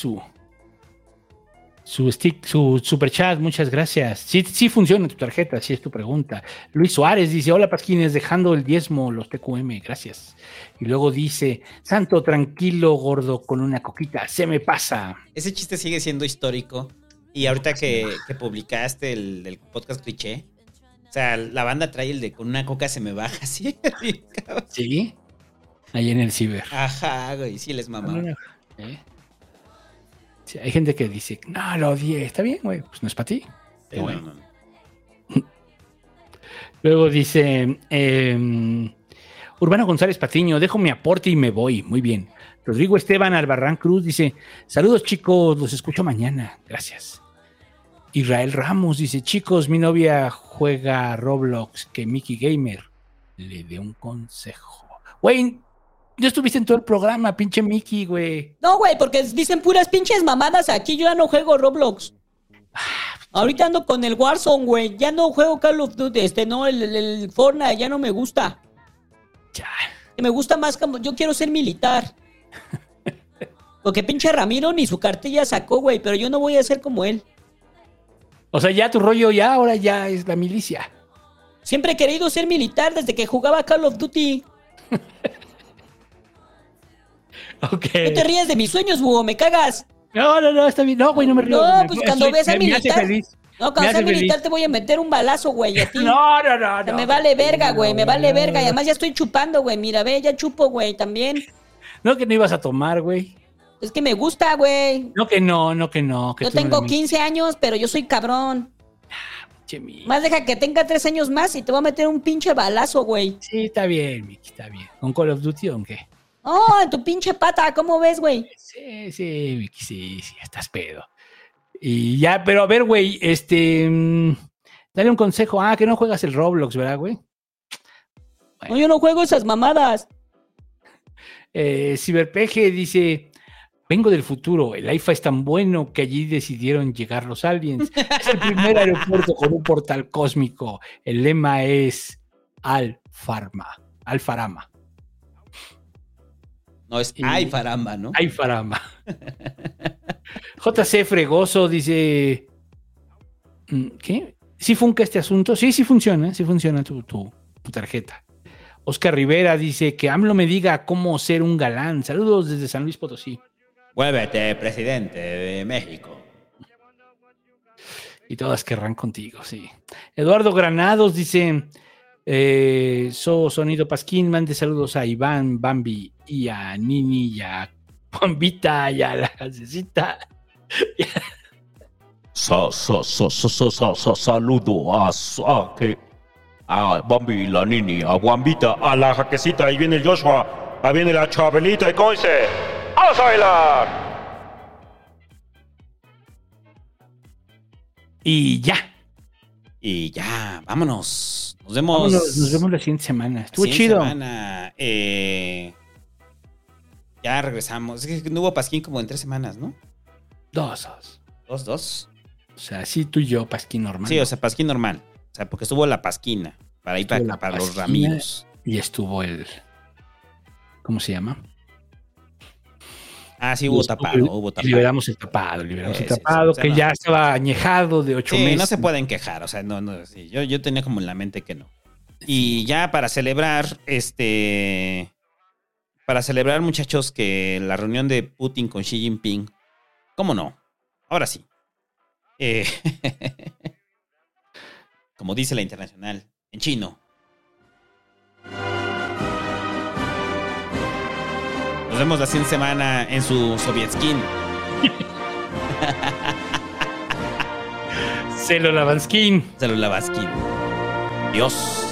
su stick, su super chat, muchas gracias. Sí, sí funciona tu tarjeta, si es tu pregunta. Luis Suárez dice: Hola Pasquines, dejando el diezmo, los TQM, gracias. Y luego dice: Santo, tranquilo, gordo, con una coquita, se me pasa. Ese chiste sigue siendo histórico. Y ahorita que, que publicaste el, el podcast cliché, o sea, la banda trae el de con una coca se me baja <laughs> así. Sí. Ahí en el ciber. Ajá, güey, sí les mamá. ¿Eh? Sí, hay gente que dice, no, lo odié. Está bien, güey. Pues no es para ti. No, no. <laughs> Luego dice eh, Urbano González Patiño, dejo mi aporte y me voy. Muy bien. Rodrigo Esteban Albarrán Cruz dice: Saludos chicos, los escucho mañana. Gracias. Israel Ramos dice: Chicos, mi novia juega Roblox, que Mickey Gamer le dé un consejo. Güey, ya estuviste en todo el programa, pinche Mickey, güey. No, güey, porque dicen puras pinches mamadas aquí. Yo ya no juego Roblox. Ahorita ando con el Warzone, güey. Ya no juego Call of Duty. Este, no, el, el, Fortnite ya no me gusta. Ya. Me gusta más como. Yo quiero ser militar. Porque pinche Ramiro ni su cartilla sacó, güey. Pero yo no voy a ser como él. O sea, ya tu rollo ya ahora ya es la milicia. Siempre he querido ser militar desde que jugaba Call of Duty. <laughs> No te ríes de mis sueños, búho, me cagas. No, no, no, está bien. No, güey, no me río. No, Me- pues me- cuando soy- veas a militar. No, cuando seas militar feliz. te voy a meter un balazo, güey, a ti. No, no, no, O sea, no. me vale verga, güey, me vale verga. Y además ya estoy chupando, güey. Mira, ve, ya chupo, güey, también. No que no ibas a tomar, güey. Es que me gusta, güey. No que no, no que no. Que Yo tengo eres 15 años, pero yo soy cabrón. Mi- Más deja que tenga 3 años más y te voy a meter un pinche balazo, güey. Sí, está bien, Miki, está bien. ¿Con Call of Duty o qué? Oh, en tu pinche pata, ¿cómo ves, güey? Sí, sí, sí, sí, estás pedo. Y ya, pero a ver, güey, este. mm, dale un consejo. Ah, que no juegas el Roblox, ¿verdad, güey? No, yo no juego esas mamadas. Eh, Ciberpeje dice: Vengo del futuro, el AIFA es tan bueno que allí decidieron llegar los aliens. Es el primer aeropuerto con un portal cósmico. El lema es Alfarma, Alfarama. No, es ay, faramba, ¿no? Ay, farama. JC Fregoso dice. mm, ¿Qué? ¿Sí funca este asunto? Sí, sí funciona, sí funciona tu, tu, tu tarjeta. Oscar Rivera dice que AMLO me diga cómo ser un galán. Saludos desde San Luis Potosí. Vuélvete presidente de México. Y todas querrán contigo, sí. Eduardo Granados dice: eh, So Sonido Pasquín, mande saludos a Iván, Bambi y a Nini y a Juanvita y a la gasecita. Sa, sa, sa, sa, sa, sa, sa- saludo a, a, que, a Bambi, la Nini, a Guambita, a la Jaquecita, ahí viene el Joshua, ahí viene la Chabelita, y Coise. ¡Vamos a bailar! Y ya. Y ya, vámonos. Nos vemos. Vámonos, nos vemos la siguiente semana. Estuvo chido. semana. Eh, ya regresamos. Es que no hubo Pasquín como en tres semanas, ¿no? Dos, dos. Dos, dos. O sea, sí, tú y yo, Pasquín normal. Sí, o sea, Pasquín normal. O sea, porque estuvo la Pasquina. Para ir para, los ramillos. Y estuvo el. ¿Cómo se llama? Ah, sí, hubo tapado, el- hubo tapado. Liberamos el tapado, liberamos Sí, el sí, tapado, sí, o sea, que no. ya estaba añejado de ocho Sí, meses. no se pueden quejar, o sea, no, no, sí, yo, yo tenía como en la mente que no. Y ya para celebrar, este, para celebrar muchachos que la reunión de Putin con Xi Jinping, ¿cómo no? Ahora sí. Eh, <laughs> como dice la internacional, en chino. Nos vemos la siguiente semana en su Soviet Skin. <laughs> Célula Banskin. Célula Baskin. Dios.